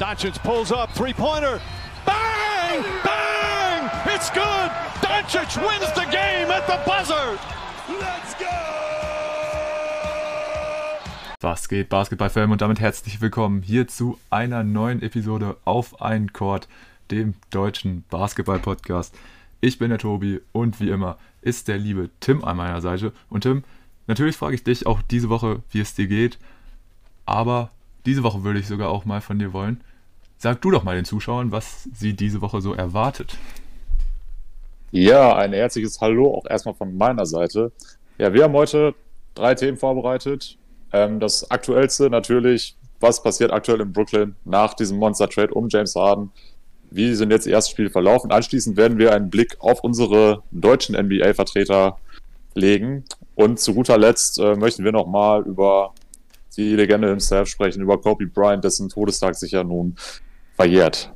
Doncic pulls up, three-pointer. Bang! Bang! It's good! Doncic wins the game at the buzzer! Let's go! Was geht, Basketballfan und damit herzlich willkommen hier zu einer neuen Episode auf ein Court, dem deutschen Basketball-Podcast. Ich bin der Tobi und wie immer ist der liebe Tim an meiner Seite. Und Tim, natürlich frage ich dich auch diese Woche, wie es dir geht. Aber diese Woche würde ich sogar auch mal von dir wollen. Sag du doch mal den Zuschauern, was sie diese Woche so erwartet. Ja, ein herzliches Hallo auch erstmal von meiner Seite. Ja, wir haben heute drei Themen vorbereitet. Ähm, das aktuellste natürlich, was passiert aktuell in Brooklyn nach diesem Monster-Trade um James Harden? Wie sind jetzt die ersten Spiele verlaufen? Anschließend werden wir einen Blick auf unsere deutschen NBA-Vertreter legen. Und zu guter Letzt äh, möchten wir nochmal über die Legende himself sprechen, über Kobe Bryant, dessen Todestag sich ja nun verjährt.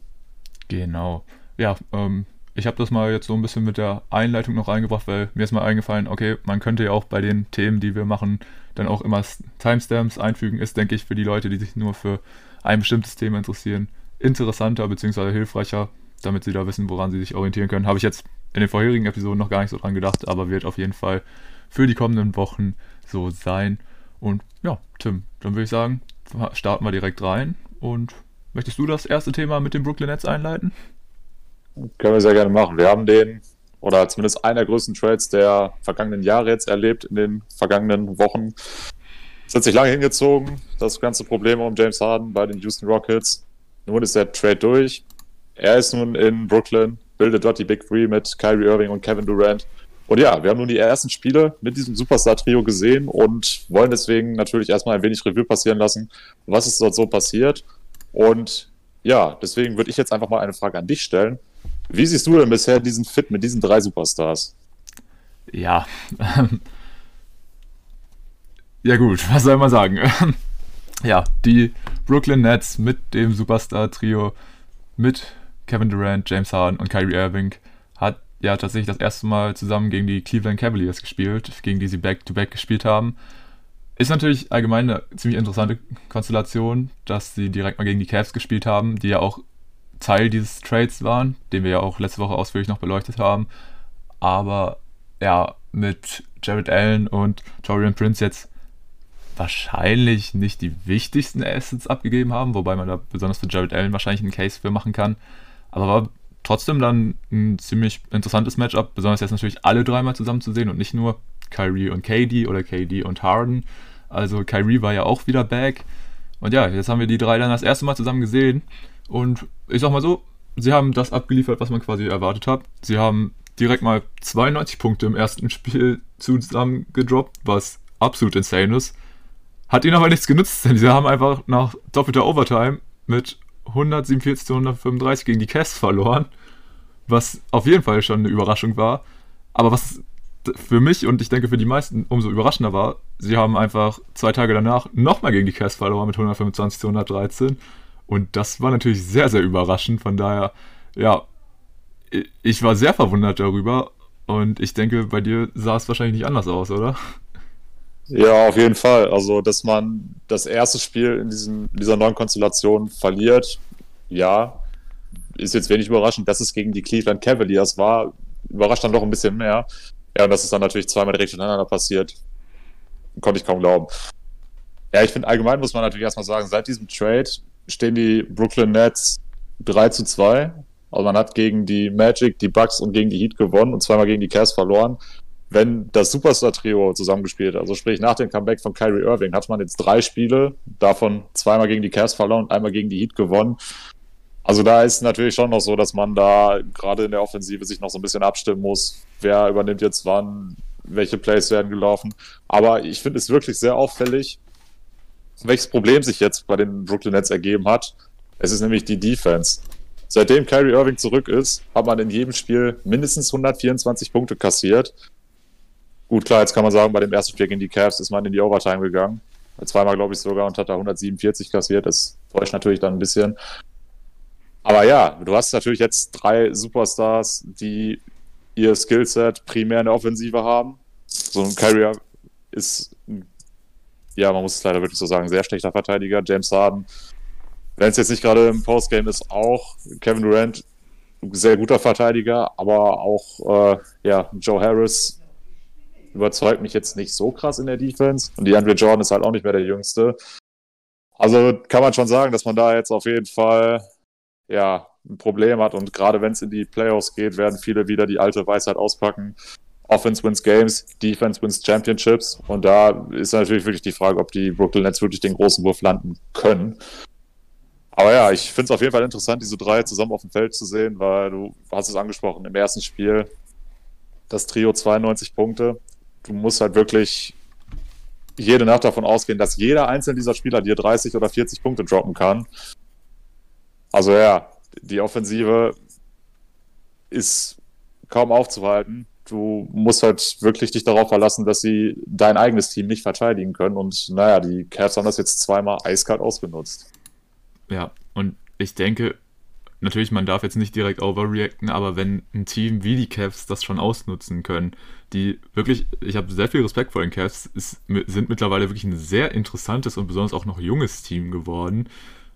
Genau. Ja, ähm, ich habe das mal jetzt so ein bisschen mit der Einleitung noch eingebracht, weil mir ist mal eingefallen, okay, man könnte ja auch bei den Themen, die wir machen, dann auch immer Timestamps einfügen. Ist, denke ich, für die Leute, die sich nur für ein bestimmtes Thema interessieren, interessanter bzw. hilfreicher, damit sie da wissen, woran sie sich orientieren können. Habe ich jetzt in den vorherigen Episoden noch gar nicht so dran gedacht, aber wird auf jeden Fall für die kommenden Wochen so sein. Und ja, Tim, dann würde ich sagen, starten wir direkt rein. Und möchtest du das erste Thema mit dem Brooklyn Nets einleiten? Können wir sehr gerne machen. Wir haben den, oder zumindest einer der größten Trades der vergangenen Jahre jetzt erlebt, in den vergangenen Wochen. Es hat sich lange hingezogen, das ganze Problem um James Harden bei den Houston Rockets. Nun ist der Trade durch. Er ist nun in Brooklyn, bildet dort die Big Three mit Kyrie Irving und Kevin Durant. Und ja, wir haben nun die ersten Spiele mit diesem Superstar-Trio gesehen und wollen deswegen natürlich erstmal ein wenig Revue passieren lassen, was ist dort so passiert. Und ja, deswegen würde ich jetzt einfach mal eine Frage an dich stellen. Wie siehst du denn bisher diesen Fit mit diesen drei Superstars? Ja, ja gut, was soll man sagen? ja, die Brooklyn Nets mit dem Superstar-Trio mit Kevin Durant, James Harden und Kyrie Irving hat ja tatsächlich das erste Mal zusammen gegen die Cleveland Cavaliers gespielt, gegen die sie Back-to-Back -back gespielt haben. Ist natürlich allgemein eine ziemlich interessante Konstellation, dass sie direkt mal gegen die Cavs gespielt haben, die ja auch Teil dieses Trades waren, den wir ja auch letzte Woche ausführlich noch beleuchtet haben. Aber ja, mit Jared Allen und Torian Prince jetzt wahrscheinlich nicht die wichtigsten Assets abgegeben haben, wobei man da besonders für Jared Allen wahrscheinlich einen Case für machen kann. Aber war trotzdem dann ein ziemlich interessantes Matchup, besonders jetzt natürlich alle dreimal zusammen zu sehen und nicht nur Kyrie und KD oder KD und Harden. Also Kyrie war ja auch wieder back. Und ja, jetzt haben wir die drei dann das erste Mal zusammen gesehen. Und ich sag mal so, sie haben das abgeliefert, was man quasi erwartet hat. Sie haben direkt mal 92 Punkte im ersten Spiel zusammen gedroppt, was absolut insane ist. Hat ihnen aber nichts genützt, denn sie haben einfach nach doppelter Overtime mit 147 zu 135 gegen die Cavs verloren, was auf jeden Fall schon eine Überraschung war. Aber was für mich und ich denke für die meisten umso überraschender war, sie haben einfach zwei Tage danach nochmal gegen die Cavs verloren mit 125 zu 113. Und das war natürlich sehr, sehr überraschend. Von daher, ja, ich war sehr verwundert darüber. Und ich denke, bei dir sah es wahrscheinlich nicht anders aus, oder? Ja, auf jeden Fall. Also, dass man das erste Spiel in, diesem, in dieser neuen Konstellation verliert, ja, ist jetzt wenig überraschend. Dass es gegen die Cleveland Cavaliers war, überrascht dann doch ein bisschen mehr. Ja, und dass es dann natürlich zweimal direkt hintereinander passiert, konnte ich kaum glauben. Ja, ich finde allgemein muss man natürlich erstmal sagen, seit diesem Trade stehen die Brooklyn Nets 3 zu 2. Also man hat gegen die Magic, die Bucks und gegen die Heat gewonnen und zweimal gegen die Cavs verloren. Wenn das Superstar-Trio zusammengespielt, also sprich nach dem Comeback von Kyrie Irving, hat man jetzt drei Spiele, davon zweimal gegen die Cavs verloren und einmal gegen die Heat gewonnen. Also da ist natürlich schon noch so, dass man da gerade in der Offensive sich noch so ein bisschen abstimmen muss, wer übernimmt jetzt wann, welche Plays werden gelaufen. Aber ich finde es wirklich sehr auffällig, welches Problem sich jetzt bei den Brooklyn Nets ergeben hat. Es ist nämlich die Defense. Seitdem Kyrie Irving zurück ist, hat man in jedem Spiel mindestens 124 Punkte kassiert. Gut, klar, jetzt kann man sagen, bei dem ersten Spiel gegen die Cavs ist man in die Overtime gegangen. Zweimal, glaube ich, sogar und hat da 147 kassiert. Das täuscht natürlich dann ein bisschen. Aber ja, du hast natürlich jetzt drei Superstars, die ihr Skillset primär in der Offensive haben. So ein Kyrie ist, ja, man muss es leider wirklich so sagen, sehr schlechter Verteidiger. James Harden wenn es jetzt nicht gerade im Postgame ist, auch Kevin Durant, sehr guter Verteidiger, aber auch äh, ja, Joe Harris überzeugt mich jetzt nicht so krass in der Defense. Und die Andre Jordan ist halt auch nicht mehr der Jüngste. Also kann man schon sagen, dass man da jetzt auf jeden Fall ja, ein Problem hat. Und gerade wenn es in die Playoffs geht, werden viele wieder die alte Weisheit auspacken. Offense wins Games, Defense wins Championships. Und da ist natürlich wirklich die Frage, ob die Brooklyn Nets wirklich den großen Wurf landen können. Aber ja, ich finde es auf jeden Fall interessant, diese drei zusammen auf dem Feld zu sehen, weil du hast es angesprochen, im ersten Spiel das Trio 92 Punkte. Du musst halt wirklich jede Nacht davon ausgehen, dass jeder einzelne dieser Spieler dir 30 oder 40 Punkte droppen kann. Also ja, die Offensive ist kaum aufzuhalten. Du musst halt wirklich dich darauf verlassen, dass sie dein eigenes Team nicht verteidigen können. Und naja, die Cavs haben das jetzt zweimal eiskalt ausgenutzt. Ja, und ich denke, natürlich, man darf jetzt nicht direkt overreacten, aber wenn ein Team wie die Cavs das schon ausnutzen können, die wirklich, ich habe sehr viel Respekt vor den Cavs, ist, sind mittlerweile wirklich ein sehr interessantes und besonders auch noch junges Team geworden.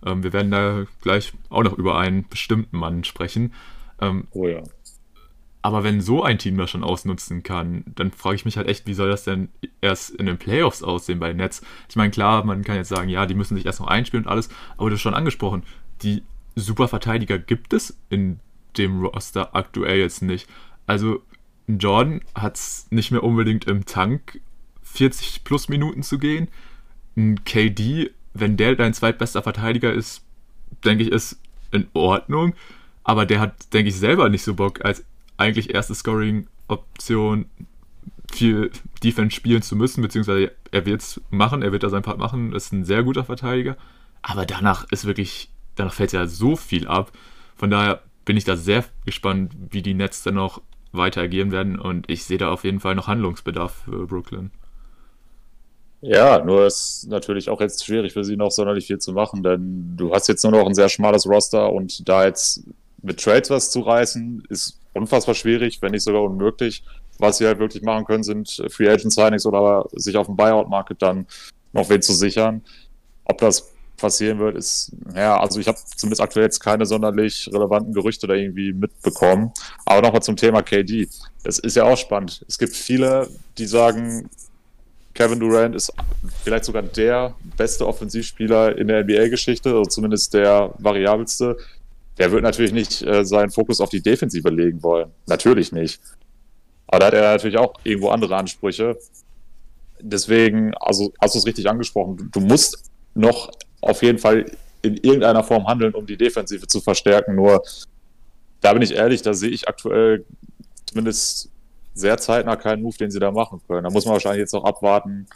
Ähm, wir werden da gleich auch noch über einen bestimmten Mann sprechen. Ähm, oh ja. Aber wenn so ein Team das schon ausnutzen kann, dann frage ich mich halt echt, wie soll das denn erst in den Playoffs aussehen bei Nets? Ich meine, klar, man kann jetzt sagen, ja, die müssen sich erst noch einspielen und alles, aber du hast schon angesprochen, die Superverteidiger gibt es in dem Roster aktuell jetzt nicht. Also Jordan hat es nicht mehr unbedingt im Tank, 40 plus Minuten zu gehen. Ein KD, wenn der dein zweitbester Verteidiger ist, denke ich, ist in Ordnung. Aber der hat, denke ich, selber nicht so Bock, als eigentlich erste Scoring-Option viel Defense spielen zu müssen, beziehungsweise er wird es machen, er wird da seinen Part machen, ist ein sehr guter Verteidiger. Aber danach ist wirklich danach fällt ja so viel ab. Von daher bin ich da sehr gespannt, wie die Nets dann noch weiter agieren werden und ich sehe da auf jeden Fall noch Handlungsbedarf für Brooklyn. Ja, nur ist natürlich auch jetzt schwierig für sie noch sonderlich viel zu machen, denn du hast jetzt nur noch ein sehr schmales Roster und da jetzt mit Trades was zu reißen, ist unfassbar schwierig, wenn nicht sogar unmöglich. Was sie halt wirklich machen können, sind Free Agent Signings oder sich auf dem Buyout Market dann noch wen zu sichern. Ob das passieren wird, ist, ja, also ich habe zumindest aktuell jetzt keine sonderlich relevanten Gerüchte da irgendwie mitbekommen. Aber nochmal zum Thema KD. Das ist ja auch spannend. Es gibt viele, die sagen, Kevin Durant ist vielleicht sogar der beste Offensivspieler in der NBA-Geschichte, oder zumindest der variabelste. Der wird natürlich nicht äh, seinen Fokus auf die Defensive legen wollen. Natürlich nicht. Aber da hat er natürlich auch irgendwo andere Ansprüche. Deswegen, also hast du es richtig angesprochen, du musst noch auf jeden Fall in irgendeiner Form handeln, um die Defensive zu verstärken. Nur da bin ich ehrlich, da sehe ich aktuell zumindest sehr zeitnah keinen Move, den sie da machen können. Da muss man wahrscheinlich jetzt noch abwarten,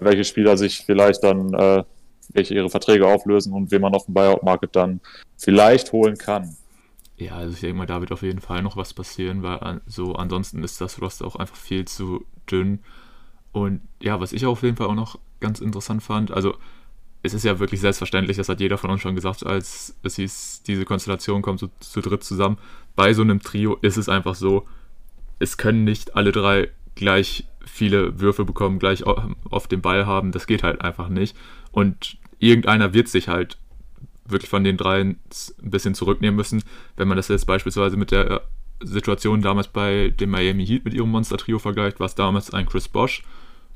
welche Spieler sich vielleicht dann, äh, welche ihre Verträge auflösen und wen man auf dem Buyout-Market dann vielleicht holen kann. Ja, also ich denke mal, da wird auf jeden Fall noch was passieren, weil so ansonsten ist das Roster auch einfach viel zu dünn. Und ja, was ich auf jeden Fall auch noch ganz interessant fand, also es ist ja wirklich selbstverständlich, das hat jeder von uns schon gesagt, als es hieß, diese Konstellation kommt zu, zu dritt zusammen. Bei so einem Trio ist es einfach so, es können nicht alle drei gleich viele Würfe bekommen, gleich auf den Ball haben. Das geht halt einfach nicht. Und irgendeiner wird sich halt wirklich von den dreien ein bisschen zurücknehmen müssen. Wenn man das jetzt beispielsweise mit der Situation damals bei dem Miami Heat mit ihrem Monster-Trio vergleicht, war es damals ein Chris Bosch.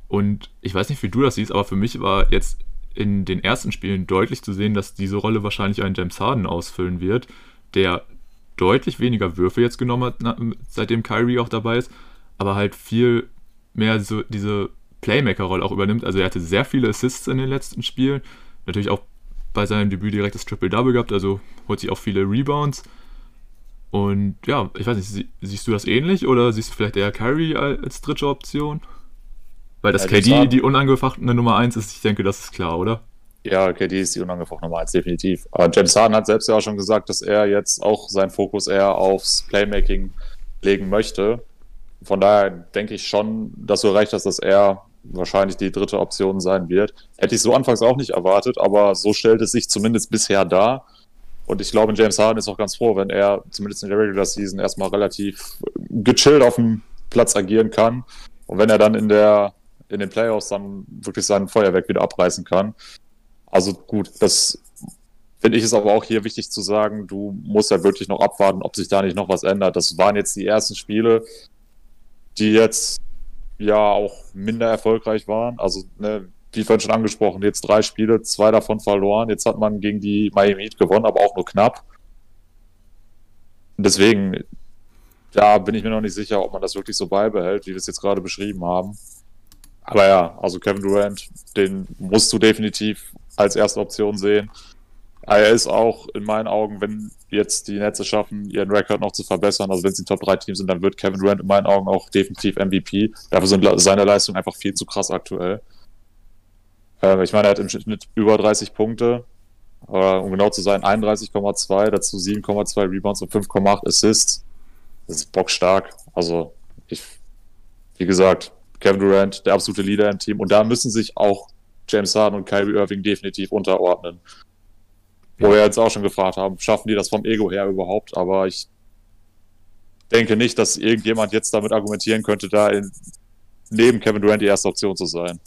Und ich weiß nicht, wie du das siehst, aber für mich war jetzt in den ersten Spielen deutlich zu sehen, dass diese Rolle wahrscheinlich ein James Harden ausfüllen wird, der deutlich weniger Würfe jetzt genommen hat, seitdem Kyrie auch dabei ist, aber halt viel mehr so diese Playmaker-Rolle auch übernimmt. Also er hatte sehr viele Assists in den letzten Spielen, natürlich auch bei seinem Debüt direkt das Triple-Double gehabt, also holt sich auch viele Rebounds. Und ja, ich weiß nicht, siehst du das ähnlich oder siehst du vielleicht eher Kyrie als dritte Option? Weil das ja, KD die unangefochtene Nummer 1 ist, ich denke, das ist klar, oder? Ja, KD ist die unangefochtene Nummer 1, definitiv. Aber James Harden hat selbst ja auch schon gesagt, dass er jetzt auch seinen Fokus eher aufs Playmaking legen möchte. Von daher denke ich schon, dass du recht hast, dass er wahrscheinlich die dritte Option sein wird. Hätte ich so anfangs auch nicht erwartet, aber so stellt es sich zumindest bisher dar. Und ich glaube, James Harden ist auch ganz froh, wenn er zumindest in der Regular Season erstmal relativ gechillt auf dem Platz agieren kann. Und wenn er dann in der in den Playoffs dann wirklich sein Feuerwerk wieder abreißen kann. Also gut, das finde ich es aber auch hier wichtig zu sagen, du musst ja wirklich noch abwarten, ob sich da nicht noch was ändert. Das waren jetzt die ersten Spiele, die jetzt ja auch minder erfolgreich waren. Also, ne, wie vorhin schon angesprochen, jetzt drei Spiele, zwei davon verloren. Jetzt hat man gegen die Miami Heat gewonnen, aber auch nur knapp. Deswegen, da bin ich mir noch nicht sicher, ob man das wirklich so beibehält, wie wir es jetzt gerade beschrieben haben. Aber ja, also Kevin Durant, den musst du definitiv als erste Option sehen. Er ist auch in meinen Augen, wenn jetzt die Netze schaffen, ihren Rekord noch zu verbessern, also wenn sie Top 3 Team sind, dann wird Kevin Durant in meinen Augen auch definitiv MVP. Dafür sind seine Leistungen einfach viel zu krass aktuell. Äh, ich meine, er hat im Schnitt über 30 Punkte, äh, um genau zu sein, 31,2, dazu 7,2 Rebounds und 5,8 Assists. Das ist bockstark. Also, ich, wie gesagt, Kevin Durant, der absolute Leader im Team. Und da müssen sich auch James Harden und Kyrie Irving definitiv unterordnen. Wo wir jetzt auch schon gefragt haben, schaffen die das vom Ego her überhaupt? Aber ich denke nicht, dass irgendjemand jetzt damit argumentieren könnte, da in, neben Kevin Durant die erste Option zu sein.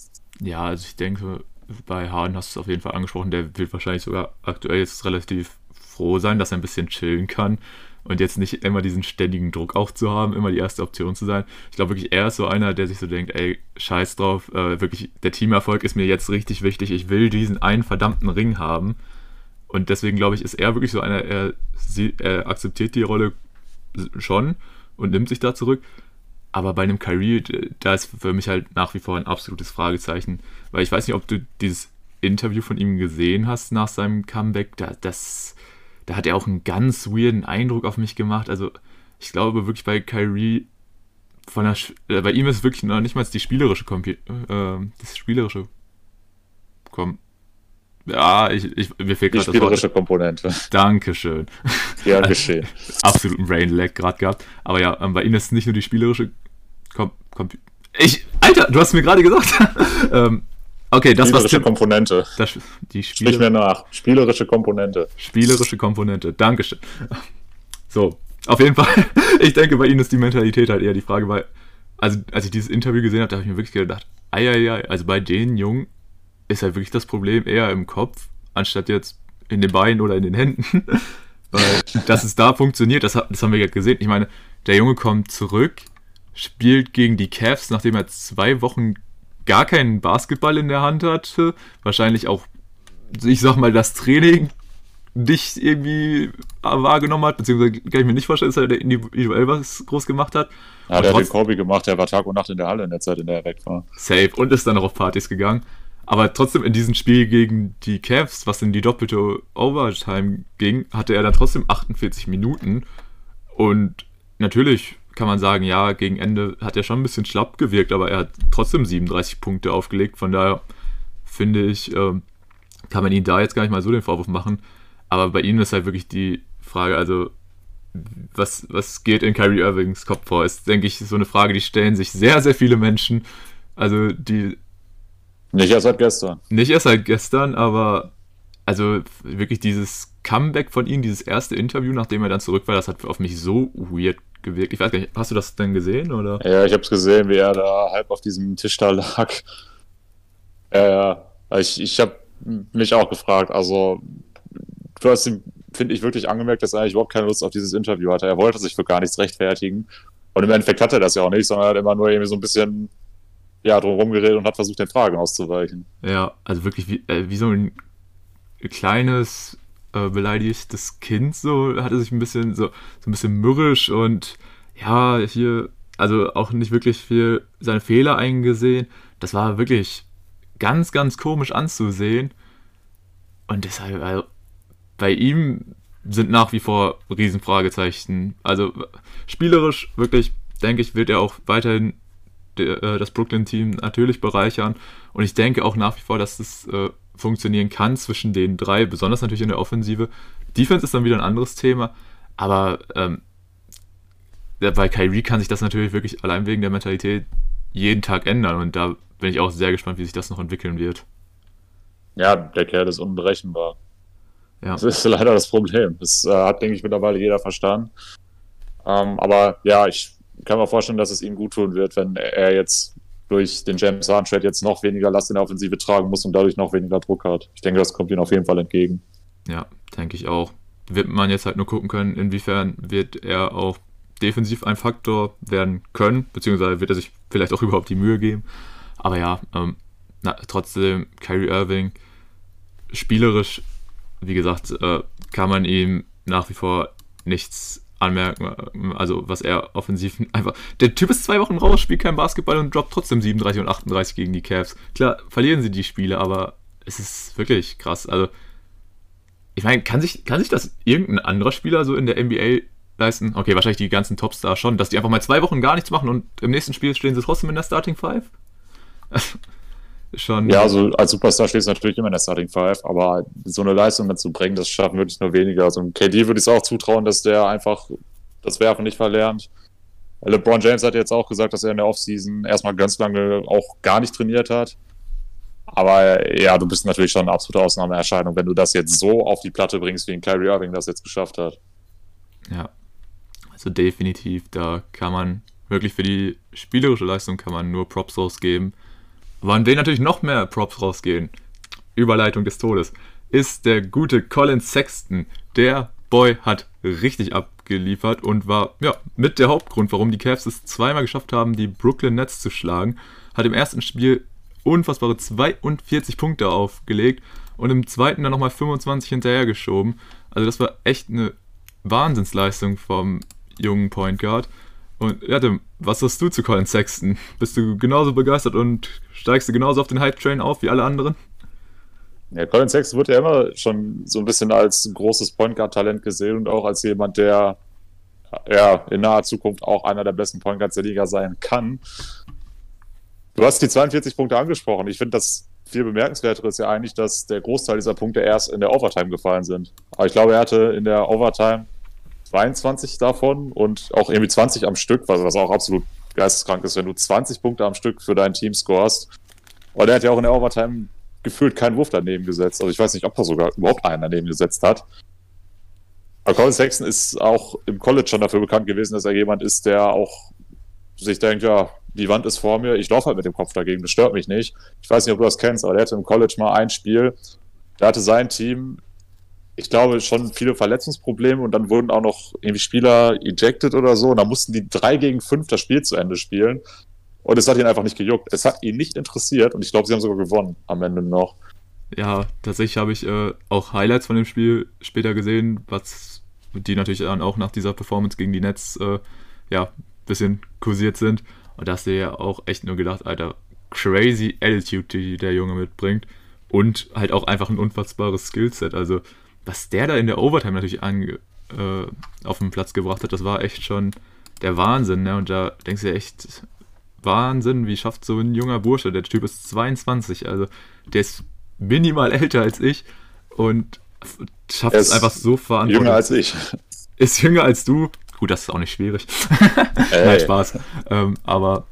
Ja, also ich denke, bei Harden hast du es auf jeden Fall angesprochen, der wird wahrscheinlich sogar aktuell jetzt relativ froh sein, dass er ein bisschen chillen kann und jetzt nicht immer diesen ständigen Druck auch zu haben, immer die erste Option zu sein. Ich glaube wirklich, er ist so einer, der sich so denkt, ey, scheiß drauf, äh, wirklich, der Teamerfolg ist mir jetzt richtig wichtig, ich will diesen einen verdammten Ring haben. Und deswegen glaube ich, ist er wirklich so einer, er, sie, er akzeptiert die Rolle schon und nimmt sich da zurück. Aber bei einem Kyrie, da ist für mich halt nach wie vor ein absolutes Fragezeichen. Weil ich weiß nicht, ob du dieses Interview von ihm gesehen hast nach seinem Comeback. Da, das, da hat er auch einen ganz weirden Eindruck auf mich gemacht. Also ich glaube wirklich bei Kyrie, von der, äh, bei ihm ist wirklich noch nicht mal die spielerische Kompi äh, das spielerische Kom ja, ich, ich, mir fehlt gerade Die spielerische Komponente. Dankeschön. Ja, geschehen. Absoluten Brain-Lag gerade gehabt. Aber ja, ähm, bei Ihnen ist es nicht nur die spielerische Kom Kom ich, Alter, du hast mir gerade gesagt. ähm, okay, das spielerische was Komponente. Das, die Spiele Sprich mir nach. Spielerische Komponente. Spielerische Komponente. Dankeschön. So, auf jeden Fall. Ich denke, bei Ihnen ist die Mentalität halt eher die Frage, weil, also als ich dieses Interview gesehen habe, da habe ich mir wirklich gedacht, ei, ei, ei, also bei den Jungen ist halt wirklich das Problem eher im Kopf, anstatt jetzt in den Beinen oder in den Händen. Weil, dass es da funktioniert, das, das haben wir ja gesehen. Ich meine, der Junge kommt zurück, spielt gegen die Cavs, nachdem er zwei Wochen gar keinen Basketball in der Hand hatte. Wahrscheinlich auch, ich sag mal, das Training nicht irgendwie wahrgenommen hat, beziehungsweise kann ich mir nicht vorstellen, dass er individuell was groß gemacht hat. Ja, der hat den Kobe gemacht, der war Tag und Nacht in der Halle in der Zeit, in der er weg war. Safe und ist dann noch auf Partys gegangen. Aber trotzdem in diesem Spiel gegen die Cavs, was in die doppelte Overtime ging, hatte er dann trotzdem 48 Minuten. Und natürlich kann man sagen, ja, gegen Ende hat er schon ein bisschen schlapp gewirkt, aber er hat trotzdem 37 Punkte aufgelegt. Von daher finde ich, ähm, kann man ihn da jetzt gar nicht mal so den Vorwurf machen. Aber bei ihm ist halt wirklich die Frage, also was, was geht in Kyrie Irvings Kopf vor? Ist, denke ich, so eine Frage, die stellen sich sehr, sehr viele Menschen. Also die nicht erst seit gestern. Nicht erst seit gestern, aber also wirklich dieses Comeback von ihm, dieses erste Interview, nachdem er dann zurück war, das hat auf mich so weird gewirkt. Ich weiß gar nicht, hast du das denn gesehen oder? Ja, ich habe es gesehen, wie er da halb auf diesem Tisch da lag. Ja, ja. Ich, ich habe mich auch gefragt. Also, du hast ihm, finde ich, wirklich angemerkt, dass er eigentlich überhaupt keine Lust auf dieses Interview hatte. Er wollte sich für gar nichts rechtfertigen. Und im Endeffekt hat er das ja auch nicht, sondern er hat immer nur irgendwie so ein bisschen ja, drumherum geredet und hat versucht, den Fragen auszuweichen. Ja, also wirklich wie, äh, wie so ein kleines, äh, beleidigtes Kind, so hat er sich ein bisschen, so, so ein bisschen mürrisch und ja, hier, also auch nicht wirklich viel seine Fehler eingesehen. Das war wirklich ganz, ganz komisch anzusehen. Und deshalb, also, bei ihm sind nach wie vor Riesenfragezeichen. Also spielerisch wirklich, denke ich, wird er auch weiterhin äh, das Brooklyn-Team natürlich bereichern. Und ich denke auch nach wie vor, dass es äh, funktionieren kann zwischen den drei, besonders natürlich in der Offensive. Defense ist dann wieder ein anderes Thema, aber ähm, bei Kyrie kann sich das natürlich wirklich allein wegen der Mentalität jeden Tag ändern. Und da bin ich auch sehr gespannt, wie sich das noch entwickeln wird. Ja, der Kerl ist unberechenbar. Ja. Das ist leider das Problem. Das äh, hat, denke ich, mittlerweile jeder verstanden. Ähm, aber ja, ich kann mir vorstellen, dass es ihm gut tun wird, wenn er jetzt durch den James Harden Trade jetzt noch weniger Last in der Offensive tragen muss und dadurch noch weniger Druck hat. Ich denke, das kommt ihm auf jeden Fall entgegen. Ja, denke ich auch. Wird man jetzt halt nur gucken können, inwiefern wird er auch defensiv ein Faktor werden können, beziehungsweise wird er sich vielleicht auch überhaupt die Mühe geben. Aber ja, ähm, na, trotzdem, Kyrie Irving, spielerisch, wie gesagt, äh, kann man ihm nach wie vor nichts anmerken. Also, was er offensiv einfach. Der Typ ist zwei Wochen raus, spielt kein Basketball und droppt trotzdem 37 und 38 gegen die Cavs. Klar, verlieren sie die Spiele, aber es ist wirklich krass. Also, ich meine, kann sich, kann sich das irgendein anderer Spieler so in der NBA leisten? Okay, wahrscheinlich die ganzen Topstars schon, dass die einfach mal zwei Wochen gar nichts machen und im nächsten Spiel stehen sie trotzdem in der Starting Five? schon. Ja, also als Superstar stehst du natürlich immer in der Starting Five, aber so eine Leistung mitzubringen, das schaffen wirklich nur weniger. Also KD würde ich es auch zutrauen, dass der einfach das Werfen nicht verlernt. LeBron James hat jetzt auch gesagt, dass er in der Offseason erstmal ganz lange auch gar nicht trainiert hat. Aber ja, du bist natürlich schon eine absolute Ausnahmeerscheinung, wenn du das jetzt so auf die Platte bringst, wie ein Kyrie Irving das jetzt geschafft hat. Ja, also definitiv, da kann man wirklich für die spielerische Leistung kann man nur Props rausgeben. Aber an wen natürlich noch mehr Props rausgehen, Überleitung des Todes, ist der gute Colin Sexton. Der Boy hat richtig abgeliefert und war ja mit der Hauptgrund, warum die Cavs es zweimal geschafft haben, die Brooklyn Nets zu schlagen. Hat im ersten Spiel unfassbare 42 Punkte aufgelegt und im zweiten dann nochmal 25 hinterhergeschoben. Also das war echt eine Wahnsinnsleistung vom jungen Point Guard. Und ja, Tim, was sagst du zu Colin Sexton? Bist du genauso begeistert und steigst du genauso auf den Hype-Train auf wie alle anderen? Ja, Colin Sexton wird ja immer schon so ein bisschen als großes Point Guard-Talent gesehen und auch als jemand, der ja in naher Zukunft auch einer der besten Point Guards der Liga sein kann. Du hast die 42 Punkte angesprochen. Ich finde, das viel bemerkenswertere ist ja eigentlich, dass der Großteil dieser Punkte erst in der Overtime gefallen sind. Aber ich glaube, er hatte in der Overtime 22 davon und auch irgendwie 20 am Stück, was, auch absolut geisteskrank ist, wenn du 20 Punkte am Stück für dein Team scorest. Und er hat ja auch in der Overtime gefühlt keinen Wurf daneben gesetzt. Also ich weiß nicht, ob er sogar überhaupt einen daneben gesetzt hat. Aber Colin Sexton ist auch im College schon dafür bekannt gewesen, dass er jemand ist, der auch sich denkt, ja, die Wand ist vor mir, ich laufe halt mit dem Kopf dagegen, das stört mich nicht. Ich weiß nicht, ob du das kennst, aber der hatte im College mal ein Spiel, da hatte sein Team ich glaube, schon viele Verletzungsprobleme und dann wurden auch noch irgendwie Spieler ejected oder so und da mussten die drei gegen fünf das Spiel zu Ende spielen. Und es hat ihn einfach nicht gejuckt. Es hat ihn nicht interessiert und ich glaube, sie haben sogar gewonnen am Ende noch. Ja, tatsächlich habe ich äh, auch Highlights von dem Spiel später gesehen, was die natürlich dann auch nach dieser Performance gegen die Nets äh, ja, ein bisschen kursiert sind. Und da hast du ja auch echt nur gedacht, Alter, crazy Attitude, die der Junge mitbringt. Und halt auch einfach ein unfassbares Skillset. Also was der da in der Overtime natürlich an, äh, auf den Platz gebracht hat, das war echt schon der Wahnsinn. Ne? Und da denkst du ja echt, Wahnsinn, wie schafft so ein junger Bursche, der Typ ist 22, also der ist minimal älter als ich und schafft es einfach so verantwortlich. Jünger als ich. Ist jünger als du. Gut, das ist auch nicht schwierig. Nein, Spaß. Ähm, aber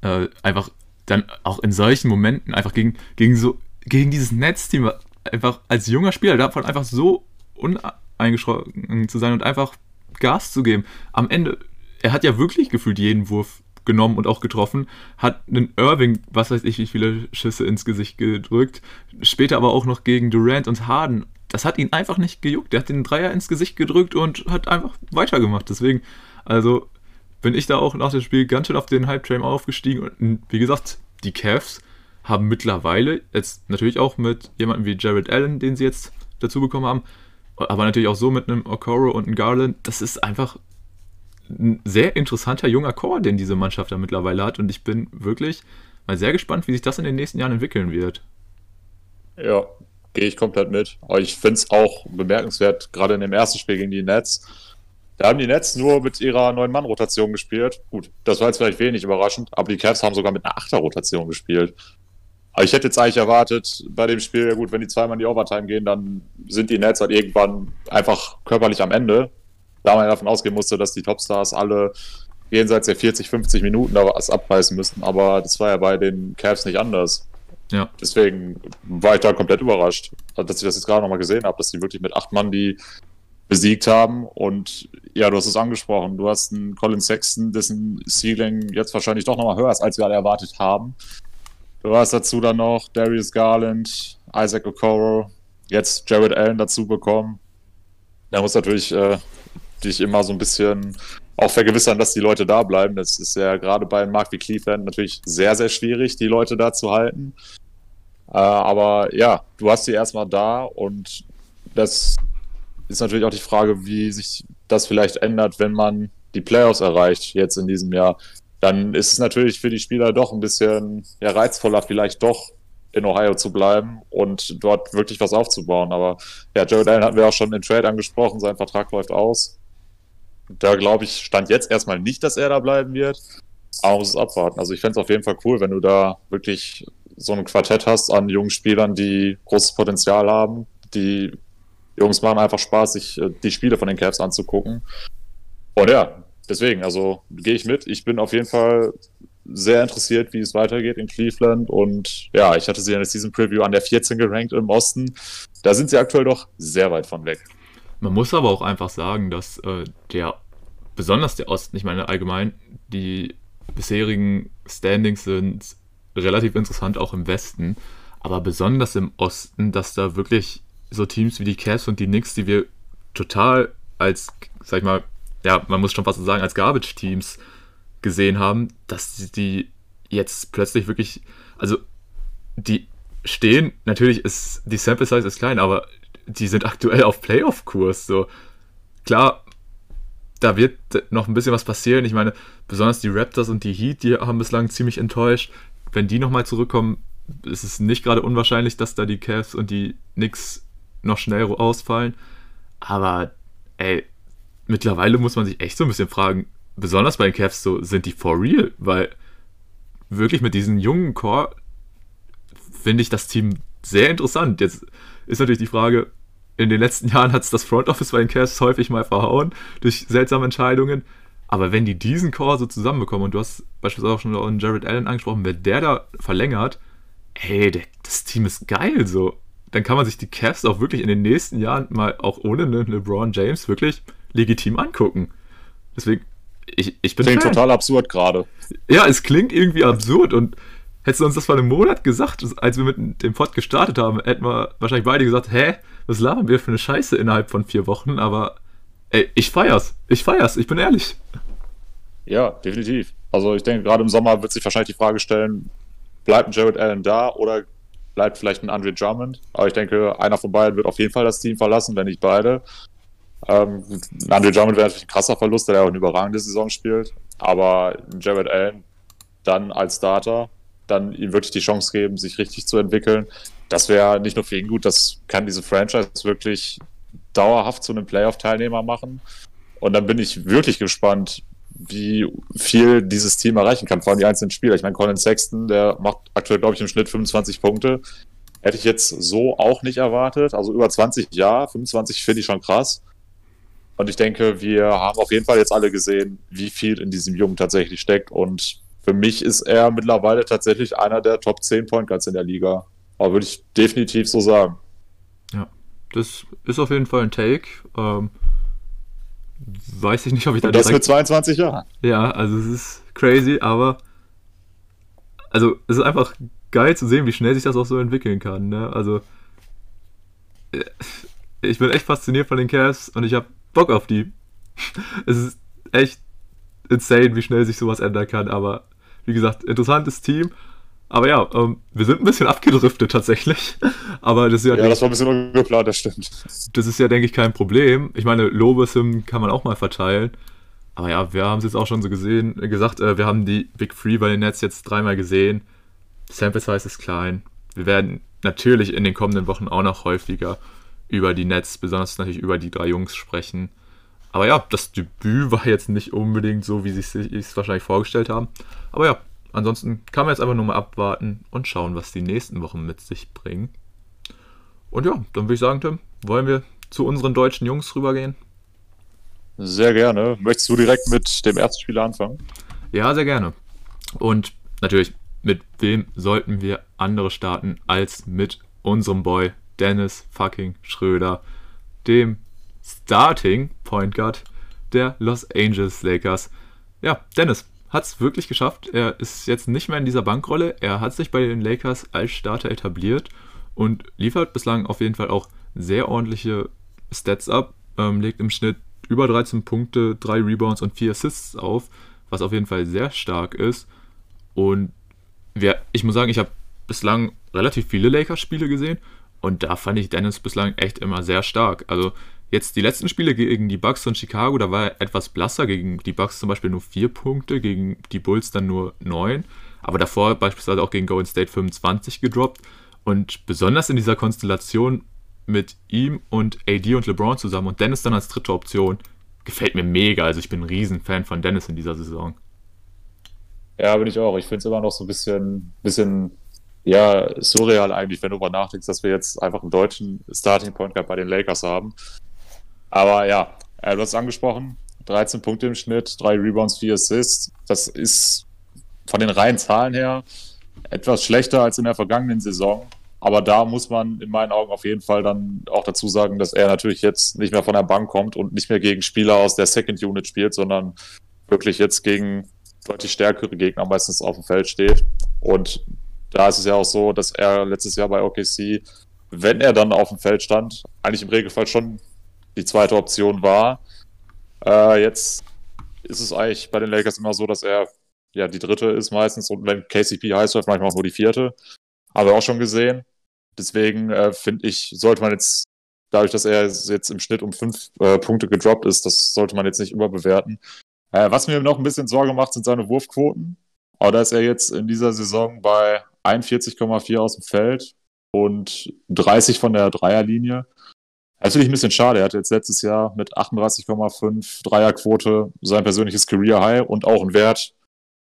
äh, einfach dann auch in solchen Momenten einfach gegen, gegen so gegen dieses Netzteam einfach als junger Spieler davon einfach so uneingeschränkt zu sein und einfach Gas zu geben. Am Ende, er hat ja wirklich gefühlt jeden Wurf genommen und auch getroffen, hat einen Irving, was weiß ich, wie viele Schüsse ins Gesicht gedrückt, später aber auch noch gegen Durant und Harden. Das hat ihn einfach nicht gejuckt. Der hat den Dreier ins Gesicht gedrückt und hat einfach weitergemacht. Deswegen, also bin ich da auch nach dem Spiel ganz schön auf den Hype-Train aufgestiegen und wie gesagt, die Cavs haben mittlerweile, jetzt natürlich auch mit jemandem wie Jared Allen, den sie jetzt dazu bekommen haben, aber natürlich auch so mit einem Okoro und einem Garland, das ist einfach ein sehr interessanter junger Chor, den diese Mannschaft da mittlerweile hat. Und ich bin wirklich mal sehr gespannt, wie sich das in den nächsten Jahren entwickeln wird. Ja, gehe ich komplett mit. Aber ich finde es auch bemerkenswert, gerade in dem ersten Spiel gegen die Nets. Da haben die Nets nur mit ihrer neuen Mann-Rotation gespielt. Gut, das war jetzt vielleicht wenig überraschend, aber die Cavs haben sogar mit einer Achter-Rotation gespielt. Aber ich hätte jetzt eigentlich erwartet, bei dem Spiel, ja gut, wenn die zweimal in die Overtime gehen, dann sind die Nets halt irgendwann einfach körperlich am Ende. Da man davon ausgehen musste, dass die Topstars alle jenseits der 40, 50 Minuten da was abreißen müssten. Aber das war ja bei den Cavs nicht anders. Ja. Deswegen war ich da komplett überrascht, dass ich das jetzt gerade nochmal gesehen habe, dass die wirklich mit acht Mann die besiegt haben. Und ja, du hast es angesprochen. Du hast einen Colin Sexton, dessen Ceiling jetzt wahrscheinlich doch nochmal höher ist, als wir alle erwartet haben. Du hast dazu dann noch Darius Garland, Isaac Okoro, jetzt Jared Allen dazu bekommen. Da muss natürlich äh, dich immer so ein bisschen auch vergewissern, dass die Leute da bleiben. Das ist ja gerade bei einem Markt wie Cleveland natürlich sehr, sehr schwierig, die Leute da zu halten. Äh, aber ja, du hast sie erstmal da und das ist natürlich auch die Frage, wie sich das vielleicht ändert, wenn man die Playoffs erreicht jetzt in diesem Jahr. Dann ist es natürlich für die Spieler doch ein bisschen ja, reizvoller, vielleicht doch in Ohio zu bleiben und dort wirklich was aufzubauen. Aber ja, Jared Allen hatten wir auch schon in Trade angesprochen, sein Vertrag läuft aus. Da glaube ich, stand jetzt erstmal nicht, dass er da bleiben wird. Aber man muss es abwarten. Also ich fände es auf jeden Fall cool, wenn du da wirklich so ein Quartett hast an jungen Spielern, die großes Potenzial haben. Die Jungs machen einfach Spaß, sich äh, die Spiele von den Cavs anzugucken. Und ja, deswegen, also gehe ich mit. Ich bin auf jeden Fall sehr interessiert, wie es weitergeht in Cleveland. Und ja, ich hatte sie in der Season Preview an der 14 gerankt im Osten. Da sind sie aktuell doch sehr weit von weg. Man muss aber auch einfach sagen, dass äh, der, besonders der Osten, ich meine allgemein, die bisherigen Standings sind relativ interessant auch im Westen, aber besonders im Osten, dass da wirklich so Teams wie die Cavs und die Knicks, die wir total als, sag ich mal, ja, man muss schon fast so sagen, als Garbage-Teams gesehen haben, dass die jetzt plötzlich wirklich, also die stehen, natürlich ist die Sample Size ist klein, aber die sind aktuell auf Playoff-Kurs. So klar, da wird noch ein bisschen was passieren. Ich meine, besonders die Raptors und die Heat, die haben bislang ziemlich enttäuscht. Wenn die nochmal zurückkommen, ist es nicht gerade unwahrscheinlich, dass da die Cavs und die Knicks noch schnell ausfallen. Aber ey, mittlerweile muss man sich echt so ein bisschen fragen, besonders bei den Cavs so, sind die for real? Weil wirklich mit diesem jungen Core finde ich das Team sehr interessant. Jetzt ist natürlich die Frage, in den letzten Jahren hat es das Front Office bei den Cavs häufig mal verhauen durch seltsame Entscheidungen. Aber wenn die diesen Core so zusammenbekommen, und du hast beispielsweise auch schon Jared Allen angesprochen, wenn der da verlängert, hey, der, das Team ist geil so. Dann kann man sich die Cavs auch wirklich in den nächsten Jahren mal auch ohne einen LeBron James wirklich legitim angucken. Deswegen, ich, ich bin. Klingt Fan. total absurd gerade. Ja, es klingt irgendwie absurd und hättest du uns das vor einem Monat gesagt, als wir mit dem Pod gestartet haben, hätten wir wahrscheinlich beide gesagt, hä, was labern wir für eine Scheiße innerhalb von vier Wochen, aber ey, ich feier's. Ich feier's, ich bin ehrlich. Ja, definitiv. Also ich denke, gerade im Sommer wird sich wahrscheinlich die Frage stellen, bleibt ein Jared Allen da oder bleibt vielleicht ein Andre Drummond? Aber ich denke, einer von beiden wird auf jeden Fall das Team verlassen, wenn nicht beide. Ähm, Andre Drummond wäre natürlich ein krasser Verlust, der ja auch eine überragende Saison spielt. Aber Jared Allen dann als Starter, dann ihm wirklich die Chance geben, sich richtig zu entwickeln. Das wäre nicht nur für ihn gut, das kann diese Franchise wirklich dauerhaft zu einem Playoff-Teilnehmer machen. Und dann bin ich wirklich gespannt, wie viel dieses Team erreichen kann, vor allem die einzelnen Spieler. Ich meine, Colin Sexton, der macht aktuell, glaube ich, im Schnitt 25 Punkte. Hätte ich jetzt so auch nicht erwartet. Also über 20 ja, 25 finde ich schon krass. Und ich denke, wir haben auf jeden Fall jetzt alle gesehen, wie viel in diesem Jungen tatsächlich steckt. Und für mich ist er mittlerweile tatsächlich einer der Top 10 Point Guards in der Liga. Aber würde ich definitiv so sagen. Ja, das ist auf jeden Fall ein Take. Ähm, weiß ich nicht, ob ich da Und das mit 22 Jahren. Ja, also es ist crazy, aber also es ist einfach geil zu sehen, wie schnell sich das auch so entwickeln kann. Ne? Also äh, ich bin echt fasziniert von den Cavs und ich habe Bock auf die. es ist echt insane, wie schnell sich sowas ändern kann. Aber wie gesagt, interessantes Team. Aber ja, ähm, wir sind ein bisschen abgedriftet tatsächlich. Aber das ist ja. Ja, das war ein bisschen ungeplant, das stimmt. Das ist ja, denke ich, kein Problem. Ich meine, Lobeshymnen kann man auch mal verteilen. Aber ja, wir haben es jetzt auch schon so gesehen, gesagt, äh, wir haben die Big Free bei den Nets jetzt dreimal gesehen. Sample Size ist klein. Wir werden natürlich in den kommenden Wochen auch noch häufiger über die Nets, besonders natürlich über die drei Jungs sprechen. Aber ja, das Debüt war jetzt nicht unbedingt so, wie sie es wahrscheinlich vorgestellt haben. Aber ja, ansonsten kann man jetzt einfach nur mal abwarten und schauen, was die nächsten Wochen mit sich bringen. Und ja, dann würde ich sagen, Tim, wollen wir zu unseren deutschen Jungs rübergehen? Sehr gerne. Möchtest du direkt mit dem ersten Spieler anfangen? Ja, sehr gerne. Und natürlich, mit wem sollten wir andere starten als mit unserem Boy Dennis fucking Schröder, dem Starting Point Guard der Los Angeles Lakers. Ja, Dennis hat es wirklich geschafft. Er ist jetzt nicht mehr in dieser Bankrolle. Er hat sich bei den Lakers als Starter etabliert und liefert bislang auf jeden Fall auch sehr ordentliche Stats ab, ähm, legt im Schnitt über 13 Punkte, 3 Rebounds und 4 Assists auf, was auf jeden Fall sehr stark ist. Und wir, ich muss sagen, ich habe bislang relativ viele Lakers-Spiele gesehen und da fand ich Dennis bislang echt immer sehr stark. Also jetzt die letzten Spiele gegen die Bucks und Chicago, da war er etwas blasser. Gegen die Bucks zum Beispiel nur 4 Punkte, gegen die Bulls dann nur 9. Aber davor beispielsweise auch gegen Golden State 25 gedroppt. Und besonders in dieser Konstellation mit ihm und AD und LeBron zusammen und Dennis dann als dritte Option gefällt mir mega. Also ich bin ein Riesenfan von Dennis in dieser Saison. Ja, bin ich auch. Ich finde es immer noch so ein bisschen, bisschen ja, surreal eigentlich, wenn du darüber nachdenkst, dass wir jetzt einfach einen deutschen Starting Point Guard bei den Lakers haben. Aber ja, äh, du hast es angesprochen, 13 Punkte im Schnitt, 3 Rebounds, 4 Assists. Das ist von den reinen Zahlen her etwas schlechter als in der vergangenen Saison. Aber da muss man in meinen Augen auf jeden Fall dann auch dazu sagen, dass er natürlich jetzt nicht mehr von der Bank kommt und nicht mehr gegen Spieler aus der Second Unit spielt, sondern wirklich jetzt gegen deutlich stärkere Gegner meistens auf dem Feld steht. Und da ist es ja auch so, dass er letztes Jahr bei OKC, wenn er dann auf dem Feld stand, eigentlich im Regelfall schon die zweite Option war. Äh, jetzt ist es eigentlich bei den Lakers immer so, dass er ja die dritte ist meistens und wenn KCP heiß läuft, manchmal auch nur die vierte. Haben wir auch schon gesehen. Deswegen äh, finde ich, sollte man jetzt, dadurch, dass er jetzt im Schnitt um fünf äh, Punkte gedroppt ist, das sollte man jetzt nicht überbewerten. Äh, was mir noch ein bisschen Sorge macht, sind seine Wurfquoten. Aber da ist er jetzt in dieser Saison bei 41,4 aus dem Feld und 30 von der Dreierlinie. Das finde ich ein bisschen schade. Er hatte jetzt letztes Jahr mit 38,5 Dreierquote sein persönliches Career High und auch einen Wert,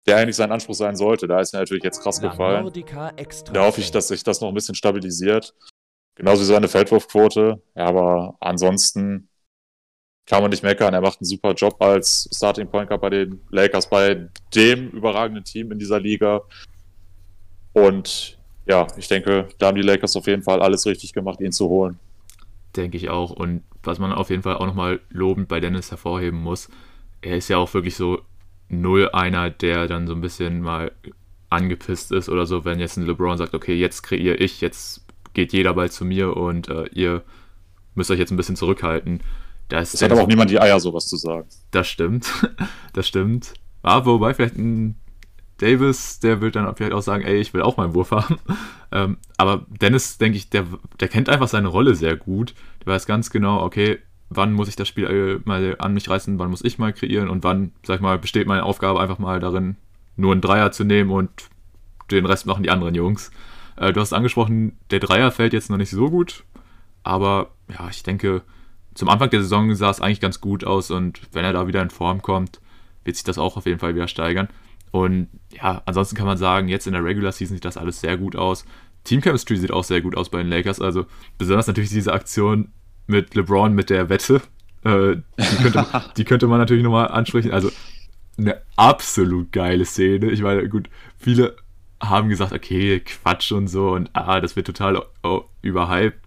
der eigentlich sein Anspruch sein sollte. Da ist er natürlich jetzt krass gefallen. Da hoffe ich, dass sich das noch ein bisschen stabilisiert. Genauso wie seine Feldwurfquote. Ja, aber ansonsten kann man nicht meckern. Er macht einen super Job als Starting Point Guard bei den Lakers, bei dem überragenden Team in dieser Liga. Und ja, ich denke, da haben die Lakers auf jeden Fall alles richtig gemacht, ihn zu holen. Denke ich auch. Und was man auf jeden Fall auch nochmal lobend bei Dennis hervorheben muss, er ist ja auch wirklich so null einer, der dann so ein bisschen mal angepisst ist oder so, wenn jetzt ein LeBron sagt, okay, jetzt kreiere ich, jetzt geht jeder bald zu mir und äh, ihr müsst euch jetzt ein bisschen zurückhalten. Das, das hat aber auch niemand die Eier, sowas zu sagen. Das stimmt. das stimmt. Ja, wobei vielleicht ein Davis, der wird dann vielleicht auch sagen, ey, ich will auch meinen Wurf haben. ähm, aber Dennis, denke ich, der, der kennt einfach seine Rolle sehr gut. Der weiß ganz genau, okay, wann muss ich das Spiel mal an mich reißen, wann muss ich mal kreieren und wann, sag ich mal, besteht meine Aufgabe einfach mal darin, nur einen Dreier zu nehmen und den Rest machen die anderen Jungs. Äh, du hast angesprochen, der Dreier fällt jetzt noch nicht so gut, aber ja, ich denke, zum Anfang der Saison sah es eigentlich ganz gut aus und wenn er da wieder in Form kommt, wird sich das auch auf jeden Fall wieder steigern. Und ja, ansonsten kann man sagen, jetzt in der Regular Season sieht das alles sehr gut aus. Team Chemistry sieht auch sehr gut aus bei den Lakers. Also besonders natürlich diese Aktion mit LeBron mit der Wette. Äh, die, könnte, die könnte man natürlich nochmal ansprechen. Also eine absolut geile Szene. Ich meine, gut, viele haben gesagt, okay, Quatsch und so und ah, das wird total oh, überhyped.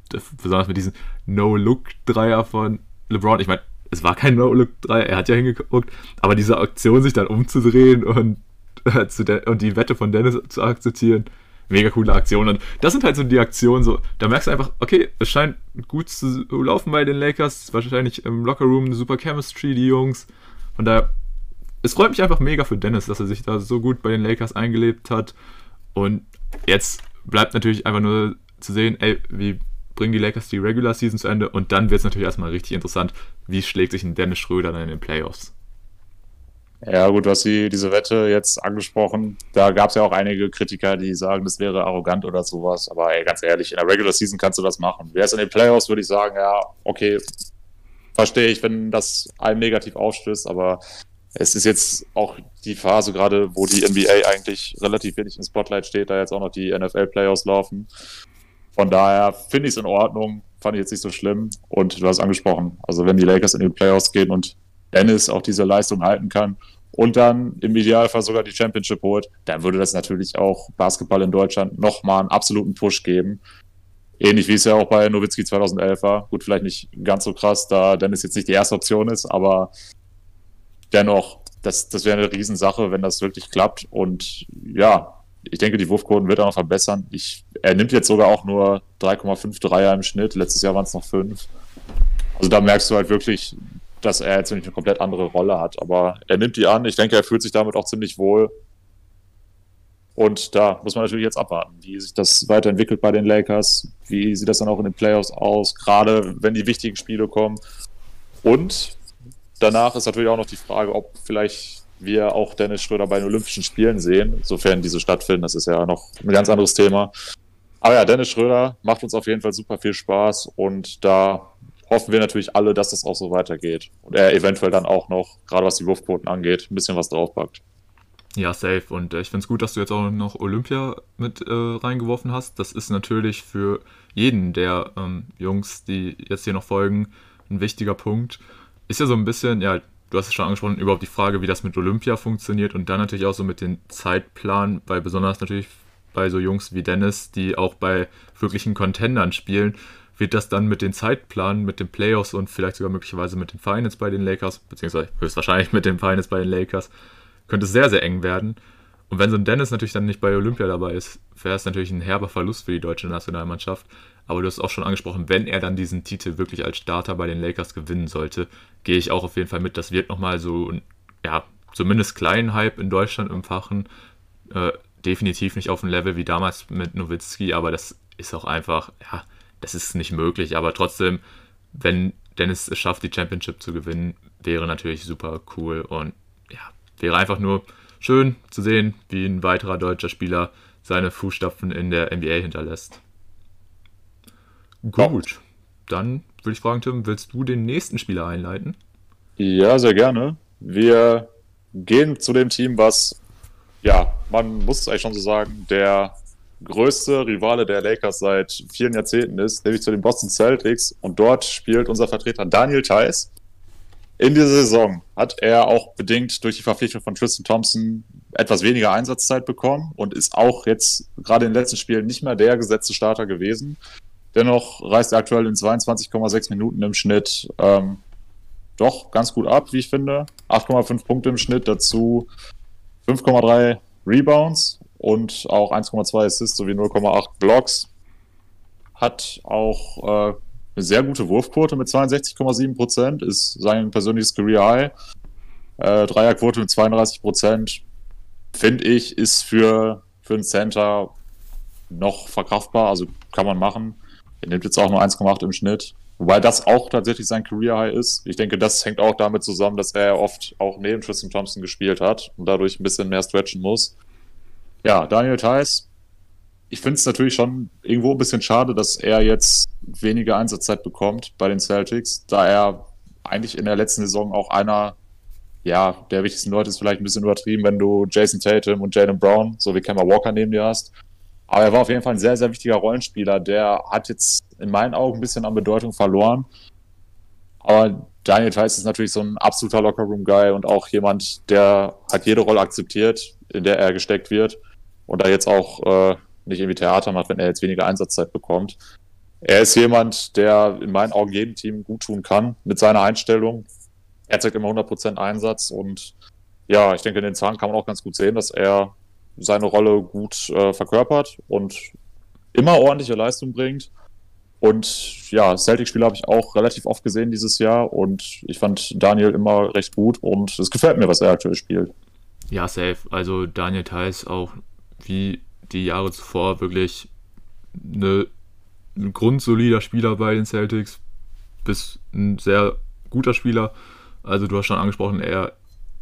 Besonders mit diesem No-Look-Dreier von LeBron. Ich meine, es war kein No-Look-Dreier, er hat ja hingeguckt, aber diese Aktion, sich dann umzudrehen und äh, und die Wette von Dennis zu akzeptieren. Mega coole Aktion. Und das sind halt so die Aktionen, so, da merkst du einfach, okay, es scheint gut zu laufen bei den Lakers. Wahrscheinlich im Lockerroom eine super Chemistry, die Jungs. Von daher, es freut mich einfach mega für Dennis, dass er sich da so gut bei den Lakers eingelebt hat. Und jetzt bleibt natürlich einfach nur zu sehen, ey, wie bringen die Lakers die Regular Season zu Ende und dann wird es natürlich erstmal richtig interessant, wie schlägt sich ein Dennis Schröder dann in den Playoffs. Ja, gut, hast die, diese Wette jetzt angesprochen. Da gab es ja auch einige Kritiker, die sagen, das wäre arrogant oder sowas. Aber ey, ganz ehrlich, in der Regular Season kannst du das machen. Wäre es in den Playoffs, würde ich sagen, ja, okay, verstehe ich, wenn das einem negativ aufstößt, aber es ist jetzt auch die Phase gerade, wo die NBA eigentlich relativ wenig im Spotlight steht, da jetzt auch noch die NFL-Playoffs laufen. Von daher finde ich es in Ordnung, fand ich jetzt nicht so schlimm. Und du hast angesprochen, also wenn die Lakers in die Playoffs gehen und Dennis auch diese Leistung halten kann und dann im Idealfall sogar die Championship holt, dann würde das natürlich auch Basketball in Deutschland nochmal einen absoluten Push geben. Ähnlich wie es ja auch bei Nowitzki 2011 war. Gut, vielleicht nicht ganz so krass, da Dennis jetzt nicht die erste Option ist, aber dennoch, das, das wäre eine Riesensache, wenn das wirklich klappt. Und ja, Ich denke, die Wurfquoten wird er noch verbessern. Ich, er nimmt jetzt sogar auch nur 3,5 Dreier im Schnitt. Letztes Jahr waren es noch 5. Also da merkst du halt wirklich, dass er jetzt eine komplett andere Rolle hat. Aber er nimmt die an. Ich denke, er fühlt sich damit auch ziemlich wohl. Und da muss man natürlich jetzt abwarten, wie sich das weiterentwickelt bei den Lakers. Wie sieht das dann auch in den Playoffs aus, gerade wenn die wichtigen Spiele kommen. Und danach ist natürlich auch noch die Frage, ob vielleicht wir auch Dennis Schröder bei den Olympischen Spielen sehen, sofern diese stattfinden. Das ist ja noch ein ganz anderes Thema. Aber ja, Dennis Schröder macht uns auf jeden Fall super viel Spaß und da hoffen wir natürlich alle, dass das auch so weitergeht. Und er eventuell dann auch noch, gerade was die Wurfquoten angeht, ein bisschen was draufpackt. Ja, safe. Und äh, ich finde es gut, dass du jetzt auch noch Olympia mit äh, reingeworfen hast. Das ist natürlich für jeden der ähm, Jungs, die jetzt hier noch folgen, ein wichtiger Punkt. Ist ja so ein bisschen, ja, du hast es schon angesprochen, überhaupt die Frage, wie das mit Olympia funktioniert und dann natürlich auch so mit dem Zeitplan, weil besonders natürlich bei so Jungs wie Dennis, die auch bei wirklichen Contendern spielen, wird das dann mit den Zeitplan, mit den Playoffs und vielleicht sogar möglicherweise mit den Finals bei den Lakers, beziehungsweise höchstwahrscheinlich mit den Finals bei den Lakers, könnte es sehr, sehr eng werden. Und wenn so ein Dennis natürlich dann nicht bei Olympia dabei ist, wäre es natürlich ein herber Verlust für die deutsche Nationalmannschaft. Aber du hast auch schon angesprochen, wenn er dann diesen Titel wirklich als Starter bei den Lakers gewinnen sollte, gehe ich auch auf jeden Fall mit. Das wird nochmal so, ja, zumindest kleinen Hype in Deutschland empfachen. Äh, definitiv nicht auf dem Level wie damals mit Nowitzki, aber das ist auch einfach, ja, das ist nicht möglich. Aber trotzdem, wenn Dennis es schafft, die Championship zu gewinnen, wäre natürlich super cool und ja, wäre einfach nur schön zu sehen, wie ein weiterer deutscher Spieler seine Fußstapfen in der NBA hinterlässt. Gut, dann würde ich fragen, Tim, willst du den nächsten Spieler einleiten? Ja, sehr gerne. Wir gehen zu dem Team, was, ja, man muss es eigentlich schon so sagen, der größte Rivale der Lakers seit vielen Jahrzehnten ist, nämlich zu den Boston Celtics. Und dort spielt unser Vertreter Daniel Theiss. In dieser Saison hat er auch bedingt durch die Verpflichtung von Tristan Thompson etwas weniger Einsatzzeit bekommen und ist auch jetzt gerade in den letzten Spielen nicht mehr der gesetzte Starter gewesen. Dennoch reißt er aktuell in 22,6 Minuten im Schnitt ähm, doch ganz gut ab, wie ich finde. 8,5 Punkte im Schnitt, dazu 5,3 Rebounds und auch 1,2 Assists sowie 0,8 Blocks. Hat auch äh, eine sehr gute Wurfquote mit 62,7 Prozent, ist sein persönliches Career High. Äh, Dreierquote mit 32 Prozent, finde ich, ist für, für einen Center noch verkraftbar, also kann man machen. Er nimmt jetzt auch nur 1,8 im Schnitt. Wobei das auch tatsächlich sein Career High ist. Ich denke, das hängt auch damit zusammen, dass er oft auch neben Tristan Thompson gespielt hat und dadurch ein bisschen mehr stretchen muss. Ja, Daniel Theiss, ich finde es natürlich schon irgendwo ein bisschen schade, dass er jetzt weniger Einsatzzeit bekommt bei den Celtics, da er eigentlich in der letzten Saison auch einer ja, der wichtigsten Leute ist vielleicht ein bisschen übertrieben, wenn du Jason Tatum und Jalen Brown sowie Kemba Walker neben dir hast. Aber er war auf jeden Fall ein sehr, sehr wichtiger Rollenspieler. Der hat jetzt in meinen Augen ein bisschen an Bedeutung verloren. Aber Daniel Tice ist natürlich so ein absoluter Lockerroom-Guy und auch jemand, der hat jede Rolle akzeptiert, in der er gesteckt wird und da jetzt auch äh, nicht irgendwie Theater macht, wenn er jetzt weniger Einsatzzeit bekommt. Er ist jemand, der in meinen Augen jedem Team gut tun kann mit seiner Einstellung. Er zeigt immer 100% Einsatz und ja, ich denke, in den Zahlen kann man auch ganz gut sehen, dass er seine Rolle gut äh, verkörpert und immer ordentliche Leistung bringt. Und ja, Celtic-Spieler habe ich auch relativ oft gesehen dieses Jahr und ich fand Daniel immer recht gut und es gefällt mir, was er aktuell spielt. Ja, safe. Also Daniel Theiss auch wie die Jahre zuvor wirklich eine, ein grundsolider Spieler bei den Celtics, bis ein sehr guter Spieler. Also du hast schon angesprochen, er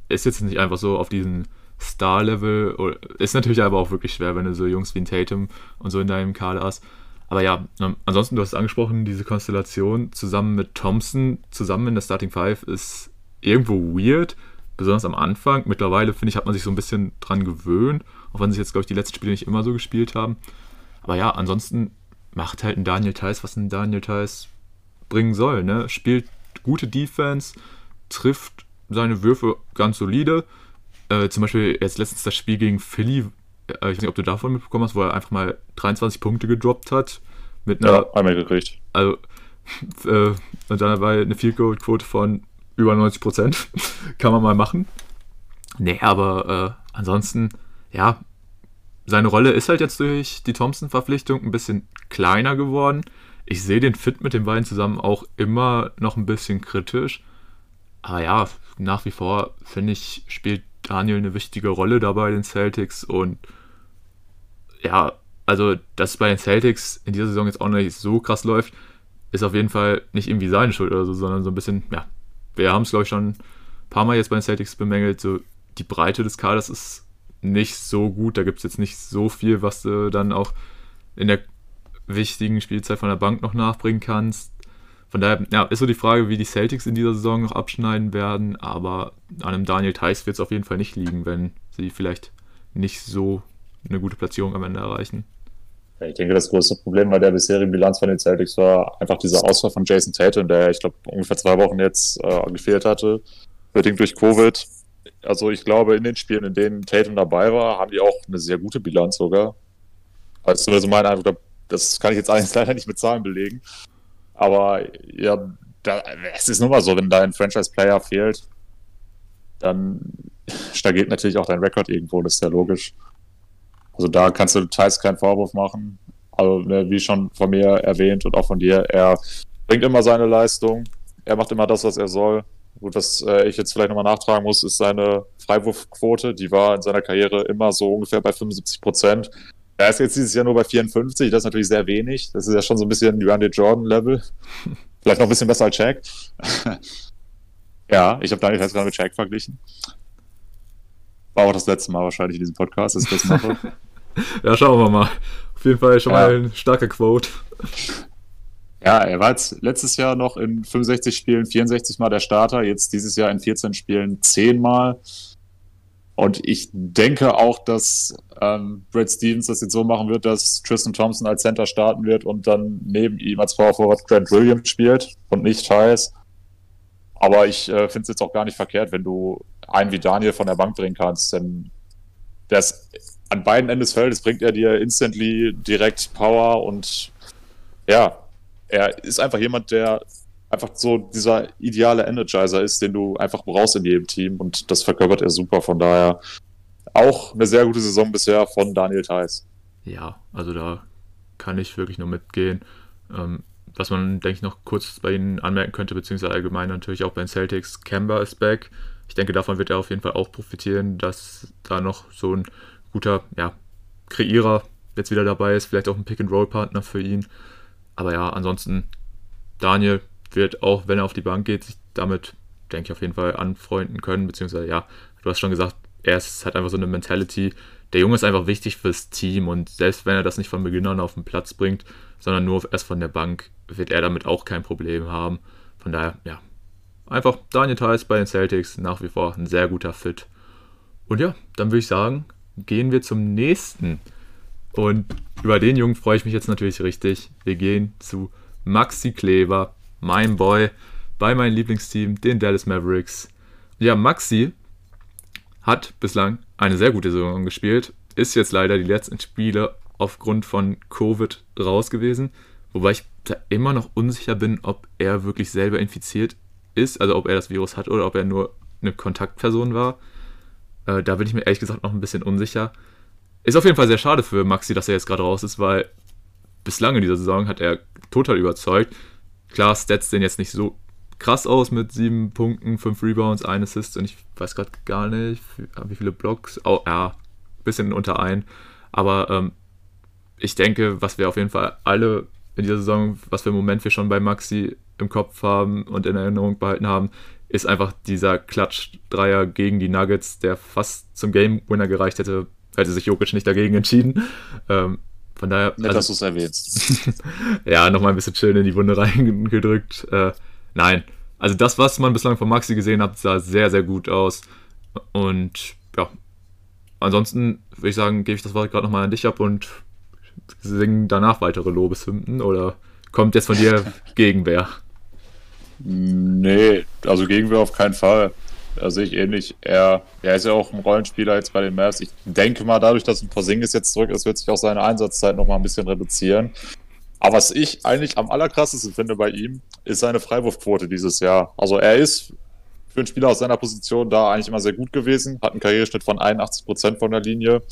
ist jetzt nicht einfach so auf diesen Star-Level. Ist natürlich aber auch wirklich schwer, wenn du so Jungs wie ein Tatum und so in deinem Kader hast. Aber ja, ähm, ansonsten, du hast es angesprochen, diese Konstellation zusammen mit Thompson, zusammen in der Starting Five ist irgendwo weird, besonders am Anfang. Mittlerweile, finde ich, hat man sich so ein bisschen dran gewöhnt, auch wenn sich jetzt, glaube ich, die letzten Spiele nicht immer so gespielt haben. Aber ja, ansonsten macht halt ein Daniel Theiss, was ein Daniel Theiss bringen soll. Ne? Spielt gute Defense, trifft seine Würfe ganz solide, äh, zum Beispiel jetzt letztens das Spiel gegen Philly, äh, ich weiß nicht, ob du davon mitbekommen hast, wo er einfach mal 23 Punkte gedroppt hat. Mit einer, ja, einmal gekriegt. Also, äh, und dann dabei eine Field Goal Quote von über 90 Prozent. Kann man mal machen. Nee, aber äh, ansonsten, ja, seine Rolle ist halt jetzt durch die Thompson-Verpflichtung ein bisschen kleiner geworden. Ich sehe den Fit mit den beiden zusammen auch immer noch ein bisschen kritisch. Aber ja, nach wie vor finde ich, spielt Daniel eine wichtige Rolle dabei den Celtics und ja, also dass es bei den Celtics in dieser Saison jetzt auch nicht so krass läuft, ist auf jeden Fall nicht irgendwie seine Schuld oder so, sondern so ein bisschen, ja, wir haben es glaube ich schon ein paar Mal jetzt bei den Celtics bemängelt, so die Breite des Kaders ist nicht so gut, da gibt es jetzt nicht so viel, was du dann auch in der wichtigen Spielzeit von der Bank noch nachbringen kannst. Von daher ja, ist so die Frage, wie die Celtics in dieser Saison noch abschneiden werden, aber an einem Daniel Theiss wird es auf jeden Fall nicht liegen, wenn sie vielleicht nicht so eine gute Platzierung am Ende erreichen. Ich denke, das größte Problem bei der bisherigen Bilanz von den Celtics war einfach dieser Ausfall von Jason Tatum, der, ich glaube, ungefähr zwei Wochen jetzt äh, gefehlt hatte, bedingt durch Covid. Also ich glaube, in den Spielen, in denen Tatum dabei war, haben die auch eine sehr gute Bilanz sogar. Also zumindest mein Eindruck, das kann ich jetzt allerdings leider nicht mit Zahlen belegen. Aber ja, da, es ist nun mal so, wenn dein Franchise-Player fehlt, dann stagniert natürlich auch dein Rekord irgendwo, das ist ja logisch. Also da kannst du teils keinen Vorwurf machen. Also, ne, wie schon von mir erwähnt und auch von dir, er bringt immer seine Leistung. Er macht immer das, was er soll. Gut, was äh, ich jetzt vielleicht nochmal nachtragen muss, ist seine Freiwurfquote. Die war in seiner Karriere immer so ungefähr bei 75 Prozent. Er ist jetzt dieses Jahr nur bei 54. Das ist natürlich sehr wenig. Das ist ja schon so ein bisschen Randy Jordan-Level. vielleicht noch ein bisschen besser als Shaq. ja, ich habe Daniel jetzt gerade mit Shaq verglichen. War auch das letzte Mal wahrscheinlich in diesem Podcast, dass ich das mache. ja, schauen wir mal. Auf jeden Fall schon ja. mal ein starker Quote. Ja, er war jetzt letztes Jahr noch in 65 Spielen 64 Mal der Starter, jetzt dieses Jahr in 14 Spielen 10 Mal. Und ich denke auch, dass ähm, Brad Stevens das jetzt so machen wird, dass Tristan Thompson als Center starten wird und dann neben ihm als Power Forward Grant Williams spielt und nicht Thais. Aber ich äh, finde es jetzt auch gar nicht verkehrt, wenn du einen wie Daniel von der Bank bringen kannst, denn der ist an beiden Enden des Feldes bringt er dir instantly direkt Power und ja, er ist einfach jemand, der einfach so dieser ideale Energizer ist, den du einfach brauchst in jedem Team und das verkörpert er super. Von daher auch eine sehr gute Saison bisher von Daniel Theiss. Ja, also da kann ich wirklich nur mitgehen. Ähm, was man, denke ich, noch kurz bei Ihnen anmerken könnte, beziehungsweise allgemein natürlich auch bei den Celtics, Kemba ist back. Ich denke, davon wird er auf jeden Fall auch profitieren, dass da noch so ein guter ja, Kreierer jetzt wieder dabei ist, vielleicht auch ein Pick-and-Roll-Partner für ihn. Aber ja, ansonsten, Daniel wird auch, wenn er auf die Bank geht, sich damit, denke ich, auf jeden Fall anfreunden können, beziehungsweise ja, du hast schon gesagt, er ist, hat einfach so eine Mentality. Der Junge ist einfach wichtig fürs Team und selbst wenn er das nicht von Beginn an auf den Platz bringt, sondern nur erst von der Bank, wird er damit auch kein Problem haben. Von daher, ja, einfach Daniel Theiss bei den Celtics, nach wie vor ein sehr guter Fit. Und ja, dann würde ich sagen, gehen wir zum nächsten. Und über den Jungen freue ich mich jetzt natürlich richtig. Wir gehen zu Maxi Kleber, mein Boy, bei meinem Lieblingsteam, den Dallas Mavericks. Ja, Maxi hat bislang eine sehr gute Saison gespielt, ist jetzt leider die letzten Spiele aufgrund von Covid raus gewesen, wobei ich da immer noch unsicher bin, ob er wirklich selber infiziert ist, also ob er das Virus hat oder ob er nur eine Kontaktperson war. Äh, da bin ich mir ehrlich gesagt noch ein bisschen unsicher. Ist auf jeden Fall sehr schade für Maxi, dass er jetzt gerade raus ist, weil bislang in dieser Saison hat er total überzeugt. Klar, Stats sehen jetzt nicht so krass aus mit sieben Punkten, fünf Rebounds, ein Assist und ich weiß gerade gar nicht, wie viele Blocks. Oh, ja, bisschen unter ein. Aber ähm, ich denke, was wir auf jeden Fall alle in dieser Saison, was für einen Moment wir schon bei Maxi im Kopf haben und in Erinnerung behalten haben, ist einfach dieser Klatsch-Dreier gegen die Nuggets, der fast zum Game-Winner gereicht hätte, hätte sich Jokic nicht dagegen entschieden. Ähm, von daher. Nett, also, dass du es erwähnst. ja, nochmal ein bisschen schön in die Wunde reingedrückt. Äh, nein, also das, was man bislang von Maxi gesehen hat, sah sehr, sehr gut aus. Und ja, ansonsten würde ich sagen, gebe ich das Wort gerade nochmal an dich ab und singen danach weitere Lobeshymnen oder kommt jetzt von dir Gegenwehr? Nee, also Gegenwehr auf keinen Fall. Sehe ich ähnlich. Er, er ist ja auch ein Rollenspieler jetzt bei den Mavs. Ich denke mal, dadurch, dass ein Porzingis jetzt zurück ist, wird sich auch seine Einsatzzeit nochmal ein bisschen reduzieren. Aber was ich eigentlich am allerkrassesten finde bei ihm, ist seine Freiwurfquote dieses Jahr. Also er ist für einen Spieler aus seiner Position da eigentlich immer sehr gut gewesen, hat einen Karriereschnitt von 81% von der Linie.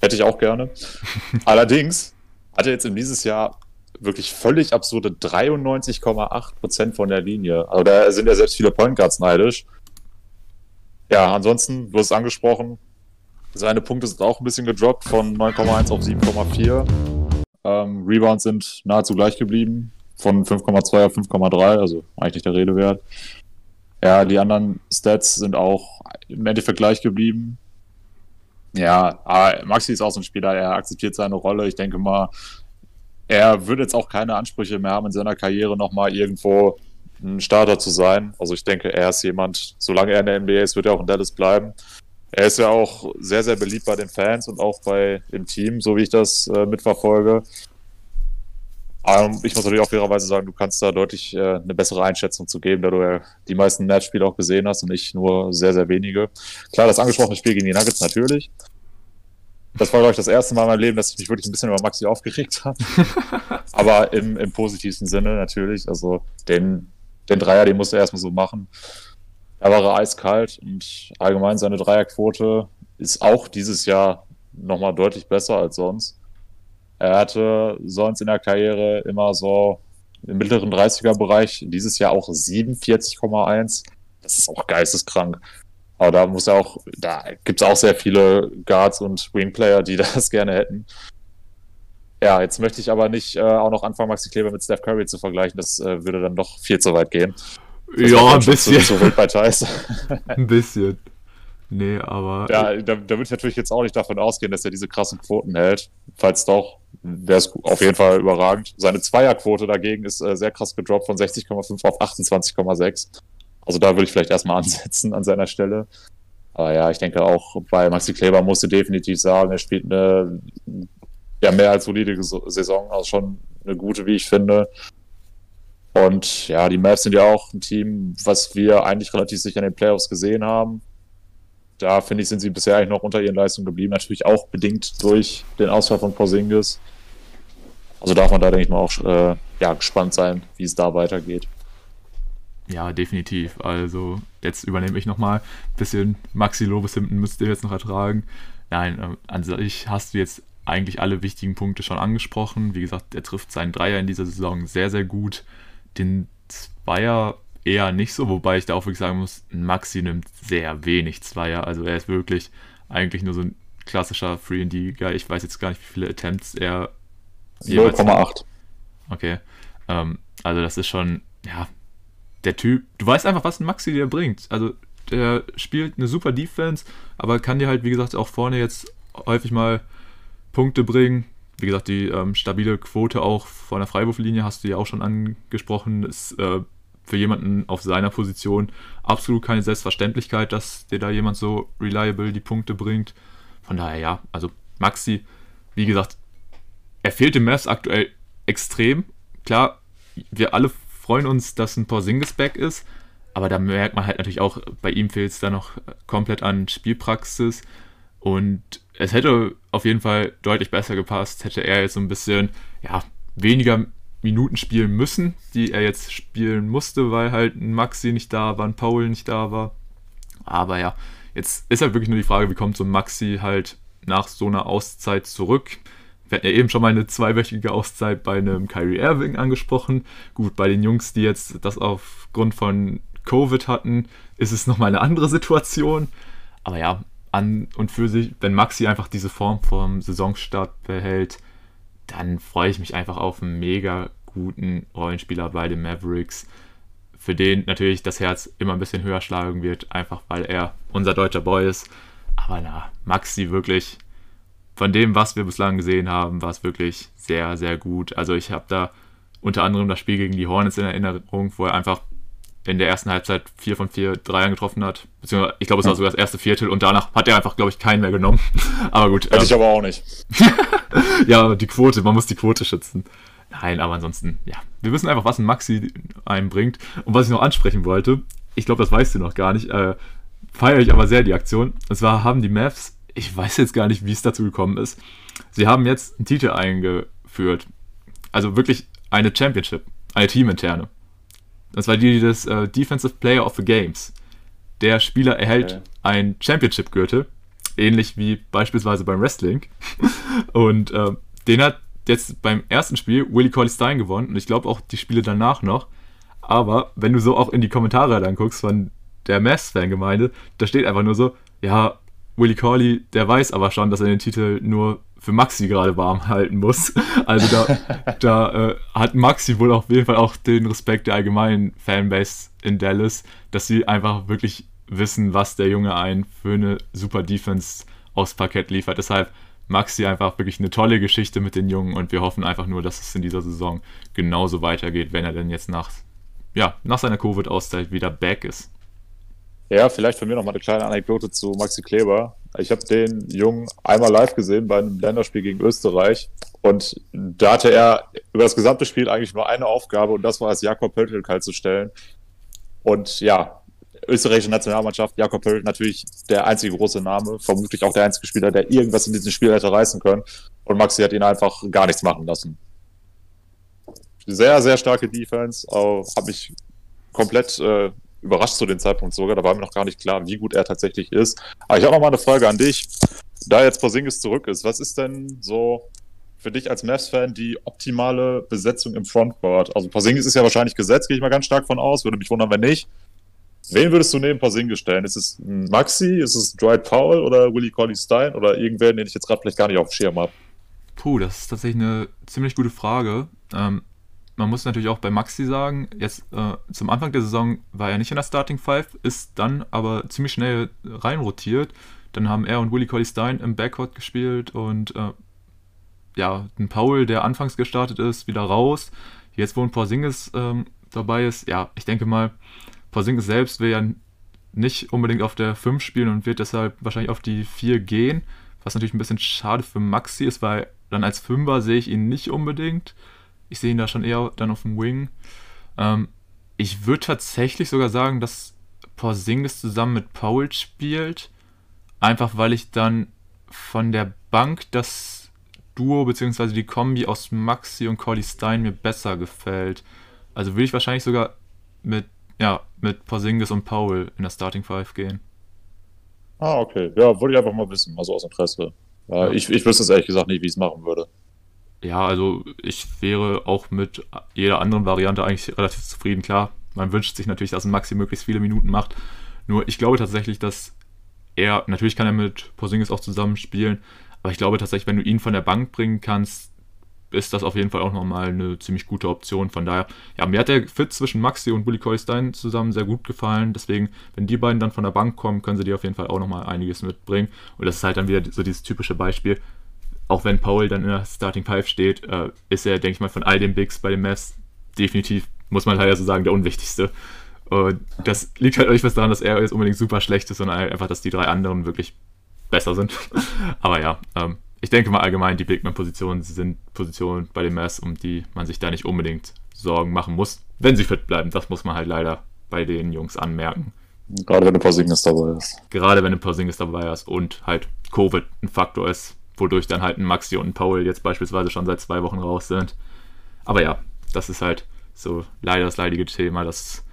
Hätte ich auch gerne. Allerdings hat er jetzt in dieses Jahr wirklich völlig absurde 93,8% von der Linie. Also da sind ja selbst viele Point Guards neidisch. Ja, ansonsten, du hast es angesprochen, seine Punkte sind auch ein bisschen gedroppt von 9,1 auf 7,4. Ähm, Rebounds sind nahezu gleich geblieben, von 5,2 auf 5,3, also eigentlich der Rede wert. Ja, die anderen Stats sind auch im Endeffekt gleich geblieben. Ja, aber Maxi ist auch so ein Spieler, er akzeptiert seine Rolle. Ich denke mal, er würde jetzt auch keine Ansprüche mehr haben, in seiner Karriere nochmal irgendwo ein Starter zu sein. Also ich denke, er ist jemand, solange er in der NBA ist, wird er auch in Dallas bleiben. Er ist ja auch sehr, sehr beliebt bei den Fans und auch bei dem Team, so wie ich das äh, mitverfolge. Ähm, ich muss natürlich auch fairerweise sagen, du kannst da deutlich äh, eine bessere Einschätzung zu geben, da du ja die meisten Matchspiele auch gesehen hast und ich nur sehr, sehr wenige. Klar, das angesprochene Spiel gegen die Nuggets natürlich. Das war, glaube ich, das erste Mal in meinem Leben, dass ich mich wirklich ein bisschen über Maxi aufgeregt habe. Aber im, im positivsten Sinne natürlich. Also den, den Dreier, den musste er erstmal so machen. Da war er eiskalt und allgemein seine Dreierquote ist auch dieses Jahr nochmal deutlich besser als sonst. Er hatte sonst in der Karriere immer so im mittleren 30er-Bereich, dieses Jahr auch 47,1. Das ist auch geisteskrank. Aber da muss er auch, da gibt es auch sehr viele Guards und Wingplayer, die das gerne hätten. Ja, jetzt möchte ich aber nicht äh, auch noch anfangen, Maxi Kleber mit Steph Curry zu vergleichen. Das äh, würde dann doch viel zu weit gehen. Das ja, ein bisschen. Zu, zu bei Thais. ein bisschen. Nee, aber. Ja, da, da würde ich natürlich jetzt auch nicht davon ausgehen, dass er diese krassen Quoten hält. Falls doch, wäre es auf jeden Fall überragend. Seine Zweierquote dagegen ist äh, sehr krass gedroppt von 60,5 auf 28,6. Also da würde ich vielleicht erstmal ansetzen an seiner Stelle. Aber ja, ich denke auch bei Maxi Kleber musste definitiv sagen, er spielt eine ja, mehr als solide Saison, also schon eine gute, wie ich finde. Und ja, die Mavs sind ja auch ein Team, was wir eigentlich relativ sicher in den Playoffs gesehen haben. Da finde ich, sind sie bisher eigentlich noch unter ihren Leistungen geblieben. Natürlich auch bedingt durch den Ausfall von Porzingis. Also darf man da, denke ich mal, auch äh, ja, gespannt sein, wie es da weitergeht. Ja, definitiv. Also jetzt übernehme ich nochmal ein bisschen Maxi Lobeshimpen müsst ihr jetzt noch ertragen. Nein, äh, an sich hast du jetzt eigentlich alle wichtigen Punkte schon angesprochen. Wie gesagt, er trifft seinen Dreier in dieser Saison sehr, sehr gut. Den Zweier eher nicht so, wobei ich da auch wirklich sagen muss, Maxi nimmt sehr wenig Zweier. Also er ist wirklich eigentlich nur so ein klassischer 3D-Guy. Ich weiß jetzt gar nicht, wie viele Attempts er 0,8. Okay. Ähm, also das ist schon, ja, der Typ, du weißt einfach, was ein Maxi dir bringt. Also der spielt eine super Defense, aber kann dir halt, wie gesagt, auch vorne jetzt häufig mal Punkte bringen. Wie gesagt, die ähm, stabile Quote auch von der Freiwurflinie hast du ja auch schon angesprochen. Ist äh, für jemanden auf seiner Position absolut keine Selbstverständlichkeit, dass dir da jemand so reliable die Punkte bringt. Von daher ja, also Maxi, wie gesagt, er fehlt dem Mavs aktuell extrem. Klar, wir alle freuen uns, dass ein Porzingis back ist, aber da merkt man halt natürlich auch, bei ihm fehlt es da noch komplett an Spielpraxis und es hätte auf jeden Fall deutlich besser gepasst, hätte er jetzt so ein bisschen, ja, weniger Minuten spielen müssen, die er jetzt spielen musste, weil halt ein Maxi nicht da war, ein Paul nicht da war. Aber ja, jetzt ist halt wirklich nur die Frage, wie kommt so ein Maxi halt nach so einer Auszeit zurück? Wir hatten ja eben schon mal eine zweiwöchige Auszeit bei einem Kyrie Irving angesprochen. Gut, bei den Jungs, die jetzt das aufgrund von Covid hatten, ist es nochmal eine andere Situation. Aber ja, an und für sich, wenn Maxi einfach diese Form vom Saisonstart behält, dann freue ich mich einfach auf einen mega guten Rollenspieler bei den Mavericks, für den natürlich das Herz immer ein bisschen höher schlagen wird, einfach weil er unser deutscher Boy ist. Aber na, Maxi wirklich, von dem, was wir bislang gesehen haben, war es wirklich sehr, sehr gut. Also ich habe da unter anderem das Spiel gegen die Hornets in Erinnerung, wo er einfach in der ersten Halbzeit vier von vier Dreiern getroffen hat. Beziehungsweise, ich glaube, es war sogar das erste Viertel und danach hat er einfach, glaube ich, keinen mehr genommen. aber gut. Hätte ähm, ich aber auch nicht. ja, die Quote, man muss die Quote schützen. Nein, aber ansonsten, ja. Wir wissen einfach, was ein Maxi einbringt. Und was ich noch ansprechen wollte, ich glaube, das weißt du noch gar nicht, äh, feiere ich aber sehr die Aktion. Und zwar haben die Mavs, ich weiß jetzt gar nicht, wie es dazu gekommen ist, sie haben jetzt einen Titel eingeführt. Also wirklich eine Championship, eine teaminterne. Das war die des äh, Defensive Player of the Games. Der Spieler erhält okay. einen Championship-Gürtel ähnlich wie beispielsweise beim Wrestling. Und äh, den hat jetzt beim ersten Spiel Willie Colley Stein gewonnen und ich glaube auch die Spiele danach noch. Aber wenn du so auch in die Kommentare dann guckst von der Mavs-Fangemeinde, da steht einfach nur so, ja, Willie Corley, der weiß aber schon, dass er den Titel nur für Maxi gerade warm halten muss. Also da, da äh, hat Maxi wohl auf jeden Fall auch den Respekt der allgemeinen Fanbase in Dallas, dass sie einfach wirklich wissen, was der Junge ein für eine super Defense aufs Parkett liefert. Deshalb Maxi einfach wirklich eine tolle Geschichte mit den Jungen und wir hoffen einfach nur, dass es in dieser Saison genauso weitergeht, wenn er denn jetzt nach, ja, nach seiner Covid-Auszeit wieder back ist. Ja, vielleicht von mir noch mal eine kleine Anekdote zu Maxi Kleber. Ich habe den Jungen einmal live gesehen bei einem Länderspiel gegen Österreich und da hatte er über das gesamte Spiel eigentlich nur eine Aufgabe und das war es, Jakob Pöltl kalt zu stellen. Und ja, österreichische Nationalmannschaft, Jakob Pöltl natürlich der einzige große Name, vermutlich auch der einzige Spieler, der irgendwas in diesem Spiel hätte reißen können. Und Maxi hat ihn einfach gar nichts machen lassen. Sehr, sehr starke Defense, habe mich komplett äh, überrascht zu dem Zeitpunkt sogar. Da war mir noch gar nicht klar, wie gut er tatsächlich ist. Aber ich habe noch mal eine Frage an dich. Da jetzt Porzingis zurück ist, was ist denn so für dich als Mavs-Fan die optimale Besetzung im Frontcourt? Also Porzingis ist ja wahrscheinlich gesetzt, gehe ich mal ganz stark von aus. Würde mich wundern, wenn nicht. Wen würdest du neben Porzingis stellen? Ist es Maxi, ist es Dwight Powell oder Willie Colley Stein oder irgendwer, den ich jetzt gerade vielleicht gar nicht auf dem Schirm habe? Puh, das ist tatsächlich eine ziemlich gute Frage. Ähm, man muss natürlich auch bei Maxi sagen, jetzt äh, zum Anfang der Saison war er nicht in der Starting Five, ist dann aber ziemlich schnell reinrotiert. Dann haben er und Willie Colley Stein im Backcourt gespielt und äh, ja, ein Paul, der anfangs gestartet ist, wieder raus. Jetzt, wo ein Porzingis ähm, dabei ist, ja, ich denke mal, Porzingis selbst will ja nicht unbedingt auf der 5 spielen und wird deshalb wahrscheinlich auf die 4 gehen, was natürlich ein bisschen schade für Maxi ist, weil dann als Fünfer sehe ich ihn nicht unbedingt. Ich sehe ihn da schon eher dann auf dem Wing. Ähm, ich würde tatsächlich sogar sagen, dass Porzingis zusammen mit Paul spielt. Einfach weil ich dann von der Bank das Duo bzw. die Kombi aus Maxi und Corley Stein mir besser gefällt. Also würde ich wahrscheinlich sogar mit, ja, mit Porzingis und Paul in der Starting Five gehen. Ah, okay. Ja, wollte ich einfach mal wissen, also aus Interesse. Ja, ja. Ich, ich wüsste es ehrlich gesagt nicht, wie ich es machen würde. Ja, also ich wäre auch mit jeder anderen Variante eigentlich relativ zufrieden. Klar, man wünscht sich natürlich, dass ein Maxi möglichst viele Minuten macht. Nur ich glaube tatsächlich, dass er, natürlich kann er mit Porzingis auch zusammen spielen, aber ich glaube tatsächlich, wenn du ihn von der Bank bringen kannst, ist das auf jeden Fall auch nochmal eine ziemlich gute Option. Von daher, ja, mir hat der Fit zwischen Maxi und Bully Stein zusammen sehr gut gefallen. Deswegen, wenn die beiden dann von der Bank kommen, können sie dir auf jeden Fall auch nochmal einiges mitbringen. Und das ist halt dann wieder so dieses typische Beispiel auch wenn Paul dann in der Starting Five steht, äh, ist er, denke ich mal, von all den Bigs bei den Mavs definitiv, muss man leider so sagen, der unwichtigste. Und das liegt halt nicht was daran, dass er jetzt unbedingt super schlecht ist, sondern einfach, dass die drei anderen wirklich besser sind. Aber ja, ähm, ich denke mal allgemein, die Bigman-Positionen sind Positionen bei den Mavs, um die man sich da nicht unbedingt Sorgen machen muss, wenn sie fit bleiben. Das muss man halt leider bei den Jungs anmerken. Gerade wenn ein Porzingis dabei ist. Gerade wenn ein Porzingis dabei ist und halt Covid ein Faktor ist, wodurch dann halt ein Maxi und ein Paul jetzt beispielsweise schon seit zwei Wochen raus sind. Aber ja, das ist halt so leider das leidige Thema. Das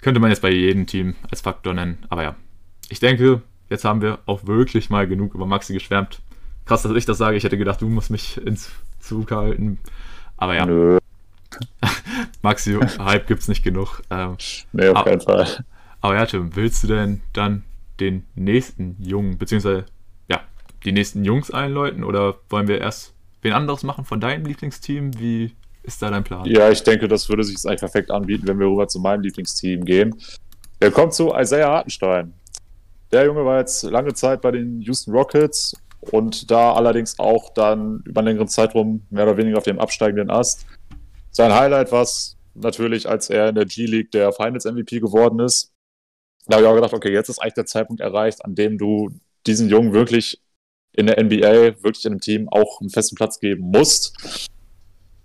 könnte man jetzt bei jedem Team als Faktor nennen. Aber ja, ich denke, jetzt haben wir auch wirklich mal genug über Maxi geschwärmt. Krass, dass ich das sage. Ich hätte gedacht, du musst mich ins Zug halten. Aber ja. Nö. Maxi, Hype gibt's nicht genug. Ähm, nee, auf keinen Fall. Aber ja, Tim, willst du denn dann den nächsten Jungen, beziehungsweise die nächsten Jungs einläuten oder wollen wir erst wen anderes machen von deinem Lieblingsteam? Wie ist da dein Plan? Ja, ich denke, das würde sich eigentlich perfekt anbieten, wenn wir rüber zu meinem Lieblingsteam gehen. Er kommt zu Isaiah Hartenstein. Der Junge war jetzt lange Zeit bei den Houston Rockets und da allerdings auch dann über einen längeren Zeitraum mehr oder weniger auf dem absteigenden Ast. Sein Highlight war es natürlich, als er in der G-League der Finals MVP geworden ist. Da habe ich auch gedacht, okay, jetzt ist eigentlich der Zeitpunkt erreicht, an dem du diesen Jungen wirklich in der NBA wirklich in einem Team auch einen festen Platz geben musst.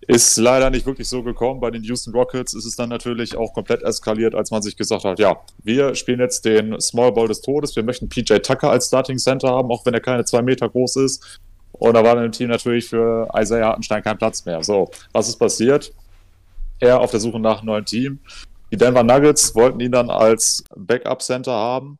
Ist leider nicht wirklich so gekommen. Bei den Houston Rockets ist es dann natürlich auch komplett eskaliert, als man sich gesagt hat, ja, wir spielen jetzt den Small Ball des Todes. Wir möchten PJ Tucker als Starting Center haben, auch wenn er keine zwei Meter groß ist. Und da war dann im Team natürlich für Isaiah Hartenstein kein Platz mehr. So, was ist passiert? Er auf der Suche nach einem neuen Team. Die Denver Nuggets wollten ihn dann als Backup Center haben.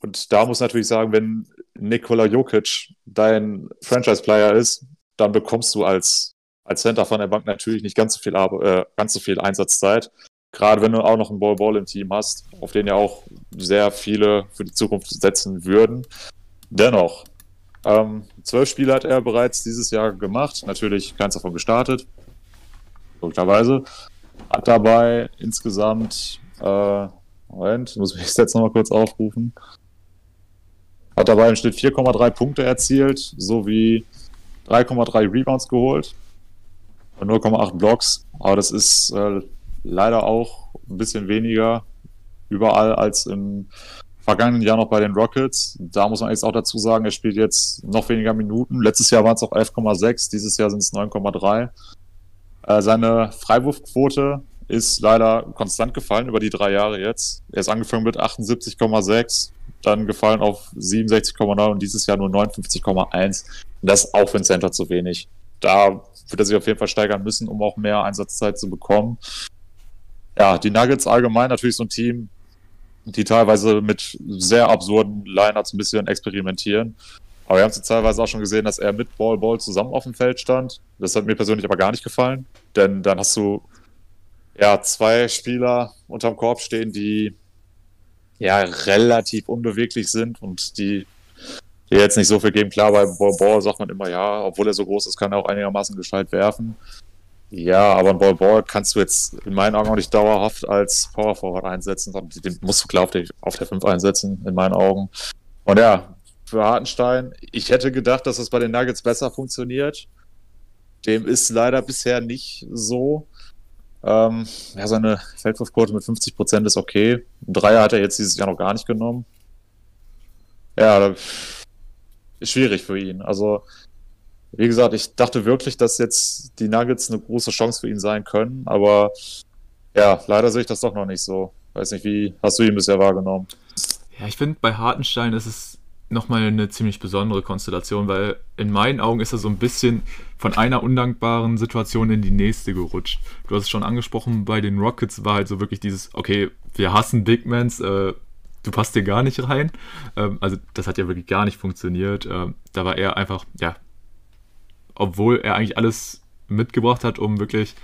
Und da muss natürlich sagen, wenn Nikola Jokic dein Franchise-Player ist, dann bekommst du als, als Center von der Bank natürlich nicht ganz so viel, äh, ganz so viel Einsatzzeit. Gerade wenn du auch noch einen Ball-Ball im Team hast, auf den ja auch sehr viele für die Zukunft setzen würden. Dennoch, ähm, zwölf Spiele hat er bereits dieses Jahr gemacht. Natürlich keins davon gestartet. Logischerweise. Hat dabei insgesamt, äh, Moment, muss ich jetzt nochmal kurz aufrufen. Hat dabei im Schnitt 4,3 Punkte erzielt, sowie 3,3 Rebounds geholt und 0,8 Blocks. Aber das ist äh, leider auch ein bisschen weniger überall als im vergangenen Jahr noch bei den Rockets. Da muss man jetzt auch dazu sagen, er spielt jetzt noch weniger Minuten. Letztes Jahr waren es auch 11,6, dieses Jahr sind es 9,3. Äh, seine Freiwurfquote ist leider konstant gefallen über die drei Jahre jetzt. Er ist angefangen mit 78,6, dann gefallen auf 67,9 und dieses Jahr nur 59,1. Das ist auch für ein Center zu wenig. Da wird er sich auf jeden Fall steigern müssen, um auch mehr Einsatzzeit zu bekommen. Ja, die Nuggets allgemein natürlich so ein Team, die teilweise mit sehr absurden Lineups ein bisschen experimentieren. Aber wir haben es teilweise auch schon gesehen, dass er mit Ball Ball zusammen auf dem Feld stand. Das hat mir persönlich aber gar nicht gefallen, denn dann hast du ja zwei Spieler unterm Korb stehen, die ja relativ unbeweglich sind und die, die jetzt nicht so viel geben. Klar, bei Ball sagt man immer, ja, obwohl er so groß ist, kann er auch einigermaßen gescheit werfen. Ja, aber ein Ball Ball kannst du jetzt in meinen Augen auch nicht dauerhaft als Power Forward einsetzen, sondern den musst du klar auf der, auf der 5 einsetzen, in meinen Augen. Und ja, für Hartenstein, ich hätte gedacht, dass das bei den Nuggets besser funktioniert. Dem ist leider bisher nicht so. Ähm, ja, seine Feldwurfquote mit 50 Prozent ist okay. Ein Dreier hat er jetzt dieses Jahr noch gar nicht genommen. Ja, ist schwierig für ihn. Also, wie gesagt, ich dachte wirklich, dass jetzt die Nuggets eine große Chance für ihn sein können, aber ja, leider sehe ich das doch noch nicht so. Weiß nicht, wie hast du ihn bisher wahrgenommen? Ja, ich finde, bei Hartenstein ist es nochmal eine ziemlich besondere Konstellation, weil in meinen Augen ist er so ein bisschen von einer undankbaren Situation in die nächste gerutscht. Du hast es schon angesprochen, bei den Rockets war halt so wirklich dieses, okay, wir hassen Big Mans, äh, du passt hier gar nicht rein. Ähm, also das hat ja wirklich gar nicht funktioniert. Ähm, da war er einfach, ja, obwohl er eigentlich alles mitgebracht hat, um wirklich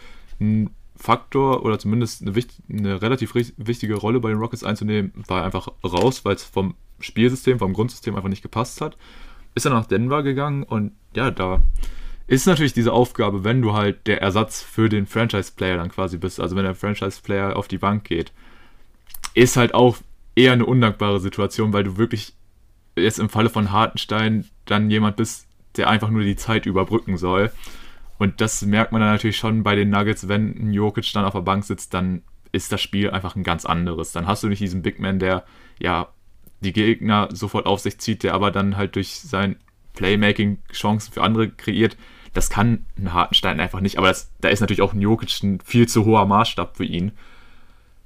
einen Faktor oder zumindest eine, eine relativ wichtige Rolle bei den Rockets einzunehmen, war er einfach raus, weil es vom Spielsystem, vom Grundsystem einfach nicht gepasst hat. Ist er nach Denver gegangen und ja, da ist natürlich diese Aufgabe, wenn du halt der Ersatz für den Franchise-Player dann quasi bist, also wenn der Franchise-Player auf die Bank geht, ist halt auch eher eine undankbare Situation, weil du wirklich jetzt im Falle von Hartenstein dann jemand bist, der einfach nur die Zeit überbrücken soll. Und das merkt man dann natürlich schon bei den Nuggets, wenn ein Jokic dann auf der Bank sitzt, dann ist das Spiel einfach ein ganz anderes. Dann hast du nicht diesen Big Man, der ja die Gegner sofort auf sich zieht, der aber dann halt durch sein Playmaking Chancen für andere kreiert. Das kann ein Hartenstein einfach nicht. Aber das, da ist natürlich auch ein Jokic ein viel zu hoher Maßstab für ihn.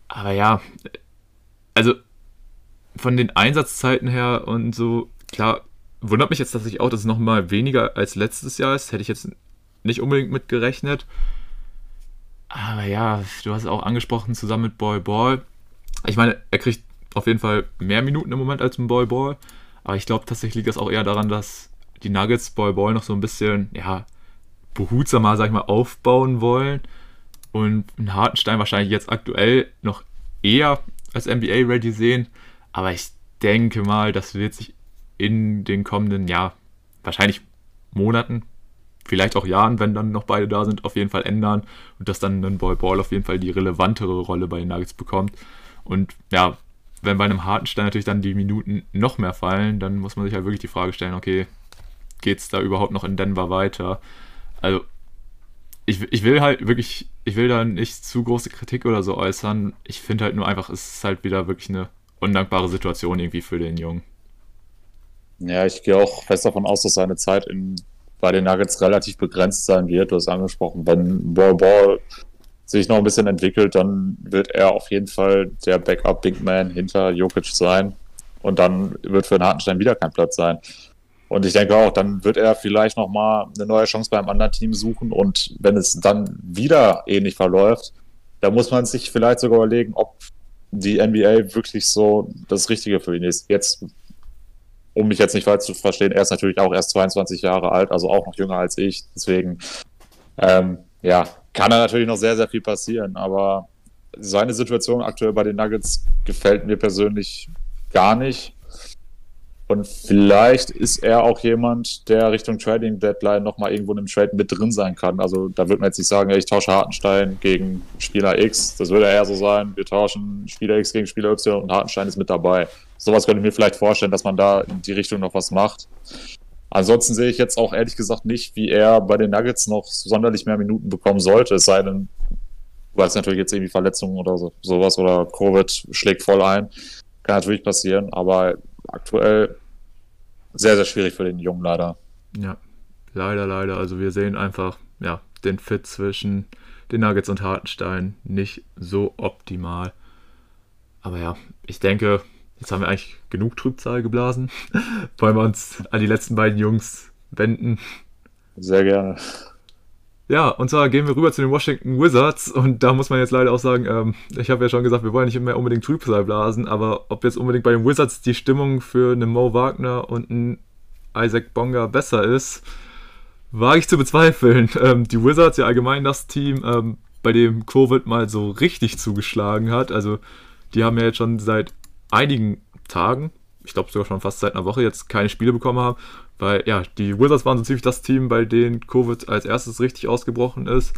Aber ja, also von den Einsatzzeiten her und so, klar, wundert mich jetzt tatsächlich auch, dass es nochmal weniger als letztes Jahr ist. Hätte ich jetzt nicht unbedingt mit gerechnet. Aber ja, du hast es auch angesprochen, zusammen mit Boy Ball. Ich meine, er kriegt auf jeden Fall mehr Minuten im Moment als ein Boy Ball. Aber ich glaube tatsächlich liegt das auch eher daran, dass die Nuggets Boy Ball noch so ein bisschen, ja, behutsamer, sag ich mal, aufbauen wollen. Und einen Hartenstein wahrscheinlich jetzt aktuell noch eher als NBA-ready sehen. Aber ich denke mal, das wird sich in den kommenden, ja, wahrscheinlich Monaten, vielleicht auch Jahren, wenn dann noch beide da sind, auf jeden Fall ändern und dass dann ein Boy Ball auf jeden Fall die relevantere Rolle bei den Nuggets bekommt. Und ja, wenn bei einem Hartenstein natürlich dann die Minuten noch mehr fallen, dann muss man sich halt wirklich die Frage stellen, okay, geht es da überhaupt noch in Denver weiter? Also, ich, ich will halt wirklich, ich will da nicht zu große Kritik oder so äußern. Ich finde halt nur einfach, es ist halt wieder wirklich eine undankbare Situation irgendwie für den Jungen. Ja, ich gehe auch fest davon aus, dass seine Zeit in, bei den Nuggets relativ begrenzt sein wird. Du hast angesprochen, wenn Ball Ball sich noch ein bisschen entwickelt, dann wird er auf jeden Fall der Backup Big Man hinter Jokic sein. Und dann wird für den Hartenstein wieder kein Platz sein. Und ich denke auch, dann wird er vielleicht nochmal eine neue Chance beim anderen Team suchen. Und wenn es dann wieder ähnlich verläuft, dann muss man sich vielleicht sogar überlegen, ob die NBA wirklich so das Richtige für ihn ist. Jetzt, um mich jetzt nicht falsch zu verstehen, er ist natürlich auch erst 22 Jahre alt, also auch noch jünger als ich. Deswegen, ähm, ja, kann da natürlich noch sehr, sehr viel passieren. Aber seine Situation aktuell bei den Nuggets gefällt mir persönlich gar nicht. Und vielleicht ist er auch jemand, der Richtung Trading Deadline nochmal irgendwo in einem Trade mit drin sein kann. Also da würde man jetzt nicht sagen, ich tausche Hartenstein gegen Spieler X. Das würde eher so sein, wir tauschen Spieler X gegen Spieler Y und Hartenstein ist mit dabei. Sowas könnte ich mir vielleicht vorstellen, dass man da in die Richtung noch was macht. Ansonsten sehe ich jetzt auch ehrlich gesagt nicht, wie er bei den Nuggets noch sonderlich mehr Minuten bekommen sollte, es sei denn, weil es natürlich jetzt irgendwie Verletzungen oder so, sowas oder Covid schlägt voll ein. Kann natürlich passieren, aber aktuell sehr, sehr schwierig für den Jungen leider. Ja, leider, leider. Also wir sehen einfach, ja, den Fit zwischen den Nuggets und Hartenstein nicht so optimal. Aber ja, ich denke, jetzt haben wir eigentlich genug Trübsal geblasen. Wollen wir uns an die letzten beiden Jungs wenden? Sehr gerne. Ja, und zwar gehen wir rüber zu den Washington Wizards und da muss man jetzt leider auch sagen, ähm, ich habe ja schon gesagt, wir wollen nicht mehr unbedingt Trübsal blasen, aber ob jetzt unbedingt bei den Wizards die Stimmung für einen Mo Wagner und einen Isaac Bonga besser ist, wage ich zu bezweifeln. Ähm, die Wizards, ja allgemein das Team, ähm, bei dem Covid mal so richtig zugeschlagen hat, also die haben ja jetzt schon seit einigen Tagen, ich glaube sogar schon fast seit einer Woche jetzt keine Spiele bekommen haben weil ja, die Wizards waren so ziemlich das Team, bei denen Covid als erstes richtig ausgebrochen ist,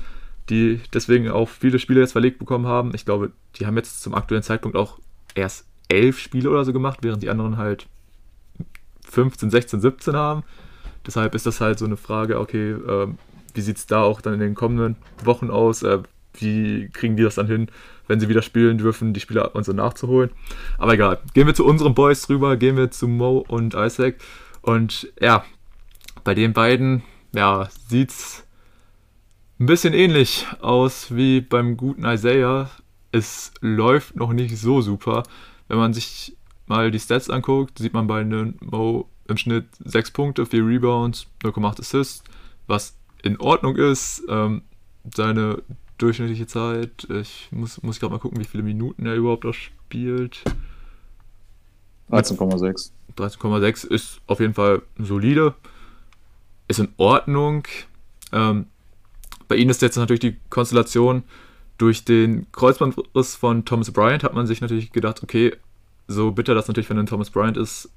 die deswegen auch viele Spiele jetzt verlegt bekommen haben. Ich glaube, die haben jetzt zum aktuellen Zeitpunkt auch erst elf Spiele oder so gemacht, während die anderen halt 15, 16, 17 haben. Deshalb ist das halt so eine Frage, okay, äh, wie sieht es da auch dann in den kommenden Wochen aus? Äh, wie kriegen die das dann hin, wenn sie wieder spielen dürfen, die Spieler und so nachzuholen? Aber egal, gehen wir zu unseren Boys rüber, gehen wir zu Mo und Isaac. Und ja, bei den beiden, ja, es ein bisschen ähnlich aus wie beim guten Isaiah. Es läuft noch nicht so super. Wenn man sich mal die Stats anguckt, sieht man bei einem Mo im Schnitt 6 Punkte, 4 Rebounds, 0,8 Assists, was in Ordnung ist. Ähm, seine durchschnittliche Zeit, ich muss, muss gerade mal gucken, wie viele Minuten er überhaupt auch spielt. 13,6. 13,6 ist auf jeden Fall solide, ist in Ordnung. Ähm, bei ihnen ist jetzt natürlich die Konstellation, durch den Kreuzbandriss von Thomas Bryant hat man sich natürlich gedacht, okay, so bitter das natürlich für einen Thomas Bryant ist,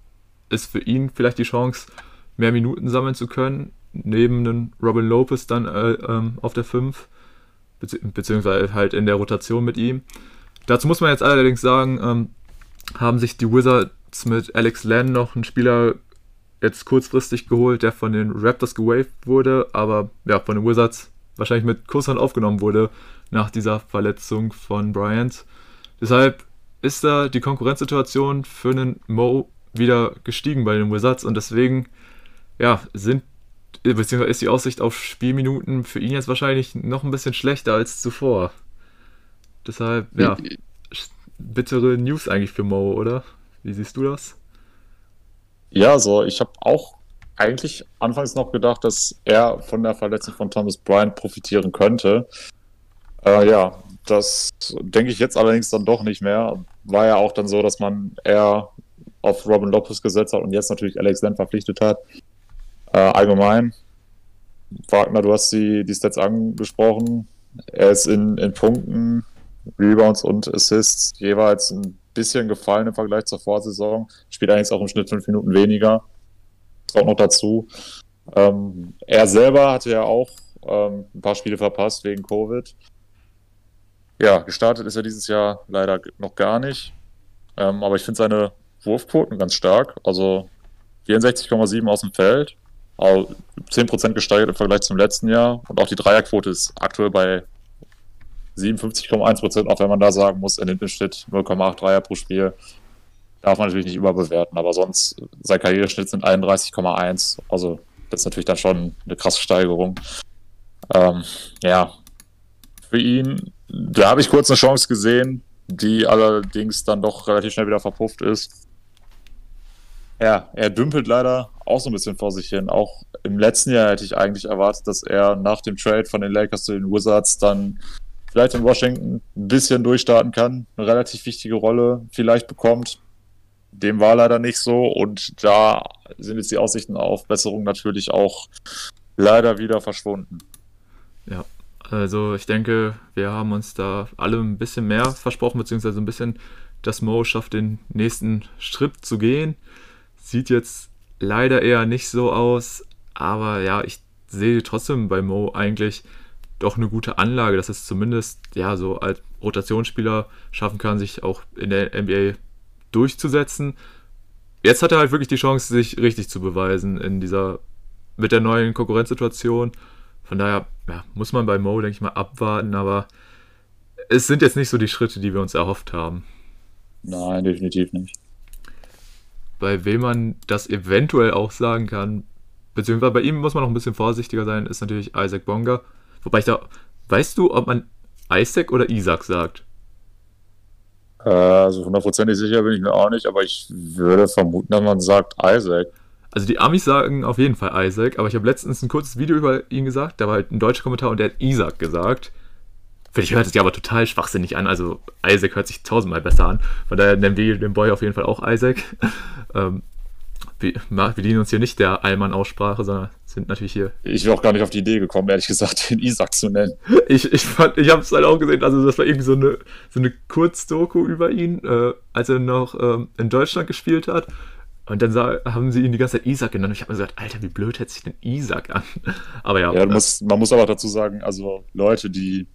ist für ihn vielleicht die Chance, mehr Minuten sammeln zu können, neben einen Robin Lopez dann äh, ähm, auf der 5, bezieh beziehungsweise halt in der Rotation mit ihm. Dazu muss man jetzt allerdings sagen, ähm, haben sich die Wizards mit Alex Len noch einen Spieler jetzt kurzfristig geholt, der von den Raptors gewaved wurde, aber ja, von den Wizards wahrscheinlich mit Kusshand aufgenommen wurde nach dieser Verletzung von Bryant. Deshalb ist da die Konkurrenzsituation für einen Mo wieder gestiegen bei den Wizards und deswegen ja, sind beziehungsweise ist die Aussicht auf Spielminuten für ihn jetzt wahrscheinlich noch ein bisschen schlechter als zuvor. Deshalb, ja, bittere News eigentlich für Mo, oder? Wie siehst du das? Ja, so, ich habe auch eigentlich anfangs noch gedacht, dass er von der Verletzung von Thomas Bryant profitieren könnte. Äh, ja, das denke ich jetzt allerdings dann doch nicht mehr. War ja auch dann so, dass man eher auf Robin Lopez gesetzt hat und jetzt natürlich Alex Len verpflichtet hat. Äh, allgemein, Wagner, du hast die, die Stats angesprochen. Er ist in, in Punkten, Rebounds und Assists jeweils ein bisschen gefallen im Vergleich zur Vorsaison. Spielt eigentlich auch im Schnitt fünf Minuten weniger. Kommt noch dazu. Ähm, er selber hatte ja auch ähm, ein paar Spiele verpasst wegen Covid. Ja, gestartet ist er dieses Jahr leider noch gar nicht. Ähm, aber ich finde seine Wurfquoten ganz stark. Also 64,7 aus dem Feld. Also 10% gesteigert im Vergleich zum letzten Jahr. Und auch die Dreierquote ist aktuell bei 57,1 Prozent, auch wenn man da sagen muss, nimmt im Schnitt 0,8 Dreier pro Spiel. Darf man natürlich nicht überbewerten, aber sonst, sein Karriereschnitt sind 31,1. Also, das ist natürlich dann schon eine krasse Steigerung. Ähm, ja, für ihn, da habe ich kurz eine Chance gesehen, die allerdings dann doch relativ schnell wieder verpufft ist. Ja, er dümpelt leider auch so ein bisschen vor sich hin. Auch im letzten Jahr hätte ich eigentlich erwartet, dass er nach dem Trade von den Lakers zu den Wizards dann vielleicht in Washington ein bisschen durchstarten kann, eine relativ wichtige Rolle vielleicht bekommt. Dem war leider nicht so und da sind jetzt die Aussichten auf Besserung natürlich auch leider wieder verschwunden. Ja, also ich denke, wir haben uns da alle ein bisschen mehr versprochen, beziehungsweise ein bisschen, dass Mo schafft, den nächsten Schritt zu gehen. Sieht jetzt leider eher nicht so aus, aber ja, ich sehe trotzdem bei Mo eigentlich doch eine gute Anlage, dass es zumindest ja so als Rotationsspieler schaffen kann, sich auch in der NBA durchzusetzen. Jetzt hat er halt wirklich die Chance, sich richtig zu beweisen in dieser mit der neuen Konkurrenzsituation. Von daher ja, muss man bei Mo, denke ich mal, abwarten, aber es sind jetzt nicht so die Schritte, die wir uns erhofft haben. Nein, definitiv nicht. Bei wem man das eventuell auch sagen kann, beziehungsweise bei ihm muss man noch ein bisschen vorsichtiger sein, ist natürlich Isaac Bonga. Wobei ich da, weißt du, ob man Isaac oder Isaac sagt? Äh, also hundertprozentig sicher bin ich mir auch nicht, aber ich würde vermuten, dass man sagt Isaac. Also die Amis sagen auf jeden Fall Isaac, aber ich habe letztens ein kurzes Video über ihn gesagt, da war halt ein deutscher Kommentar und der hat Isaac gesagt. Für dich hört es sich aber total schwachsinnig an, also Isaac hört sich tausendmal besser an. Von daher nennen wir den Boy auf jeden Fall auch Isaac. ähm, wir, dienen uns hier nicht der Allmann-Aussprache, sondern sind natürlich hier. Ich wäre auch gar nicht auf die Idee gekommen, ehrlich gesagt, den Isaac zu nennen. Ich, ich, ich habe es halt auch gesehen, also das war irgendwie so eine, so eine Kurzdoku über ihn, äh, als er noch ähm, in Deutschland gespielt hat. Und dann sah, haben sie ihn die ganze Zeit Isaac genannt. Und ich habe mir gesagt, Alter, wie blöd hört sich denn Isaac an? Aber ja. ja muss, man muss aber dazu sagen, also Leute, die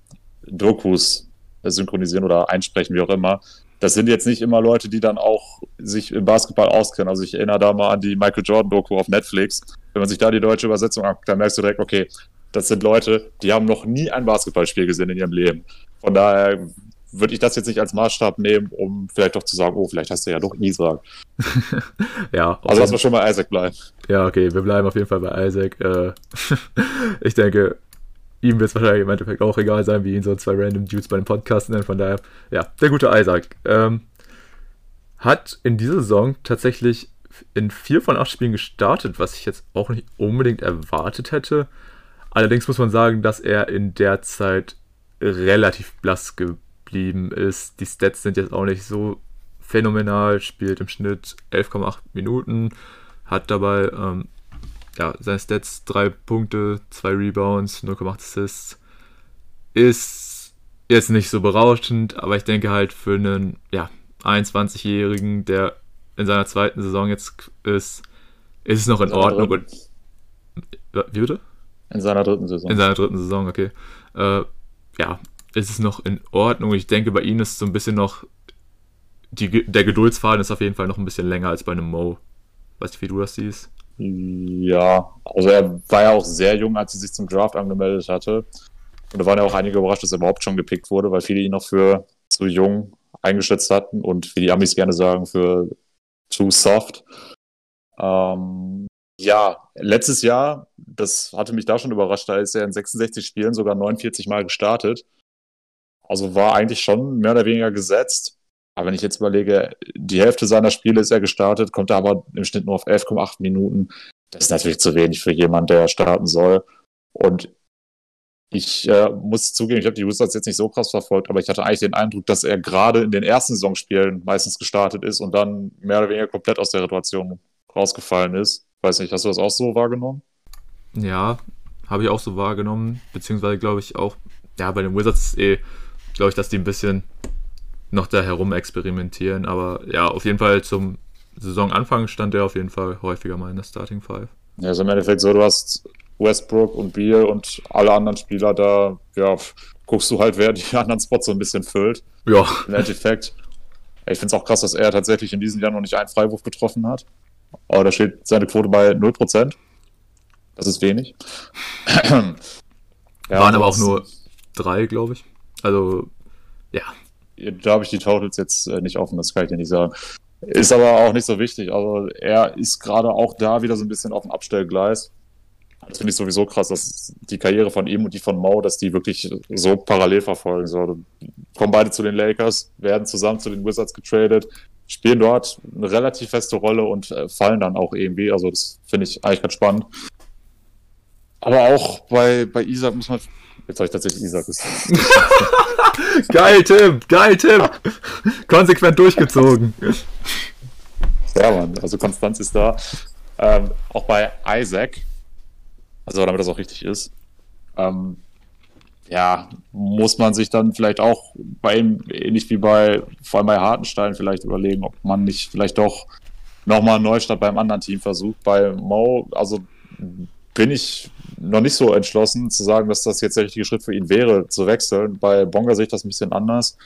Dokus synchronisieren oder einsprechen, wie auch immer, das sind jetzt nicht immer Leute, die dann auch sich im Basketball auskennen. Also ich erinnere da mal an die Michael Jordan-Doku auf Netflix. Wenn man sich da die deutsche Übersetzung anguckt, dann merkst du direkt, okay, das sind Leute, die haben noch nie ein Basketballspiel gesehen in ihrem Leben. Von daher würde ich das jetzt nicht als Maßstab nehmen, um vielleicht doch zu sagen, oh, vielleicht hast du ja doch Isaac. ja. Also lass mal schon bei Isaac bleiben. Ja, okay, wir bleiben auf jeden Fall bei Isaac. Äh, ich denke, ihm wird es wahrscheinlich im Endeffekt auch egal sein, wie ihn so zwei random Dudes bei dem Podcast nennen. Von daher, ja, der gute Isaac. Ähm, hat in dieser Saison tatsächlich in vier von acht Spielen gestartet, was ich jetzt auch nicht unbedingt erwartet hätte. Allerdings muss man sagen, dass er in der Zeit relativ blass geblieben ist. Die Stats sind jetzt auch nicht so phänomenal, spielt im Schnitt 11,8 Minuten, hat dabei ähm, ja, seine Stats 3 Punkte, 2 Rebounds, 0,8 Assists. Ist jetzt nicht so berauschend, aber ich denke halt für einen ja, 21-Jährigen, der in seiner zweiten Saison jetzt ist, ist es noch in, in Ordnung. Und, wie bitte? In seiner dritten Saison. In seiner dritten Saison, okay. Äh, ja, ist es noch in Ordnung. Ich denke, bei ihm ist so ein bisschen noch. Die, der Geduldsfaden ist auf jeden Fall noch ein bisschen länger als bei einem Mo. Weißt du, wie du das siehst? Ja, also er war ja auch sehr jung, als er sich zum Draft angemeldet hatte. Und da waren ja auch einige überrascht, dass er überhaupt schon gepickt wurde, weil viele ihn noch für zu jung eingeschätzt hatten und wie die Amis gerne sagen, für too soft. Ähm, ja, letztes Jahr, das hatte mich da schon überrascht, da ist er in 66 Spielen sogar 49 Mal gestartet. Also war eigentlich schon mehr oder weniger gesetzt. Aber wenn ich jetzt überlege, die Hälfte seiner Spiele ist er gestartet, kommt er aber im Schnitt nur auf 11,8 Minuten. Das ist natürlich zu wenig für jemanden, der starten soll. Und ich äh, muss zugeben, ich habe die Wizards jetzt nicht so krass verfolgt, aber ich hatte eigentlich den Eindruck, dass er gerade in den ersten Saisonspielen meistens gestartet ist und dann mehr oder weniger komplett aus der Situation rausgefallen ist. Weiß nicht, hast du das auch so wahrgenommen? Ja, habe ich auch so wahrgenommen, beziehungsweise glaube ich auch, ja, bei den Wizards eh glaube ich, dass die ein bisschen noch da herum experimentieren. Aber ja, auf jeden Fall zum Saisonanfang stand er auf jeden Fall häufiger mal in der Starting Five. Ja, also im Endeffekt so, du hast Westbrook und Beal und alle anderen Spieler da, ja, guckst du halt, wer die anderen Spots so ein bisschen füllt. Ja. Im Endeffekt. Ich finde es auch krass, dass er tatsächlich in diesem Jahr noch nicht einen Freiwurf getroffen hat. Aber da steht seine Quote bei 0%. Das ist wenig. ja, Waren aber auch nur drei, glaube ich. Also, ja. Da habe ich die Totals jetzt äh, nicht offen, das kann ich dir nicht sagen. Ist aber auch nicht so wichtig. Also, er ist gerade auch da wieder so ein bisschen auf dem Abstellgleis. Das finde ich sowieso krass, dass die Karriere von ihm und die von Mo, dass die wirklich so parallel verfolgen. So, kommen beide zu den Lakers, werden zusammen zu den Wizards getradet, spielen dort eine relativ feste Rolle und äh, fallen dann auch irgendwie. Also das finde ich eigentlich ganz spannend. Aber auch bei, bei Isaac muss man Jetzt habe ich tatsächlich Isaac gesagt. geil, Tim, geil, Tim. Konsequent durchgezogen. Ja, Mann, also Konstanz ist da. Ähm, auch bei Isaac, also damit das auch richtig ist, ähm, ja, muss man sich dann vielleicht auch bei ihm, ähnlich wie bei, vor allem bei Hartenstein, vielleicht überlegen, ob man nicht vielleicht doch nochmal einen Neustart beim anderen Team versucht. Bei Mo, also bin ich noch nicht so entschlossen zu sagen, dass das jetzt der richtige Schritt für ihn wäre, zu wechseln. Bei Bonga sehe ich das ein bisschen anders.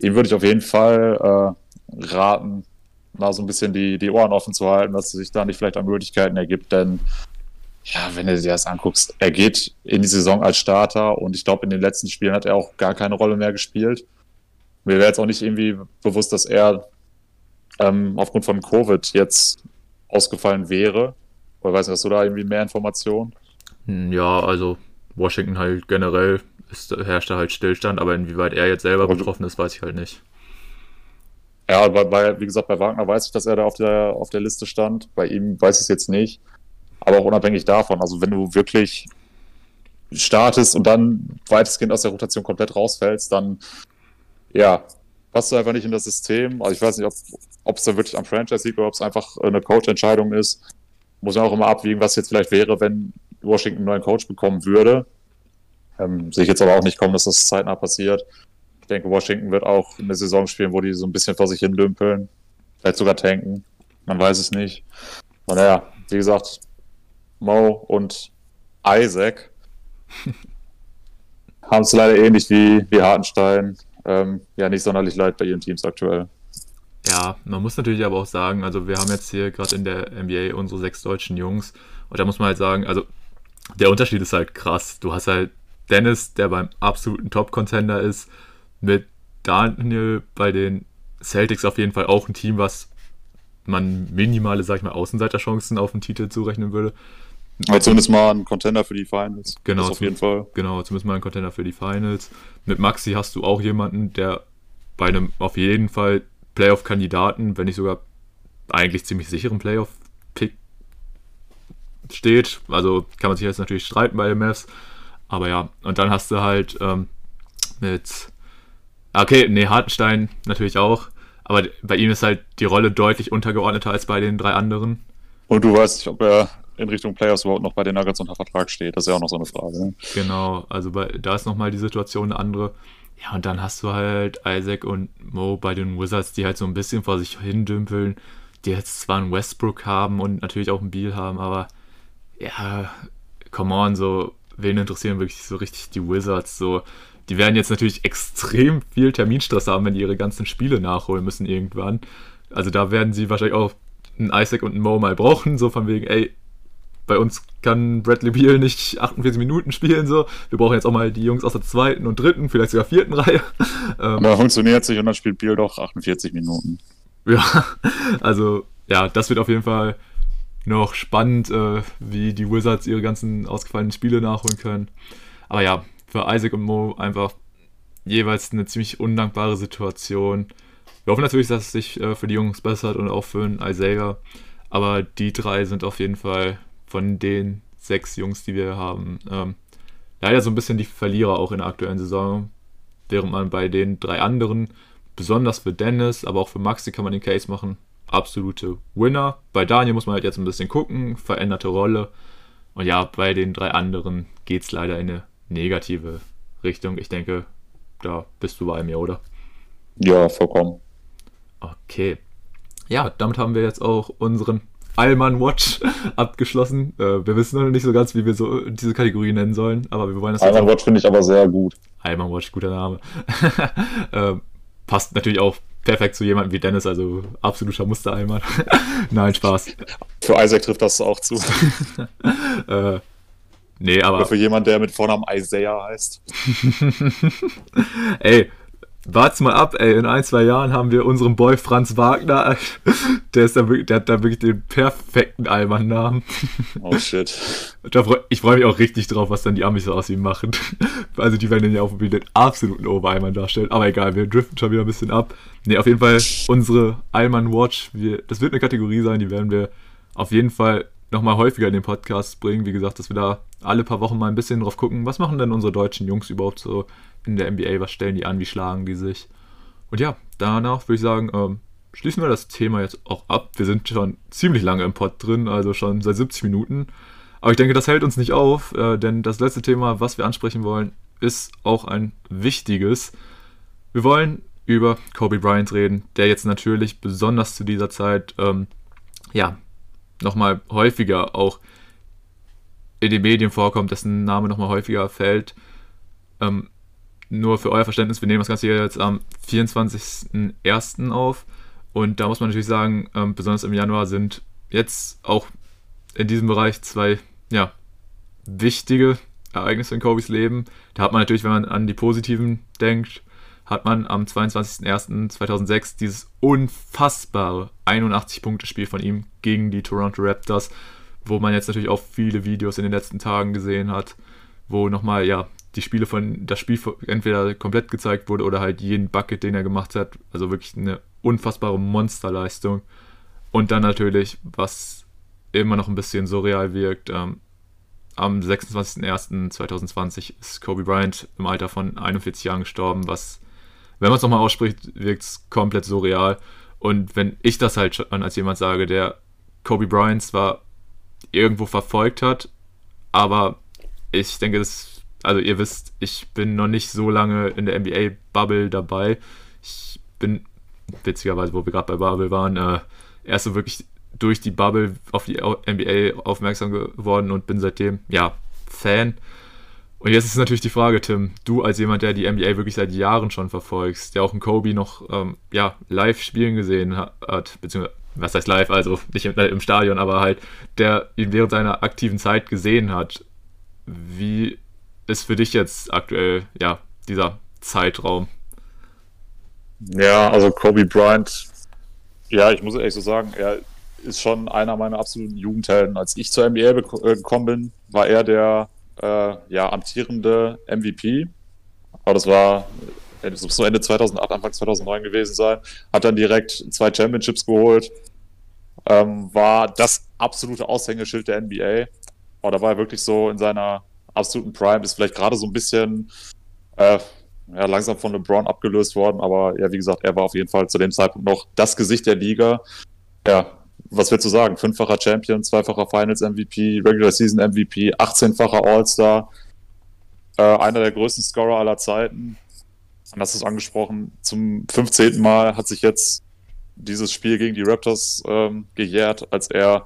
Ihm würde ich auf jeden Fall äh, raten, mal so ein bisschen die, die Ohren offen zu halten, dass sich da nicht vielleicht an Möglichkeiten ergibt, denn ja, wenn du dir das anguckst, er geht in die Saison als Starter und ich glaube, in den letzten Spielen hat er auch gar keine Rolle mehr gespielt. Mir wäre jetzt auch nicht irgendwie bewusst, dass er ähm, aufgrund von Covid jetzt ausgefallen wäre. Oder weißt du, hast du da irgendwie mehr Informationen? Hm, ja, also Washington halt generell ist, herrscht da halt Stillstand, aber inwieweit er jetzt selber betroffen ist, weiß ich halt nicht. Ja, bei, bei, wie gesagt, bei Wagner weiß ich, dass er da auf der, auf der Liste stand. Bei ihm weiß ich es jetzt nicht. Aber auch unabhängig davon, also wenn du wirklich startest und dann weitestgehend aus der Rotation komplett rausfällst, dann ja, passt du einfach nicht in das System. Also ich weiß nicht, ob, ob es dann wirklich am Franchise liegt oder ob es einfach eine Coach-Entscheidung ist. Muss man auch immer abwiegen, was jetzt vielleicht wäre, wenn Washington einen neuen Coach bekommen würde. Ähm, sehe ich jetzt aber auch nicht kommen, dass das zeitnah passiert. Ich denke, Washington wird auch eine Saison spielen, wo die so ein bisschen vor sich hin dümpeln. Vielleicht sogar tanken. Man weiß es nicht. Und naja, wie gesagt, Mo und Isaac haben es leider ähnlich wie, wie Hartenstein. Ähm, ja, nicht sonderlich leid bei ihren Teams aktuell. Ja, man muss natürlich aber auch sagen, also wir haben jetzt hier gerade in der NBA unsere sechs deutschen Jungs und da muss man halt sagen, also der Unterschied ist halt krass. Du hast halt Dennis, der beim absoluten Top-Contender ist, mit Daniel bei den Celtics auf jeden Fall auch ein Team, was man minimale, sag ich mal, Außenseiterchancen auf den Titel zurechnen würde. Aber zumindest mal ein Contender für die Finals. Genau, auf jeden Fall. Genau, zumindest mal ein Contender für die Finals. Mit Maxi hast du auch jemanden, der bei einem auf jeden Fall Playoff-Kandidaten, wenn nicht sogar eigentlich ziemlich sicheren Playoff-Pick steht. Also kann man sich jetzt natürlich streiten bei den Mavs. Aber ja, und dann hast du halt ähm, mit. Okay, nee, Hartenstein natürlich auch. Aber bei ihm ist halt die Rolle deutlich untergeordneter als bei den drei anderen. Und du weißt nicht, ob er in Richtung Playoffs überhaupt noch bei den Nuggets unter Vertrag steht. Das ist ja auch noch so eine Frage. Ne? Genau, also bei, da ist nochmal die Situation eine andere. Ja, und dann hast du halt Isaac und Mo bei den Wizards, die halt so ein bisschen vor sich hin dümpeln, die jetzt zwar einen Westbrook haben und natürlich auch einen Beal haben, aber ja, come on, so, wen interessieren wirklich so richtig die Wizards? So, die werden jetzt natürlich extrem viel Terminstress haben, wenn die ihre ganzen Spiele nachholen müssen irgendwann. Also da werden sie wahrscheinlich auch einen Isaac und einen Mo mal brauchen, so von wegen, ey, bei uns kann Bradley Beal nicht 48 Minuten spielen, so. Wir brauchen jetzt auch mal die Jungs aus der zweiten und dritten, vielleicht sogar vierten Reihe. Ähm, Aber funktioniert sich und dann spielt Beal doch 48 Minuten. Ja, also, ja, das wird auf jeden Fall noch spannend, äh, wie die Wizards ihre ganzen ausgefallenen Spiele nachholen können. Aber ja, für Isaac und Mo einfach jeweils eine ziemlich undankbare Situation. Wir hoffen natürlich, dass es sich äh, für die Jungs bessert und auch für einen Isaiah. Aber die drei sind auf jeden Fall von den sechs Jungs, die wir haben, ähm, leider so ein bisschen die Verlierer auch in der aktuellen Saison. Während man bei den drei anderen, besonders für Dennis, aber auch für Maxi kann man den Case machen, absolute Winner. Bei Daniel muss man halt jetzt ein bisschen gucken, veränderte Rolle. Und ja, bei den drei anderen geht es leider in eine negative Richtung. Ich denke, da bist du bei mir, oder? Ja, vollkommen. Okay. Ja, damit haben wir jetzt auch unseren Allman Watch abgeschlossen. Äh, wir wissen noch nicht so ganz, wie wir so diese Kategorie nennen sollen, aber wir wollen das Allman Watch finde ich aber sehr gut. Allman Watch, guter Name. äh, passt natürlich auch perfekt zu jemandem wie Dennis, also absoluter Muster-Allman. Nein, Spaß. Für Isaac trifft das auch zu. äh, nee, aber. Oder für jemanden, der mit Vornamen Isaiah heißt. Ey, Wart's mal ab, ey. In ein, zwei Jahren haben wir unseren Boy Franz Wagner. Der, ist da wirklich, der hat da wirklich den perfekten Allmann-Namen. Oh shit. Ich freue mich auch richtig drauf, was dann die Amis so aus ihm machen. Also die werden den ja auch den absoluten Oberallmann darstellen. Aber egal, wir driften schon wieder ein bisschen ab. Ne, auf jeden Fall unsere Allmann Watch. Wir, das wird eine Kategorie sein, die werden wir auf jeden Fall nochmal häufiger in den Podcast bringen. Wie gesagt, dass wir da alle paar Wochen mal ein bisschen drauf gucken, was machen denn unsere deutschen Jungs überhaupt so in der NBA, was stellen die an, wie schlagen die sich. Und ja, danach würde ich sagen, ähm, schließen wir das Thema jetzt auch ab. Wir sind schon ziemlich lange im Pod drin, also schon seit 70 Minuten. Aber ich denke, das hält uns nicht auf, äh, denn das letzte Thema, was wir ansprechen wollen, ist auch ein wichtiges. Wir wollen über Kobe Bryant reden, der jetzt natürlich besonders zu dieser Zeit, ähm, ja, nochmal häufiger auch in den Medien vorkommt, dessen Name nochmal häufiger fällt. Ähm, nur für euer Verständnis, wir nehmen das Ganze hier jetzt am 24.01. auf. Und da muss man natürlich sagen, ähm, besonders im Januar sind jetzt auch in diesem Bereich zwei ja, wichtige Ereignisse in Kobys Leben. Da hat man natürlich, wenn man an die positiven denkt, hat man am 22.01.2006 dieses unfassbare 81-Punkte-Spiel von ihm gegen die Toronto Raptors, wo man jetzt natürlich auch viele Videos in den letzten Tagen gesehen hat, wo nochmal, ja, die Spiele von, das Spiel entweder komplett gezeigt wurde oder halt jeden Bucket, den er gemacht hat. Also wirklich eine unfassbare Monsterleistung. Und dann natürlich, was immer noch ein bisschen surreal wirkt, ähm, am 26.01.2020 ist Kobe Bryant im Alter von 41 Jahren gestorben, was, wenn man es nochmal ausspricht, wirkt es komplett surreal. Und wenn ich das halt schon als jemand sage, der Kobe Bryant zwar irgendwo verfolgt hat, aber ich denke, das, also ihr wisst, ich bin noch nicht so lange in der NBA-Bubble dabei. Ich bin, witzigerweise, wo wir gerade bei Bubble waren, äh, erst so wirklich durch die Bubble auf die NBA aufmerksam geworden und bin seitdem, ja, Fan. Und jetzt ist natürlich die Frage, Tim, du als jemand, der die NBA wirklich seit Jahren schon verfolgst, der auch einen Kobe noch ähm, ja, live spielen gesehen hat, beziehungsweise, was heißt live, also nicht im, im Stadion, aber halt, der ihn während seiner aktiven Zeit gesehen hat. Wie ist für dich jetzt aktuell, ja, dieser Zeitraum? Ja, also Kobe Bryant, ja, ich muss ehrlich so sagen, er ist schon einer meiner absoluten Jugendhelden. Als ich zur NBA äh, gekommen bin, war er der äh, ja, amtierende MVP. Aber das war äh, das muss Ende 2008, Anfang 2009 gewesen sein. Hat dann direkt zwei Championships geholt. Ähm, war das absolute Aushängeschild der NBA. Aber da war er wirklich so in seiner absoluten Prime. Ist vielleicht gerade so ein bisschen äh, ja, langsam von LeBron abgelöst worden. Aber ja, wie gesagt, er war auf jeden Fall zu dem Zeitpunkt noch das Gesicht der Liga. Ja, was willst du sagen? Fünffacher Champion, zweifacher Finals MVP, Regular Season MVP, 18-facher All-Star, äh, einer der größten Scorer aller Zeiten. Und das ist angesprochen. Zum 15. Mal hat sich jetzt dieses Spiel gegen die Raptors ähm, gejährt, als er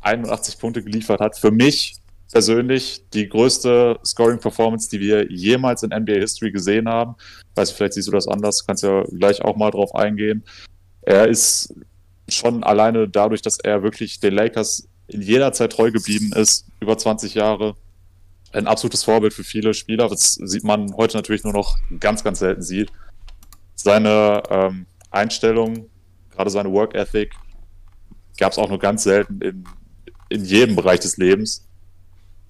81 Punkte geliefert hat. Für mich persönlich die größte Scoring-Performance, die wir jemals in NBA History gesehen haben. Weiß, vielleicht siehst du das anders, kannst ja gleich auch mal drauf eingehen. Er ist schon alleine dadurch, dass er wirklich den Lakers in jeder Zeit treu geblieben ist, über 20 Jahre, ein absolutes Vorbild für viele Spieler. Das sieht man heute natürlich nur noch ganz, ganz selten sieht. Seine ähm, Einstellung, gerade seine Work Ethic, gab es auch nur ganz selten in, in jedem Bereich des Lebens.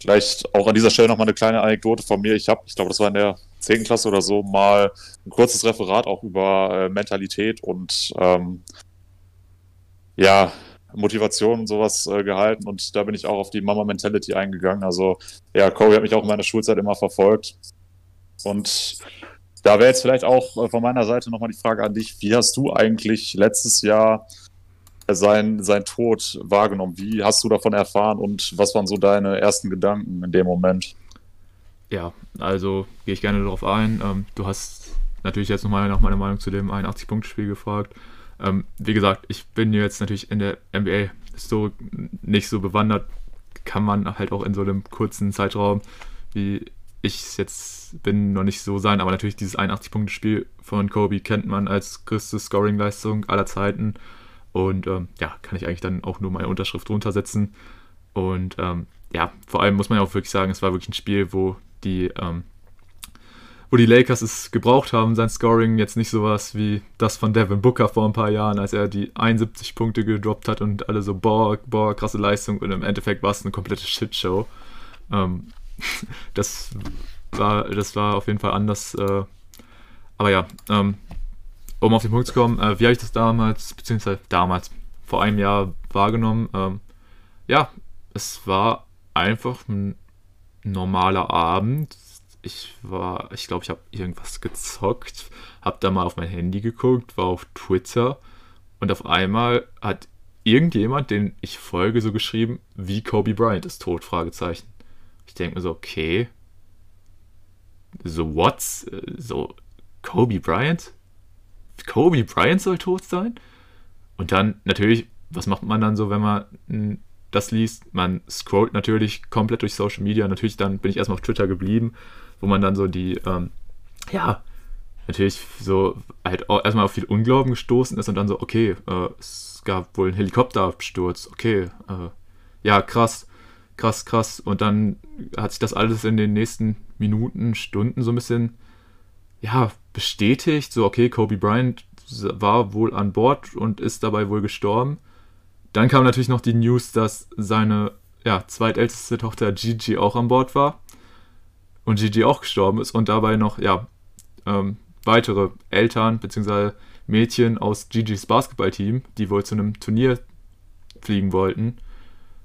Vielleicht auch an dieser Stelle nochmal eine kleine Anekdote von mir. Ich habe, ich glaube, das war in der 10. Klasse oder so, mal ein kurzes Referat auch über äh, Mentalität und ähm, ja, Motivation und sowas äh, gehalten und da bin ich auch auf die Mama Mentality eingegangen. Also ja, Corey hat mich auch in meiner Schulzeit immer verfolgt und da wäre jetzt vielleicht auch äh, von meiner Seite nochmal die Frage an dich, wie hast du eigentlich letztes Jahr sein, sein Tod wahrgenommen? Wie hast du davon erfahren und was waren so deine ersten Gedanken in dem Moment? Ja, also gehe ich gerne darauf ein. Ähm, du hast natürlich jetzt nochmal nach meiner Meinung zu dem 81-Punkt-Spiel gefragt. Ähm, wie gesagt, ich bin jetzt natürlich in der NBA-Historik nicht so bewandert. Kann man halt auch in so einem kurzen Zeitraum, wie ich es jetzt bin, noch nicht so sein. Aber natürlich dieses 81-Punkte-Spiel von Kobe kennt man als größte Scoring-Leistung aller Zeiten. Und ähm, ja, kann ich eigentlich dann auch nur meine Unterschrift runtersetzen. Und ähm, ja, vor allem muss man ja auch wirklich sagen, es war wirklich ein Spiel, wo die ähm, wo die Lakers es gebraucht haben, sein Scoring. Jetzt nicht sowas wie das von Devin Booker vor ein paar Jahren, als er die 71 Punkte gedroppt hat und alle so, boah, boah, krasse Leistung. Und im Endeffekt war es eine komplette Shitshow. Ähm, das, war, das war auf jeden Fall anders. Äh, aber ja, ähm, um auf den Punkt zu kommen, äh, wie habe ich das damals, beziehungsweise damals, vor einem Jahr wahrgenommen? Ähm, ja, es war einfach ein normaler Abend. Ich war, ich glaube, ich habe irgendwas gezockt, habe da mal auf mein Handy geguckt, war auf Twitter und auf einmal hat irgendjemand, den ich folge, so geschrieben, wie Kobe Bryant ist tot, Fragezeichen. Ich denke mir so, okay, so what? So Kobe Bryant? Kobe Bryant soll tot sein? Und dann natürlich, was macht man dann so, wenn man das liest? Man scrollt natürlich komplett durch Social Media. Natürlich dann bin ich erstmal auf Twitter geblieben, wo man dann so die, ähm, ja, natürlich so halt erstmal auf viel Unglauben gestoßen ist und dann so, okay, äh, es gab wohl einen Helikopterabsturz, okay, äh, ja, krass, krass, krass. Und dann hat sich das alles in den nächsten Minuten, Stunden so ein bisschen, ja, bestätigt, so, okay, Kobe Bryant war wohl an Bord und ist dabei wohl gestorben. Dann kam natürlich noch die News, dass seine ja, zweitälteste Tochter Gigi auch an Bord war und Gigi auch gestorben ist und dabei noch ja, ähm, weitere Eltern bzw. Mädchen aus Gigis Basketballteam, die wohl zu einem Turnier fliegen wollten.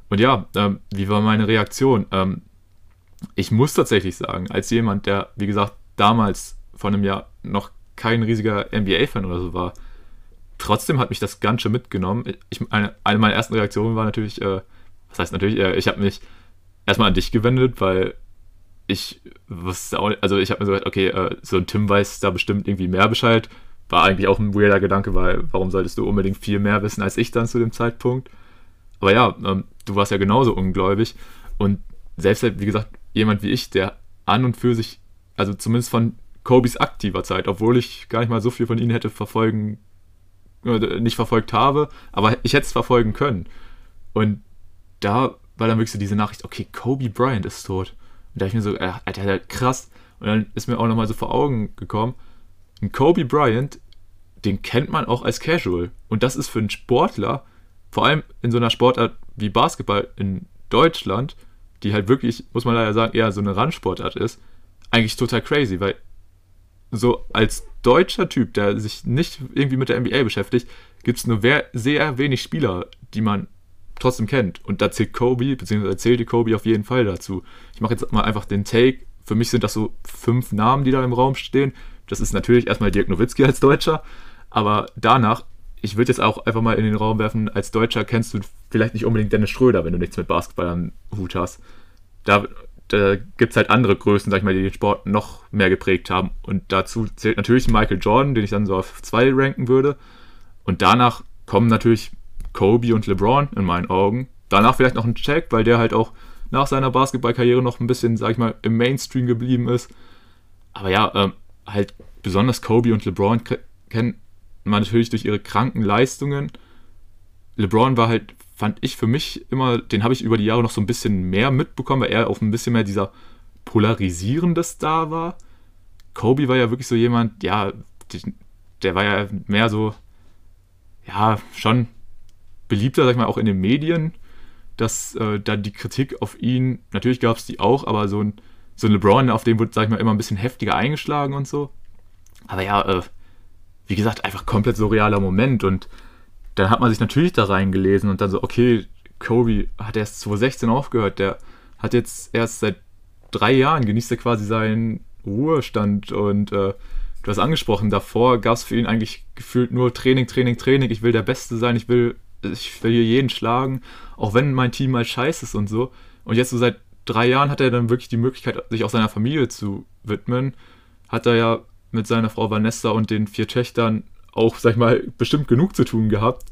Und ja, ähm, wie war meine Reaktion? Ähm, ich muss tatsächlich sagen, als jemand, der, wie gesagt, damals vor einem Jahr noch kein riesiger NBA-Fan oder so war, trotzdem hat mich das ganz schön mitgenommen. Ich, eine, eine meiner ersten Reaktionen war natürlich, äh, was heißt natürlich, äh, ich habe mich erstmal an dich gewendet, weil ich wusste auch, also ich habe mir so gedacht, okay, äh, so ein Tim weiß da bestimmt irgendwie mehr Bescheid. War eigentlich auch ein weirder Gedanke, weil warum solltest du unbedingt viel mehr wissen als ich dann zu dem Zeitpunkt? Aber ja, ähm, du warst ja genauso ungläubig und selbst, wie gesagt, jemand wie ich, der an und für sich, also zumindest von Kobys aktiver Zeit, obwohl ich gar nicht mal so viel von ihnen hätte verfolgen, äh, nicht verfolgt habe, aber ich hätte es verfolgen können. Und da war dann wirklich so diese Nachricht, okay, Kobe Bryant ist tot. Und da habe ich mir so, äh, Alter, krass. Und dann ist mir auch nochmal so vor Augen gekommen, ein Kobe Bryant, den kennt man auch als Casual. Und das ist für einen Sportler, vor allem in so einer Sportart wie Basketball in Deutschland, die halt wirklich, muss man leider sagen, eher so eine Randsportart ist, eigentlich total crazy, weil so als deutscher Typ, der sich nicht irgendwie mit der NBA beschäftigt, gibt es nur sehr wenig Spieler, die man trotzdem kennt. Und da zählt Kobe, beziehungsweise zählt die Kobe auf jeden Fall dazu. Ich mache jetzt mal einfach den Take. Für mich sind das so fünf Namen, die da im Raum stehen. Das ist natürlich erstmal Dirk Nowitzki als Deutscher, aber danach, ich würde jetzt auch einfach mal in den Raum werfen, als Deutscher kennst du vielleicht nicht unbedingt Dennis Schröder, wenn du nichts mit Basketball am Hut hast. Da, da gibt es halt andere Größen, sag ich mal, die den Sport noch mehr geprägt haben. Und dazu zählt natürlich Michael Jordan, den ich dann so auf zwei ranken würde. Und danach kommen natürlich Kobe und LeBron in meinen Augen. Danach vielleicht noch ein Check, weil der halt auch nach seiner Basketballkarriere noch ein bisschen, sag ich mal, im Mainstream geblieben ist. Aber ja, ähm, halt besonders Kobe und LeBron kennt man natürlich durch ihre kranken Leistungen. LeBron war halt, fand ich für mich immer, den habe ich über die Jahre noch so ein bisschen mehr mitbekommen, weil er auch ein bisschen mehr dieser polarisierende Star war. Kobe war ja wirklich so jemand, ja, der war ja mehr so, ja, schon beliebter, sag ich mal, auch in den Medien, dass äh, da die Kritik auf ihn, natürlich gab es die auch, aber so ein, so ein LeBron, auf den wurde, sag ich mal, immer ein bisschen heftiger eingeschlagen und so. Aber ja, äh, wie gesagt, einfach komplett surrealer Moment und dann hat man sich natürlich da reingelesen und dann so, okay, Kobe hat erst 2016 aufgehört, der hat jetzt erst seit drei Jahren genießt er quasi seinen Ruhestand und äh, du hast angesprochen, davor gab es für ihn eigentlich gefühlt nur Training, Training, Training, ich will der Beste sein, ich will ich will hier jeden schlagen, auch wenn mein Team mal scheiße ist und so. Und jetzt so seit drei Jahren hat er dann wirklich die Möglichkeit, sich auch seiner Familie zu widmen. Hat er ja mit seiner Frau Vanessa und den vier Töchtern auch, sag ich mal, bestimmt genug zu tun gehabt.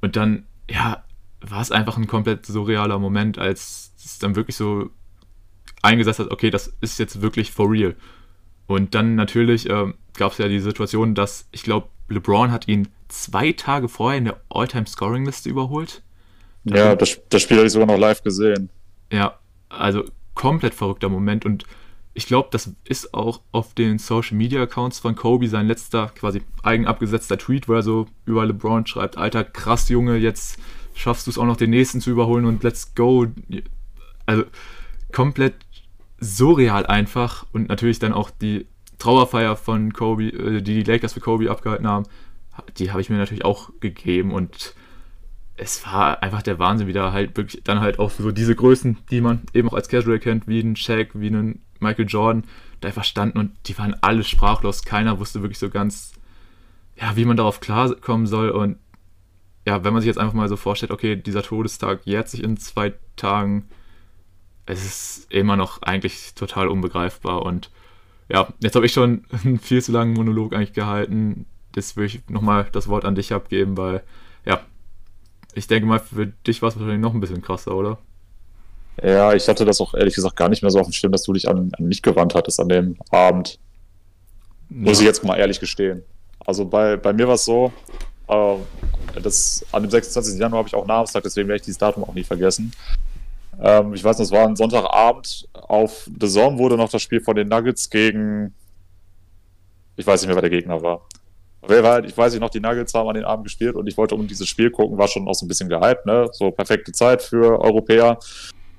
Und dann, ja, war es einfach ein komplett surrealer Moment, als es dann wirklich so eingesetzt hat, okay, das ist jetzt wirklich for real. Und dann natürlich äh, gab es ja die Situation, dass ich glaube, LeBron hat ihn zwei Tage vorher in der All-Time-Scoring-Liste überholt. Ja, das, das Spiel habe ich sogar noch live gesehen. Ja, also komplett verrückter Moment und ich glaube, das ist auch auf den Social Media Accounts von Kobe sein letzter, quasi eigen abgesetzter Tweet, wo er so über LeBron schreibt: Alter, krass, Junge, jetzt schaffst du es auch noch den nächsten zu überholen und let's go. Also komplett surreal einfach und natürlich dann auch die Trauerfeier von Kobe, äh, die die Lakers für Kobe abgehalten haben, die habe ich mir natürlich auch gegeben und es war einfach der Wahnsinn, wie da halt wirklich dann halt auch so diese Größen, die man eben auch als Casual kennt, wie ein Shaq, wie ein Michael Jordan, da einfach standen und die waren alle sprachlos. Keiner wusste wirklich so ganz, ja, wie man darauf klarkommen soll. Und ja, wenn man sich jetzt einfach mal so vorstellt, okay, dieser Todestag jährt sich in zwei Tagen, es ist immer noch eigentlich total unbegreifbar. Und ja, jetzt habe ich schon einen viel zu langen Monolog eigentlich gehalten. Jetzt will ich nochmal das Wort an dich abgeben, weil ja, ich denke mal, für dich war es wahrscheinlich noch ein bisschen krasser, oder? Ja, ich hatte das auch ehrlich gesagt gar nicht mehr so auf dem Schirm, dass du dich an, an mich gewandt hattest an dem Abend. Ja. Muss ich jetzt mal ehrlich gestehen. Also bei, bei mir war es so, äh, das, an dem 26. Januar habe ich auch Namenstag, deswegen werde ich dieses Datum auch nie vergessen. Ähm, ich weiß noch, es war ein Sonntagabend. Auf The Zone wurde noch das Spiel von den Nuggets gegen. Ich weiß nicht mehr, wer der Gegner war. Halt, ich weiß nicht noch, die Nuggets haben an den Abend gespielt und ich wollte um dieses Spiel gucken, war schon auch so ein bisschen gehypt, ne? So perfekte Zeit für Europäer.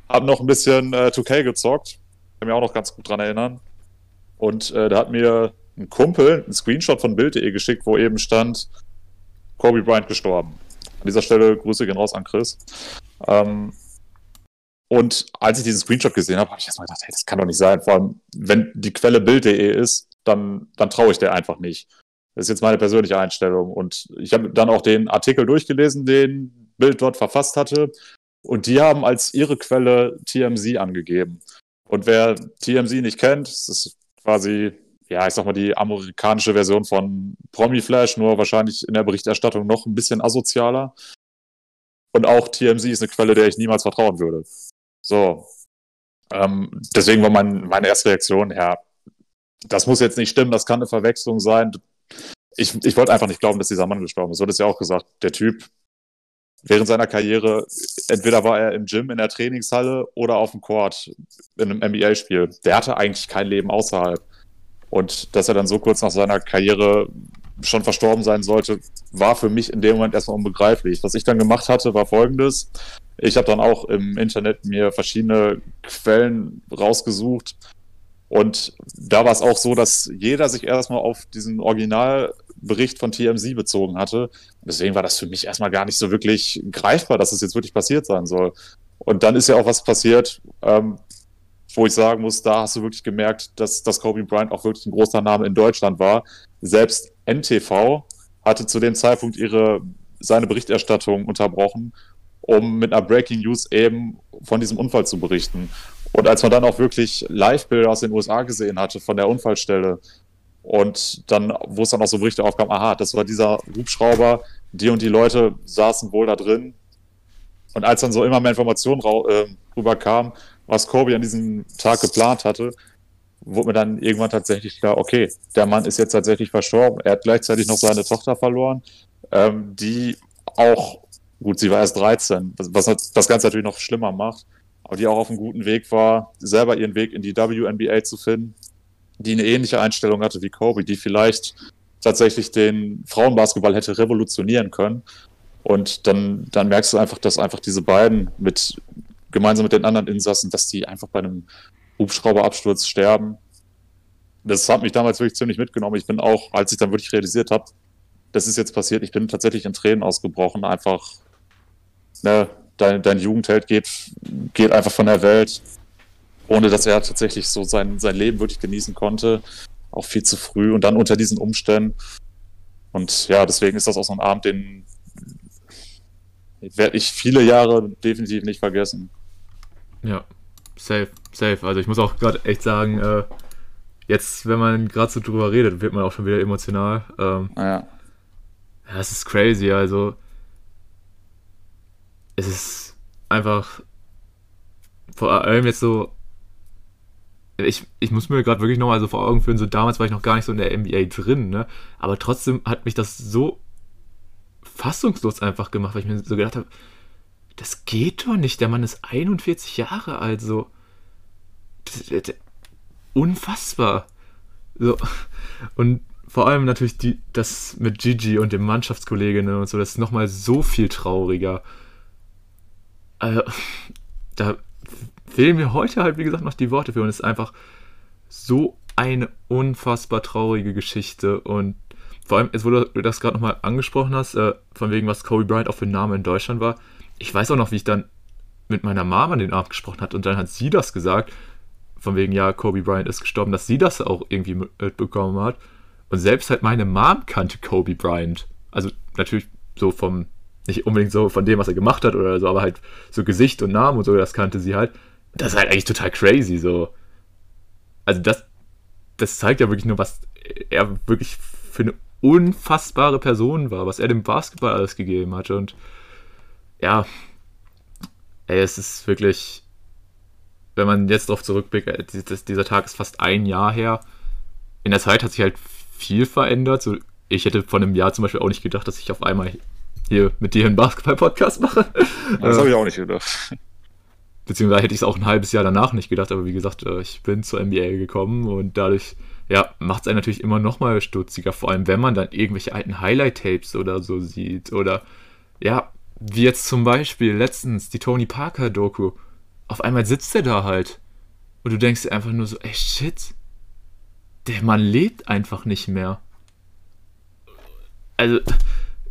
Haben noch ein bisschen äh, 2K gezockt. Kann mich auch noch ganz gut dran erinnern. Und äh, da hat mir ein Kumpel einen Screenshot von Bild.de geschickt, wo eben stand, Kobe Bryant gestorben. An dieser Stelle Grüße gehen raus an Chris. Ähm, und als ich diesen Screenshot gesehen habe, habe ich erstmal gedacht, hey, das kann doch nicht sein. Vor allem, wenn die Quelle Bild.de ist, dann, dann traue ich der einfach nicht. Das ist jetzt meine persönliche Einstellung. Und ich habe dann auch den Artikel durchgelesen, den Bild dort verfasst hatte. Und die haben als ihre Quelle TMZ angegeben. Und wer TMZ nicht kennt, das ist quasi, ja, ich sag mal, die amerikanische Version von Promi Flash, nur wahrscheinlich in der Berichterstattung noch ein bisschen asozialer. Und auch TMZ ist eine Quelle, der ich niemals vertrauen würde. So. Ähm, deswegen war mein, meine erste Reaktion, ja, das muss jetzt nicht stimmen, das kann eine Verwechslung sein. Ich, ich wollte einfach nicht glauben, dass dieser Mann gestorben ist. So hat ja auch gesagt. Der Typ, während seiner Karriere, entweder war er im Gym, in der Trainingshalle oder auf dem Court in einem NBA-Spiel. Der hatte eigentlich kein Leben außerhalb. Und dass er dann so kurz nach seiner Karriere schon verstorben sein sollte, war für mich in dem Moment erstmal unbegreiflich. Was ich dann gemacht hatte, war folgendes. Ich habe dann auch im Internet mir verschiedene Quellen rausgesucht. Und da war es auch so, dass jeder sich erstmal auf diesen Originalbericht von TMZ bezogen hatte. Deswegen war das für mich erstmal gar nicht so wirklich greifbar, dass es das jetzt wirklich passiert sein soll. Und dann ist ja auch was passiert, ähm, wo ich sagen muss, da hast du wirklich gemerkt, dass, dass Kobe Bryant auch wirklich ein großer Name in Deutschland war. Selbst NTV hatte zu dem Zeitpunkt ihre, seine Berichterstattung unterbrochen, um mit einer Breaking News eben von diesem Unfall zu berichten. Und als man dann auch wirklich Live-Bilder aus den USA gesehen hatte von der Unfallstelle und dann, wo es dann auch so Berichte aufkam, aha, das war dieser Hubschrauber, die und die Leute saßen wohl da drin. Und als dann so immer mehr Informationen äh, rüberkam, was Kobe an diesem Tag geplant hatte, wurde mir dann irgendwann tatsächlich klar, okay, der Mann ist jetzt tatsächlich verstorben. Er hat gleichzeitig noch seine Tochter verloren, ähm, die auch, gut, sie war erst 13, was das Ganze natürlich noch schlimmer macht, aber die auch auf einem guten Weg war, selber ihren Weg in die WNBA zu finden, die eine ähnliche Einstellung hatte wie Kobe, die vielleicht tatsächlich den Frauenbasketball hätte revolutionieren können. Und dann, dann merkst du einfach, dass einfach diese beiden mit gemeinsam mit den anderen Insassen, dass die einfach bei einem Hubschrauberabsturz sterben. Das hat mich damals wirklich ziemlich mitgenommen. Ich bin auch, als ich dann wirklich realisiert habe, das ist jetzt passiert, ich bin tatsächlich in Tränen ausgebrochen. Einfach, ne, dein, dein Jugendheld geht, geht einfach von der Welt, ohne dass er tatsächlich so sein, sein Leben wirklich genießen konnte. Auch viel zu früh und dann unter diesen Umständen. Und ja, deswegen ist das auch so ein Abend, den werde ich viele Jahre definitiv nicht vergessen. Ja, safe, safe. Also ich muss auch gerade echt sagen, äh, jetzt, wenn man gerade so drüber redet, wird man auch schon wieder emotional. Ähm, ja. Ja, es ist crazy. Also es ist einfach vor allem jetzt so. Ich, ich muss mir gerade wirklich nochmal so vor Augen führen, so damals war ich noch gar nicht so in der NBA drin, ne? Aber trotzdem hat mich das so fassungslos einfach gemacht, weil ich mir so gedacht habe, das geht doch nicht. Der Mann ist 41 Jahre alt, so. Das, das, unfassbar. So. Und vor allem natürlich die, das mit Gigi und den Mannschaftskolleginnen und so, das ist nochmal so viel trauriger. Also, da fehlen mir heute halt, wie gesagt, noch die Worte für. Und es ist einfach so eine unfassbar traurige Geschichte. Und vor allem, jetzt wo du das gerade nochmal angesprochen hast, äh, von wegen, was Kobe Bryant auch für ein Name in Deutschland war, ich weiß auch noch, wie ich dann mit meiner Mama den Abend gesprochen hat und dann hat sie das gesagt, von wegen, ja, Kobe Bryant ist gestorben, dass sie das auch irgendwie mitbekommen hat. Und selbst halt meine Mom kannte Kobe Bryant. Also natürlich so vom, nicht unbedingt so von dem, was er gemacht hat oder so, aber halt so Gesicht und Namen und so, das kannte sie halt. Das ist halt eigentlich total crazy, so. Also das, das zeigt ja wirklich nur, was er wirklich für eine unfassbare Person war, was er dem Basketball alles gegeben hat. Und ja, ey, es ist wirklich, wenn man jetzt darauf zurückblickt, äh, dieser Tag ist fast ein Jahr her. In der Zeit hat sich halt viel verändert. So, ich hätte vor einem Jahr zum Beispiel auch nicht gedacht, dass ich auf einmal hier mit dir einen Basketball-Podcast mache. Das habe ich auch nicht gedacht. Beziehungsweise hätte ich es auch ein halbes Jahr danach nicht gedacht, aber wie gesagt, äh, ich bin zur NBA gekommen und dadurch ja, macht es einen natürlich immer noch mal stutziger, vor allem wenn man dann irgendwelche alten Highlight-Tapes oder so sieht oder ja, wie jetzt zum Beispiel letztens die Tony Parker-Doku. Auf einmal sitzt er da halt und du denkst dir einfach nur so, ey shit, der Mann lebt einfach nicht mehr. Also,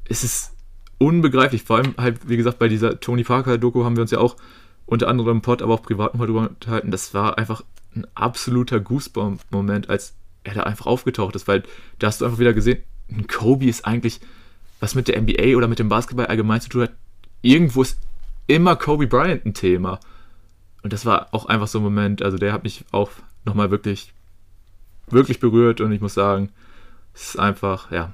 es ist unbegreiflich, vor allem halt, wie gesagt, bei dieser Tony Parker-Doku haben wir uns ja auch unter anderem im Pod, aber auch privat mal drüber unterhalten. Das war einfach ein absoluter Goosebump-Moment, als er da einfach aufgetaucht ist, weil da hast du einfach wieder gesehen, ein Kobe ist eigentlich, was mit der NBA oder mit dem Basketball allgemein zu tun hat, irgendwo ist immer Kobe Bryant ein Thema. Und das war auch einfach so ein Moment, also der hat mich auch nochmal wirklich, wirklich berührt und ich muss sagen, es ist einfach, ja,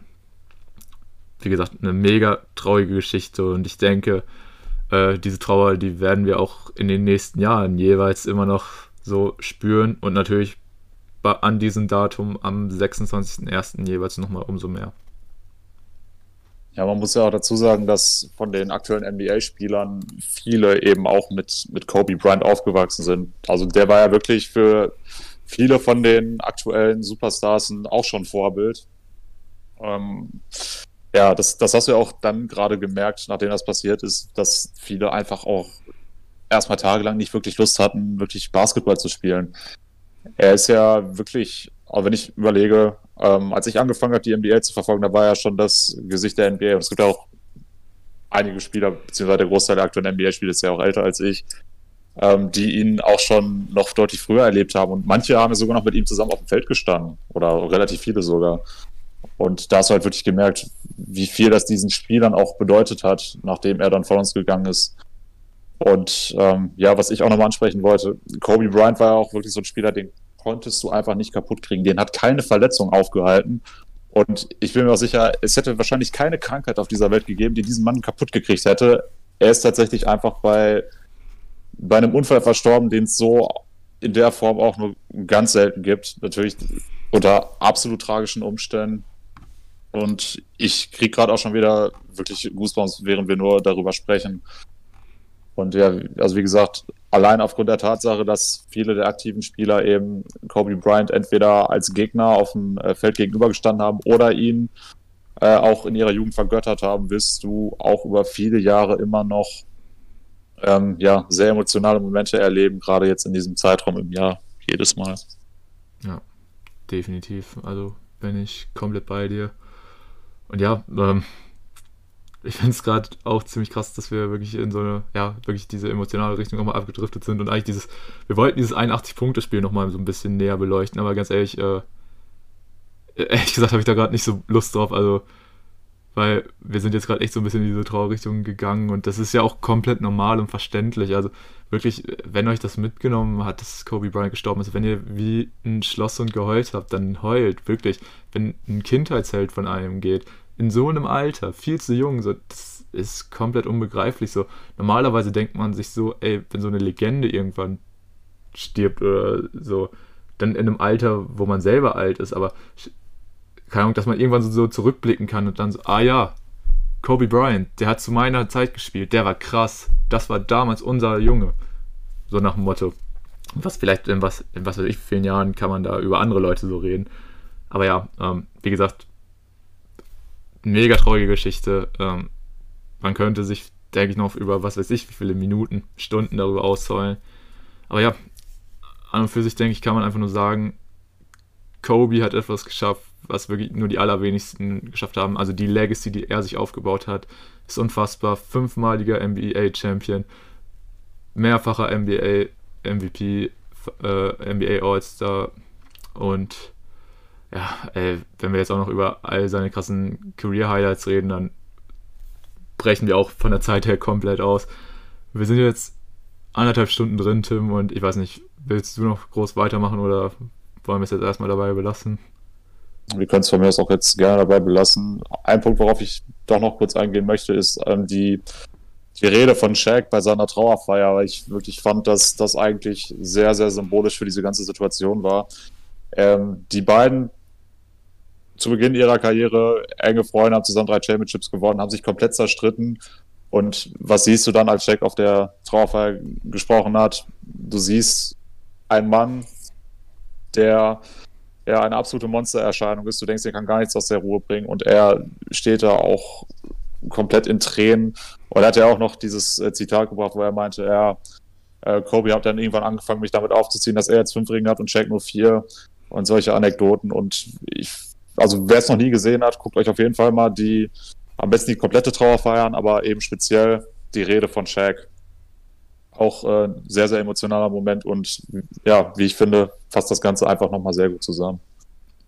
wie gesagt, eine mega traurige Geschichte und ich denke, äh, diese Trauer, die werden wir auch in den nächsten Jahren jeweils immer noch so spüren und natürlich an diesem Datum am 26.01. jeweils nochmal umso mehr. Ja, man muss ja auch dazu sagen, dass von den aktuellen NBA-Spielern viele eben auch mit, mit Kobe Bryant aufgewachsen sind. Also der war ja wirklich für viele von den aktuellen Superstars auch schon Vorbild. Ähm, ja, das, das hast du ja auch dann gerade gemerkt, nachdem das passiert ist, dass viele einfach auch erstmal tagelang nicht wirklich Lust hatten, wirklich Basketball zu spielen. Er ist ja wirklich, auch wenn ich überlege, ähm, als ich angefangen habe, die NBA zu verfolgen, da war er schon das Gesicht der NBA. Und es gibt ja auch einige Spieler, beziehungsweise der Großteil der aktuellen NBA-Spieler ist ja auch älter als ich, ähm, die ihn auch schon noch deutlich früher erlebt haben. Und manche haben ja sogar noch mit ihm zusammen auf dem Feld gestanden. Oder relativ viele sogar. Und da hast du halt wirklich gemerkt, wie viel das diesen Spielern auch bedeutet hat, nachdem er dann von uns gegangen ist. Und ähm, ja, was ich auch nochmal ansprechen wollte, Kobe Bryant war ja auch wirklich so ein Spieler, den konntest du einfach nicht kaputt kriegen. Den hat keine Verletzung aufgehalten. Und ich bin mir auch sicher, es hätte wahrscheinlich keine Krankheit auf dieser Welt gegeben, die diesen Mann kaputt gekriegt hätte. Er ist tatsächlich einfach bei, bei einem Unfall verstorben, den es so in der Form auch nur ganz selten gibt. Natürlich unter absolut tragischen Umständen. Und ich kriege gerade auch schon wieder wirklich Goosebumps, während wir nur darüber sprechen. Und ja, also wie gesagt, allein aufgrund der Tatsache, dass viele der aktiven Spieler eben Kobe Bryant entweder als Gegner auf dem äh, Feld gegenübergestanden haben oder ihn äh, auch in ihrer Jugend vergöttert haben, wirst du auch über viele Jahre immer noch ähm, ja, sehr emotionale Momente erleben, gerade jetzt in diesem Zeitraum im Jahr, jedes Mal. Ja, definitiv. Also bin ich komplett bei dir. Und ja, ähm, ich finde es gerade auch ziemlich krass, dass wir wirklich in so eine, ja, wirklich diese emotionale Richtung nochmal abgedriftet sind und eigentlich dieses, wir wollten dieses 81-Punkte-Spiel nochmal so ein bisschen näher beleuchten, aber ganz ehrlich, äh, ehrlich gesagt habe ich da gerade nicht so Lust drauf, also, weil wir sind jetzt gerade echt so ein bisschen in diese Trauerrichtung gegangen und das ist ja auch komplett normal und verständlich, also wirklich, wenn euch das mitgenommen hat, dass Kobe Bryant gestorben ist, wenn ihr wie ein Schloss und geheult habt, dann heult, wirklich, wenn ein Kindheitsheld von einem geht, in so einem Alter, viel zu jung, so, das ist komplett unbegreiflich. So, normalerweise denkt man sich so, ey, wenn so eine Legende irgendwann stirbt oder so, dann in einem Alter, wo man selber alt ist, aber keine Ahnung, dass man irgendwann so, so zurückblicken kann und dann so, ah ja, Kobe Bryant, der hat zu meiner Zeit gespielt, der war krass, das war damals unser Junge. So nach dem Motto. Was vielleicht in was, in was weiß ich, vielen Jahren kann man da über andere Leute so reden. Aber ja, ähm, wie gesagt, mega traurige Geschichte. Ähm, man könnte sich, denke ich, noch über was weiß ich, wie viele Minuten, Stunden darüber auszahlen. Aber ja, an und für sich, denke ich, kann man einfach nur sagen, Kobe hat etwas geschafft, was wirklich nur die allerwenigsten geschafft haben. Also die Legacy, die er sich aufgebaut hat, ist unfassbar. Fünfmaliger NBA-Champion, mehrfacher NBA-MVP, äh, NBA All-Star und ja, ey, wenn wir jetzt auch noch über all seine krassen Career-Highlights reden, dann brechen wir auch von der Zeit her komplett aus. Wir sind jetzt anderthalb Stunden drin, Tim, und ich weiß nicht, willst du noch groß weitermachen oder wollen wir es jetzt erstmal dabei belassen? Wir können es von mir aus auch jetzt gerne dabei belassen. Ein Punkt, worauf ich doch noch kurz eingehen möchte, ist ähm, die, die Rede von Shaq bei seiner Trauerfeier, weil ich wirklich fand, dass das eigentlich sehr, sehr symbolisch für diese ganze Situation war. Ähm, die beiden zu Beginn ihrer Karriere enge Freunde, haben zusammen drei Championships gewonnen, haben sich komplett zerstritten. Und was siehst du dann, als Jack auf der Trauerfeier gesprochen hat? Du siehst einen Mann, der ja eine absolute Monstererscheinung ist. Du denkst, er kann gar nichts aus der Ruhe bringen. Und er steht da auch komplett in Tränen. Und er hat ja auch noch dieses äh, Zitat gebracht, wo er meinte, ja, äh, Kobe hat dann irgendwann angefangen, mich damit aufzuziehen, dass er jetzt fünf Ringe hat und Jack nur vier und solche Anekdoten. Und ich also wer es noch nie gesehen hat, guckt euch auf jeden Fall mal die, am besten die komplette Trauer feiern, aber eben speziell die Rede von Shaq. Auch äh, sehr, sehr emotionaler Moment und ja, wie ich finde, fasst das Ganze einfach nochmal sehr gut zusammen.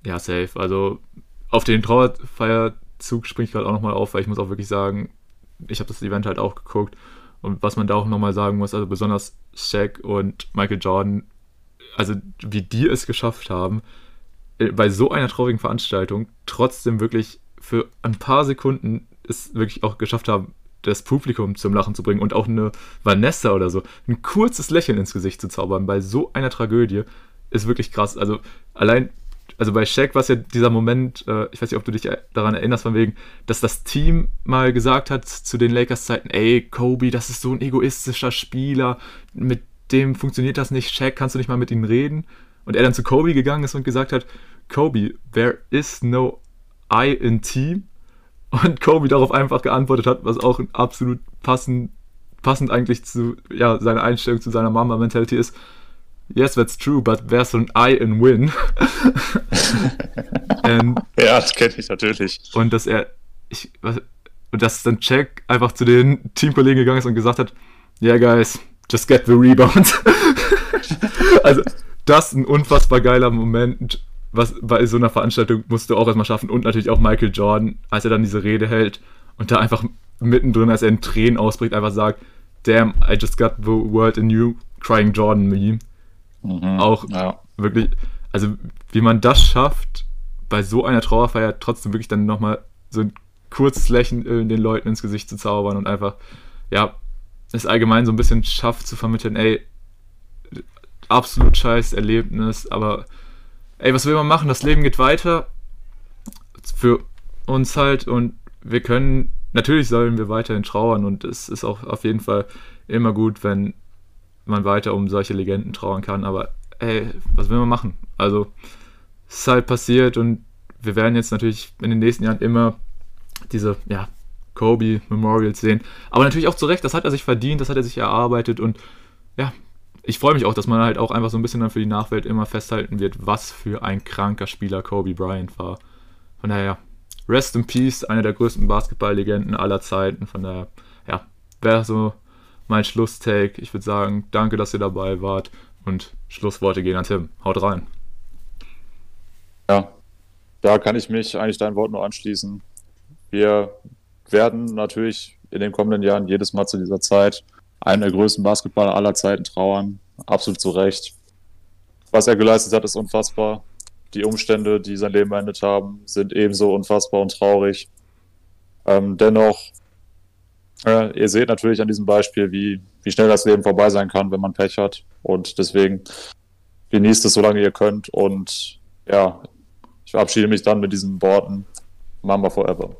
Ja, safe. Also auf den Trauerfeierzug springe ich gerade auch nochmal auf, weil ich muss auch wirklich sagen, ich habe das Event halt auch geguckt und was man da auch nochmal sagen muss, also besonders Shaq und Michael Jordan, also wie die es geschafft haben, äh, bei so einer traurigen Veranstaltung trotzdem wirklich für ein paar Sekunden es wirklich auch geschafft haben, das Publikum zum Lachen zu bringen und auch eine Vanessa oder so ein kurzes Lächeln ins Gesicht zu zaubern bei so einer Tragödie ist wirklich krass. Also allein, also bei Shaq war es ja dieser Moment, äh, ich weiß nicht, ob du dich daran erinnerst, von wegen, dass das Team mal gesagt hat zu den Lakers-Zeiten, ey, Kobe, das ist so ein egoistischer Spieler, mit dem funktioniert das nicht, Shaq, kannst du nicht mal mit ihm reden? Und er dann zu Kobe gegangen ist und gesagt hat, Kobe, there is no I in Team. Und Kobe darauf einfach geantwortet hat, was auch absolut passend, passend eigentlich zu ja, seiner Einstellung zu seiner Mama-Mentality ist. Yes, that's true, but there's an I in Win. ähm, ja, das kenne ich natürlich. Und dass er, ich, was, und dass dann Jack einfach zu den Teamkollegen gegangen ist und gesagt hat, yeah guys, just get the rebound. also, das ist ein unfassbar geiler Moment was bei so einer Veranstaltung musst du auch erstmal schaffen und natürlich auch Michael Jordan, als er dann diese Rede hält und da einfach mittendrin, als er in Tränen ausbricht, einfach sagt, damn, I just got the world a new crying Jordan meme. Mhm, auch ja. wirklich, also wie man das schafft, bei so einer Trauerfeier trotzdem wirklich dann nochmal so ein kurzes Lächeln den Leuten ins Gesicht zu zaubern und einfach, ja, es allgemein so ein bisschen schafft zu vermitteln, ey, absolut scheiß Erlebnis, aber ey, was will man machen? Das Leben geht weiter. Für uns halt und wir können, natürlich sollen wir weiterhin trauern und es ist auch auf jeden Fall immer gut, wenn man weiter um solche Legenden trauern kann, aber ey, was will man machen? Also, es ist halt passiert und wir werden jetzt natürlich in den nächsten Jahren immer diese, ja, Kobe Memorials sehen. Aber natürlich auch zu Recht, das hat er sich verdient, das hat er sich erarbeitet und ja, ich freue mich auch, dass man halt auch einfach so ein bisschen dann für die Nachwelt immer festhalten wird, was für ein kranker Spieler Kobe Bryant war. Von daher, Rest in Peace, einer der größten Basketballlegenden aller Zeiten. Von daher, ja, wäre so mein Schlusstake. Ich würde sagen, danke, dass ihr dabei wart und Schlussworte gehen an Tim. Haut rein. Ja, da kann ich mich eigentlich dein Wort nur anschließen. Wir werden natürlich in den kommenden Jahren jedes Mal zu dieser Zeit einen der größten Basketballer aller Zeiten trauern. Absolut zu Recht. Was er geleistet hat, ist unfassbar. Die Umstände, die sein Leben beendet haben, sind ebenso unfassbar und traurig. Ähm, dennoch, äh, ihr seht natürlich an diesem Beispiel, wie, wie schnell das Leben vorbei sein kann, wenn man Pech hat. Und deswegen genießt es, solange ihr könnt. Und ja, ich verabschiede mich dann mit diesen Worten. Mamba forever.